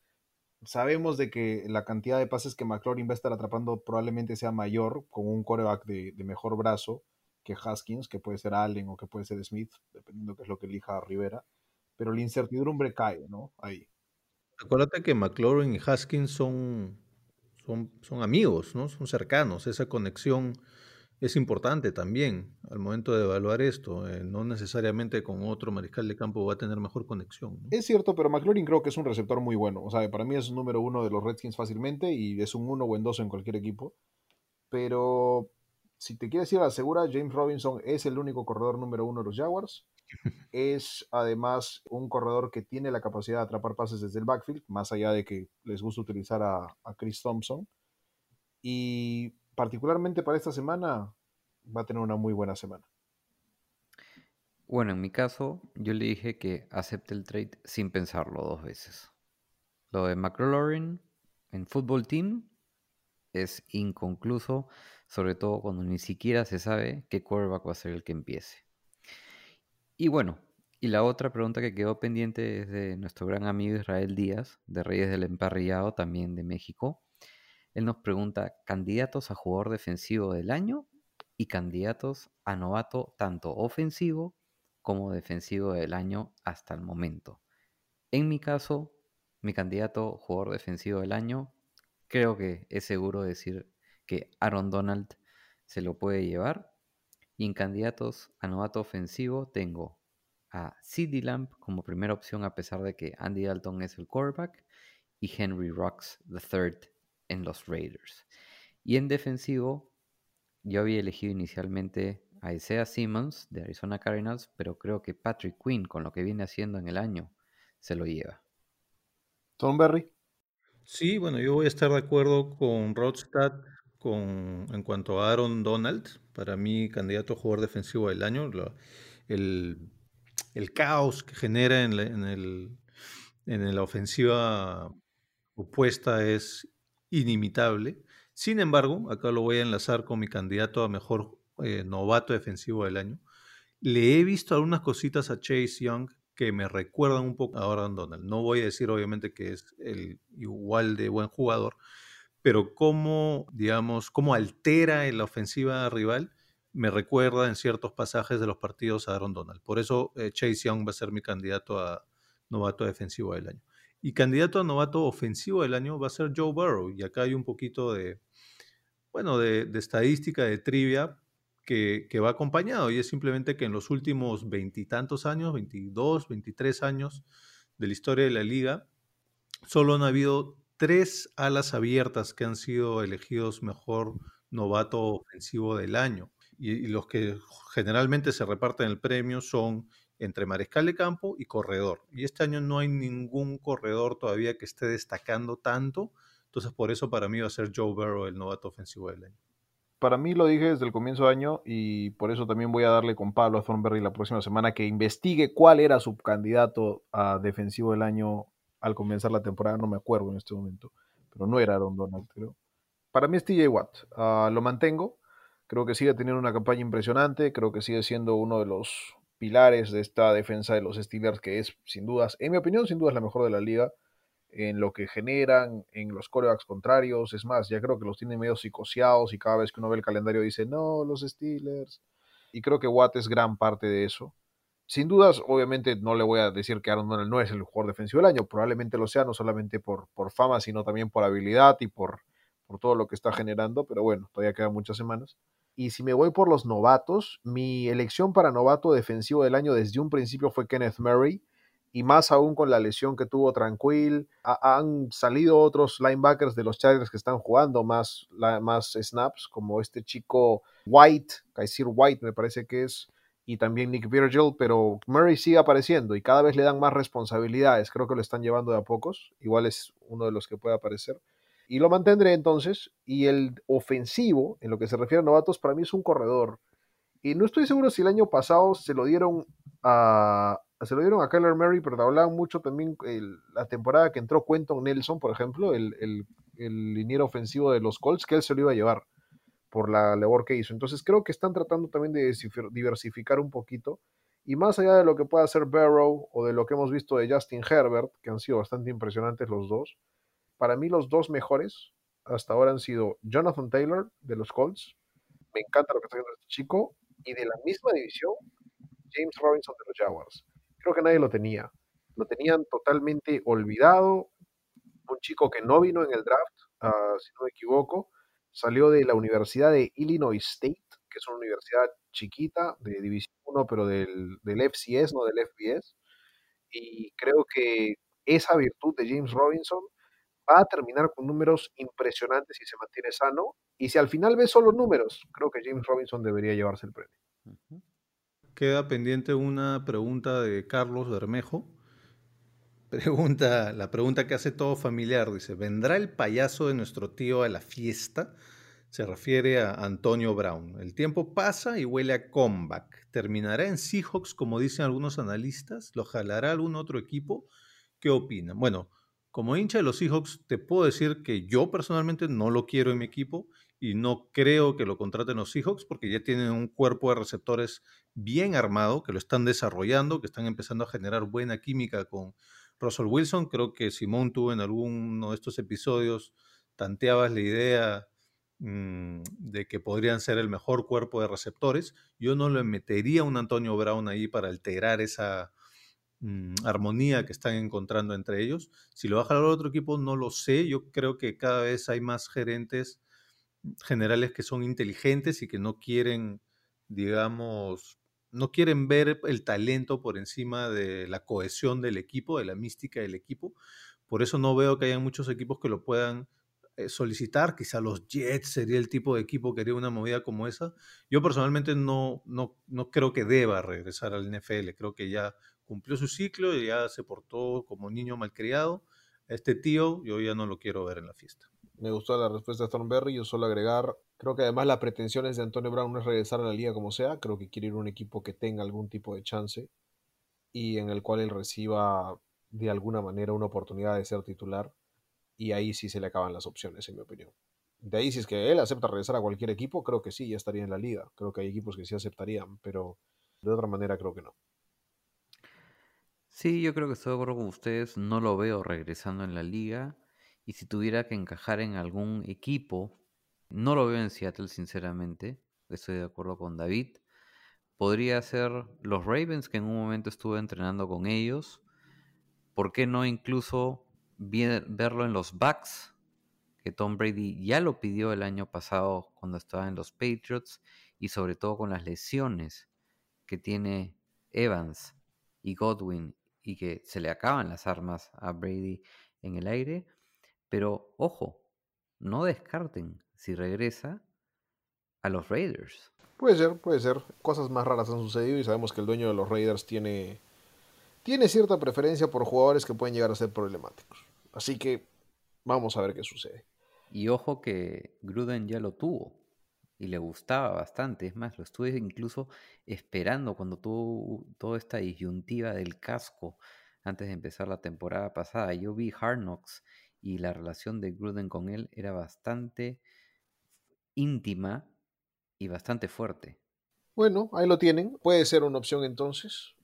Sabemos de que la cantidad de pases que McLaurin va a estar atrapando probablemente sea mayor con un coreback de, de mejor brazo que Haskins, que puede ser Allen o que puede ser Smith, dependiendo qué es lo que elija Rivera. Pero la incertidumbre cae, ¿no? Ahí. Acuérdate que McLaurin y Haskins son, son, son amigos, ¿no? Son cercanos. Esa conexión es importante también al momento de evaluar esto. eh, no necesariamente con otro mariscal de campo va a tener mejor conexión. ¿no? Es cierto, pero McLaurin creo que es un receptor muy bueno. O sea, para mí es un número uno de los Redskins fácilmente y es un uno o en dos en cualquier equipo. Pero si te quieres ir a la segura, James Robinson es el único corredor número uno de los Jaguars. [LAUGHS] Es además un corredor que tiene la capacidad de atrapar pases desde el backfield, más allá de que les gusta utilizar a, a Chris Thompson. Y particularmente para esta semana, va a tener una muy buena semana. Bueno, en mi caso, yo le dije que acepte el trade sin pensarlo dos veces. Lo de McLaurin en Football Team es inconcluso, sobre todo cuando ni siquiera se sabe qué quarterback va a ser el que empiece. Y bueno, y la otra pregunta que quedó pendiente es de nuestro gran amigo Israel Díaz, de Reyes del Emparrillado, también de México. Él nos pregunta, candidatos a jugador defensivo del año y candidatos a novato tanto ofensivo como defensivo del año hasta el momento. En mi caso, mi candidato jugador defensivo del año, creo que es seguro decir que Aaron Donald se lo puede llevar. Y en candidatos a novato ofensivo tengo a CD Lamb como primera opción a pesar de que Andy Dalton es el quarterback y Henry Rocks III en los Raiders. Y en defensivo, yo había elegido inicialmente a Isaiah Simmons de Arizona Cardinals, pero creo que Patrick Quinn, con lo que viene haciendo en el año, se lo lleva. Tom Berry. Sí, bueno, yo voy a estar de acuerdo con Rodstad con, en cuanto a Aaron Donald, para mí candidato a jugador defensivo del año. Lo- el, el caos que genera en la, en el- en la ofensiva opuesta es inimitable. Sin embargo, acá lo voy a enlazar con mi candidato a mejor eh, novato defensivo del año. Le he visto algunas cositas a Chase Young que me recuerdan un poco a Aaron Donald. No voy a decir obviamente que es el igual de buen jugador, pero cómo, digamos, cómo altera en la ofensiva rival, me recuerda en ciertos pasajes de los partidos a Aaron Donald. Por eso eh, Chase Young va a ser mi candidato a novato defensivo del año. Y candidato a novato ofensivo del año va a ser Joe Burrow. Y acá hay un poquito de, bueno, de, estadística, de trivia que, que va acompañado. Y es simplemente que en los últimos veintitantos años, 22, 23 años de la historia de la liga, solo han habido tres alas abiertas que han sido elegidos mejor novato ofensivo del año. Y los que generalmente se reparten el premio son entre mariscal de campo y corredor. Y este año no hay ningún corredor todavía que esté destacando tanto. Entonces, por eso para mí va a ser Joe Burrow el novato ofensivo del año. Para mí lo dije desde el comienzo de año y por eso también voy a darle con Pablo a Thornberry la próxima semana que investigue cuál era su candidato a defensivo del año al comenzar la temporada. No me acuerdo en este momento, pero no era Aaron Donald, creo. Para mí es TJ Watt. Uh, lo mantengo. Creo que sigue teniendo una campaña impresionante. Creo que sigue siendo uno de los pilares de esta defensa de los Steelers, que es, sin dudas, en mi opinión, sin dudas la mejor de la liga en lo que generan, en los corebacks contrarios. Es más, ya creo que los tiene medio psicoseados y cada vez que uno ve el calendario dice, no, los Steelers. Y creo que Watt es gran parte de eso. Sin dudas, obviamente no le voy a decir que Aaron Donald no es el jugador defensivo del año, probablemente lo sea, no solamente por, por fama, sino también por habilidad y por, por todo lo que está generando, pero bueno, todavía quedan muchas semanas. Y si me voy por los novatos, mi elección para novato defensivo del año desde un principio fue Kenneth Murray, y más aún con la lesión que tuvo Tranquil, ha, han salido otros linebackers de los Chargers que están jugando más, más snaps, como este chico White, Kaiser White me parece que es, y también Nick Virgil, pero Murray sigue apareciendo y cada vez le dan más responsabilidades, creo que lo están llevando de a pocos, igual es uno de los que puede aparecer. Y lo mantendré entonces, y el ofensivo, en lo que se refiere a novatos, para mí es un corredor Y no estoy seguro si el año pasado se lo dieron a, se lo dieron a Kyler Murray, pero hablaban mucho también la temporada que entró Quentin Nelson, por ejemplo, el, el, el liniero ofensivo de los Colts, que él se lo iba a llevar por la labor que hizo. Entonces creo que están tratando también de diversificar un poquito. Y más allá de lo que pueda hacer Barrow o de lo que hemos visto de Justin Herbert, que han sido bastante impresionantes los dos, para mí los dos mejores hasta ahora han sido Jonathan Taylor de los Colts. Me encanta lo que está haciendo este chico. Y de la misma división, James Robinson de los Jaguars. Creo que nadie lo tenía. Lo tenían totalmente olvidado. Un chico que no vino en el draft, ah, si no me equivoco, salió de la Universidad de Illinois State, que es una universidad chiquita de División 1, pero del, del FCS, no del FBS. Y creo que esa virtud de James Robinson va a terminar con números impresionantes si se mantiene sano. Y si al final ves solo números, creo que James Robinson debería llevarse el premio. Queda pendiente una pregunta de Carlos Bermejo. [LAUGHS] Pregunta, la pregunta que hace todo familiar, dice, ¿vendrá el payaso de nuestro tío a la fiesta? Se refiere a Antonio Brown. El tiempo pasa y huele a comeback. ¿Terminará en Seahawks, como dicen algunos analistas? ¿Lo jalará algún otro equipo? ¿Qué opinan? Bueno, como hincha de los Seahawks, te puedo decir que yo personalmente no lo quiero en mi equipo y no creo que lo contraten los Seahawks porque ya tienen un cuerpo de receptores bien armado, que lo están desarrollando, que están empezando a generar buena química con Russell Wilson. Creo que Simón tuvo en alguno de estos episodios, tanteabas la idea mm, de que podrían ser el mejor cuerpo de receptores. Yo no le metería un Antonio Brown ahí para alterar esa mm, armonía que están encontrando entre ellos. Si lo va a otro equipo, no lo sé. Yo creo que cada vez hay más gerentes generales que son inteligentes y que no quieren, digamos, no quieren ver el talento por encima de la cohesión del equipo, de la mística del equipo. Por eso no veo que haya muchos equipos que lo puedan eh, solicitar. Quizá los Jets sería el tipo de equipo que haría una movida como esa. Yo personalmente no, no, no creo que deba regresar al NFL. Creo que ya cumplió su ciclo y ya se portó como niño malcriado. Este tío yo ya no lo quiero ver en la fiesta. Me gustó la respuesta de Thornberry. Yo solo agregar, creo que además la pretensión es de Antonio Brown no es regresar a la liga como sea. Creo que quiere ir a un equipo que tenga algún tipo de chance y en el cual él reciba de alguna manera una oportunidad de ser titular. Y ahí sí se le acaban las opciones, en mi opinión. De ahí, si es que él acepta regresar a cualquier equipo, creo que sí, ya estaría en la liga. Creo que hay equipos que sí aceptarían, pero de otra manera creo que no. Sí, yo creo que estoy de acuerdo con ustedes. No lo veo regresando en la liga. Y si tuviera que encajar en algún equipo, no lo veo en Seattle, sinceramente. Estoy de acuerdo con David. Podría ser los Ravens, que en un momento estuve entrenando con ellos. ¿Por qué no incluso verlo en los Bucks? Que Tom Brady ya lo pidió el año pasado cuando estaba en los Patriots. Y sobre todo con las lesiones que tiene Evans y Godwin y que se le acaban las armas a Brady en el aire. Pero ojo, no descarten si regresa a los Raiders. Puede ser, puede ser. Cosas más raras han sucedido y sabemos que el dueño de los Raiders tiene, tiene cierta preferencia por jugadores que pueden llegar a ser problemáticos. Así que vamos a ver qué sucede. Y ojo que Gruden ya lo tuvo y le gustaba bastante. Es más, lo estuve incluso esperando cuando tuvo toda esta disyuntiva del casco antes de empezar la temporada pasada. Yo vi Hard y la relación de Gruden con él era bastante íntima y bastante fuerte. Bueno, ahí lo tienen. Puede ser una opción entonces.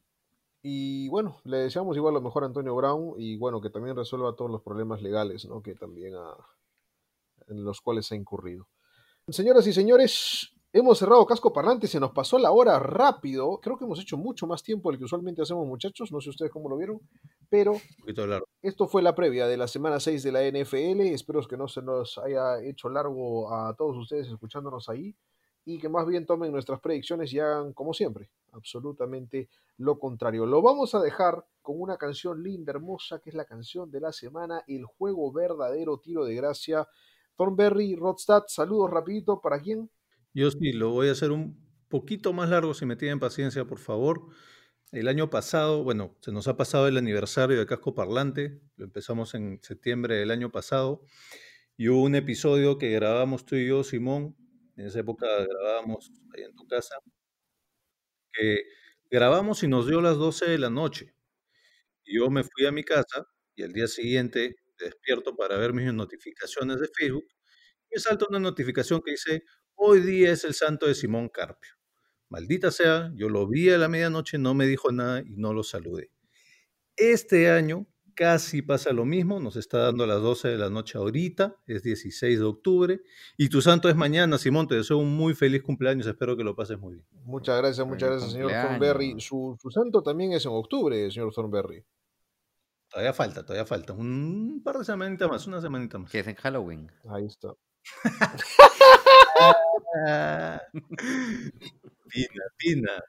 Y bueno, le deseamos igual lo mejor a Antonio Brown y bueno, que también resuelva todos los problemas legales, ¿no? Que también en los cuales ha incurrido. Señoras y señores, hemos cerrado casco parlante, se nos pasó la hora rápido. Creo que hemos hecho mucho más tiempo del que usualmente hacemos, muchachos. No sé ustedes cómo lo vieron, pero esto fue la previa de la semana 6 de la NFL. Espero que no se nos haya hecho largo a todos ustedes escuchándonos ahí y que más bien tomen nuestras predicciones y hagan como siempre, absolutamente lo contrario. Lo vamos a dejar con una canción linda, hermosa, que es la canción de la semana, El Juego Verdadero Tiro de Gracia. Thornberry, Rodstad, saludos rapidito, ¿para quién? Yo sí, lo voy a hacer un poquito más largo si me tienen paciencia, por favor. El año pasado, bueno, se nos ha pasado el aniversario de Casco Parlante, lo empezamos en septiembre del año pasado, y hubo un episodio que grabamos tú y yo, Simón, en esa época grabábamos ahí en tu casa, grabamos y nos dio las 12 de la noche. Yo me fui a mi casa y al día siguiente despierto para ver mis notificaciones de Facebook. Y me salta una notificación que dice, hoy día es el santo de Simón Carpio. Maldita sea, yo lo vi a la medianoche, no me dijo nada y no lo saludé. Este año casi pasa lo mismo, nos está dando las 12 de la noche ahorita, es 16 de octubre, y tu santo es mañana, Simón, te deseo un muy feliz cumpleaños, espero que lo pases muy bien. Muchas gracias, muchas gracias, señor cumpleaños. Thornberry. Su, su santo también es en octubre, señor Thornberry. Todavía falta, todavía falta, un par de semanitas más, una semanita más. Que es en Halloween. Ahí está. Ah. Pina, pina.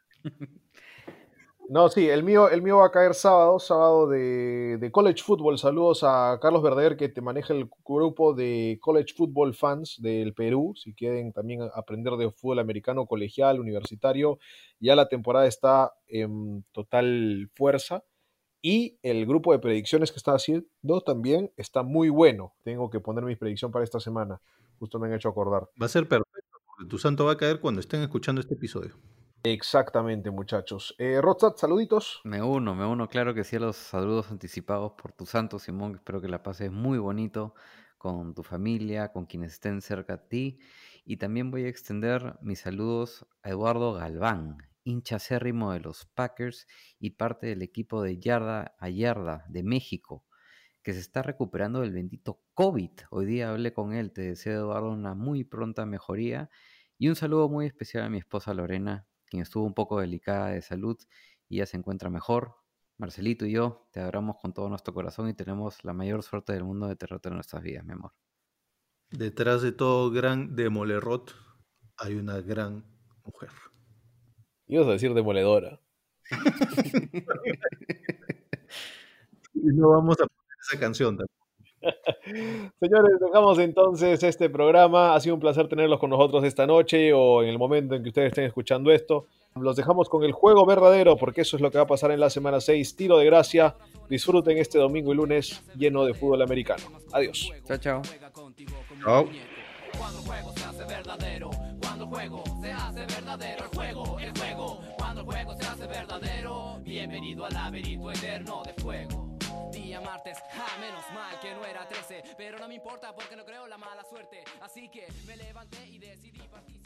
No, sí, el mío, el mío va a caer sábado, sábado de, de College Football. Saludos a Carlos Verdader, que te maneja el grupo de College Football Fans del Perú. Si quieren también aprender de fútbol americano colegial, universitario, ya la temporada está en total fuerza. Y el grupo de predicciones que está haciendo también está muy bueno. Tengo que poner mi predicción para esta semana. Justo me han hecho acordar. Va a ser perfecto, porque tu santo va a caer cuando estén escuchando este episodio. Exactamente, muchachos. Eh, Rodsat, saluditos. Me uno, me uno, claro que sí, a los saludos anticipados por tu santo, Simón. Espero que la pases muy bonito con tu familia, con quienes estén cerca a ti. Y también voy a extender mis saludos a Eduardo Galván, hincha acérrimo de los Packers y parte del equipo de Yarda a Yarda de México, que se está recuperando del bendito COVID. Hoy día hablé con él, te deseo, Eduardo, una muy pronta mejoría. Y un saludo muy especial a mi esposa Lorena, quien estuvo un poco delicada de salud y ya se encuentra mejor. Marcelito y yo te adoramos con todo nuestro corazón y tenemos la mayor suerte del mundo de tenerte en nuestras vidas, mi amor. Detrás de todo gran demolerrot hay una gran mujer. Ibas a decir demoledora. [LAUGHS] Y no vamos a poner esa canción también. [LAUGHS] Señores, dejamos entonces este programa. Ha sido un placer tenerlos con nosotros esta noche o en el momento en que ustedes estén escuchando esto. Los dejamos con el juego verdadero porque eso es lo que va a pasar en la semana 6. Tiro de gracia. Disfruten este domingo y lunes lleno de fútbol americano. Adiós. Chao, chao. Chao. Cuando el juego se hace verdadero, cuando juego se hace verdadero, el juego, verdadero, bienvenido al laberinto eterno de fuego. Día martes, ah, menos mal que no era 13, pero no me importa porque no creo la mala suerte, así que me levanté y decidí participar.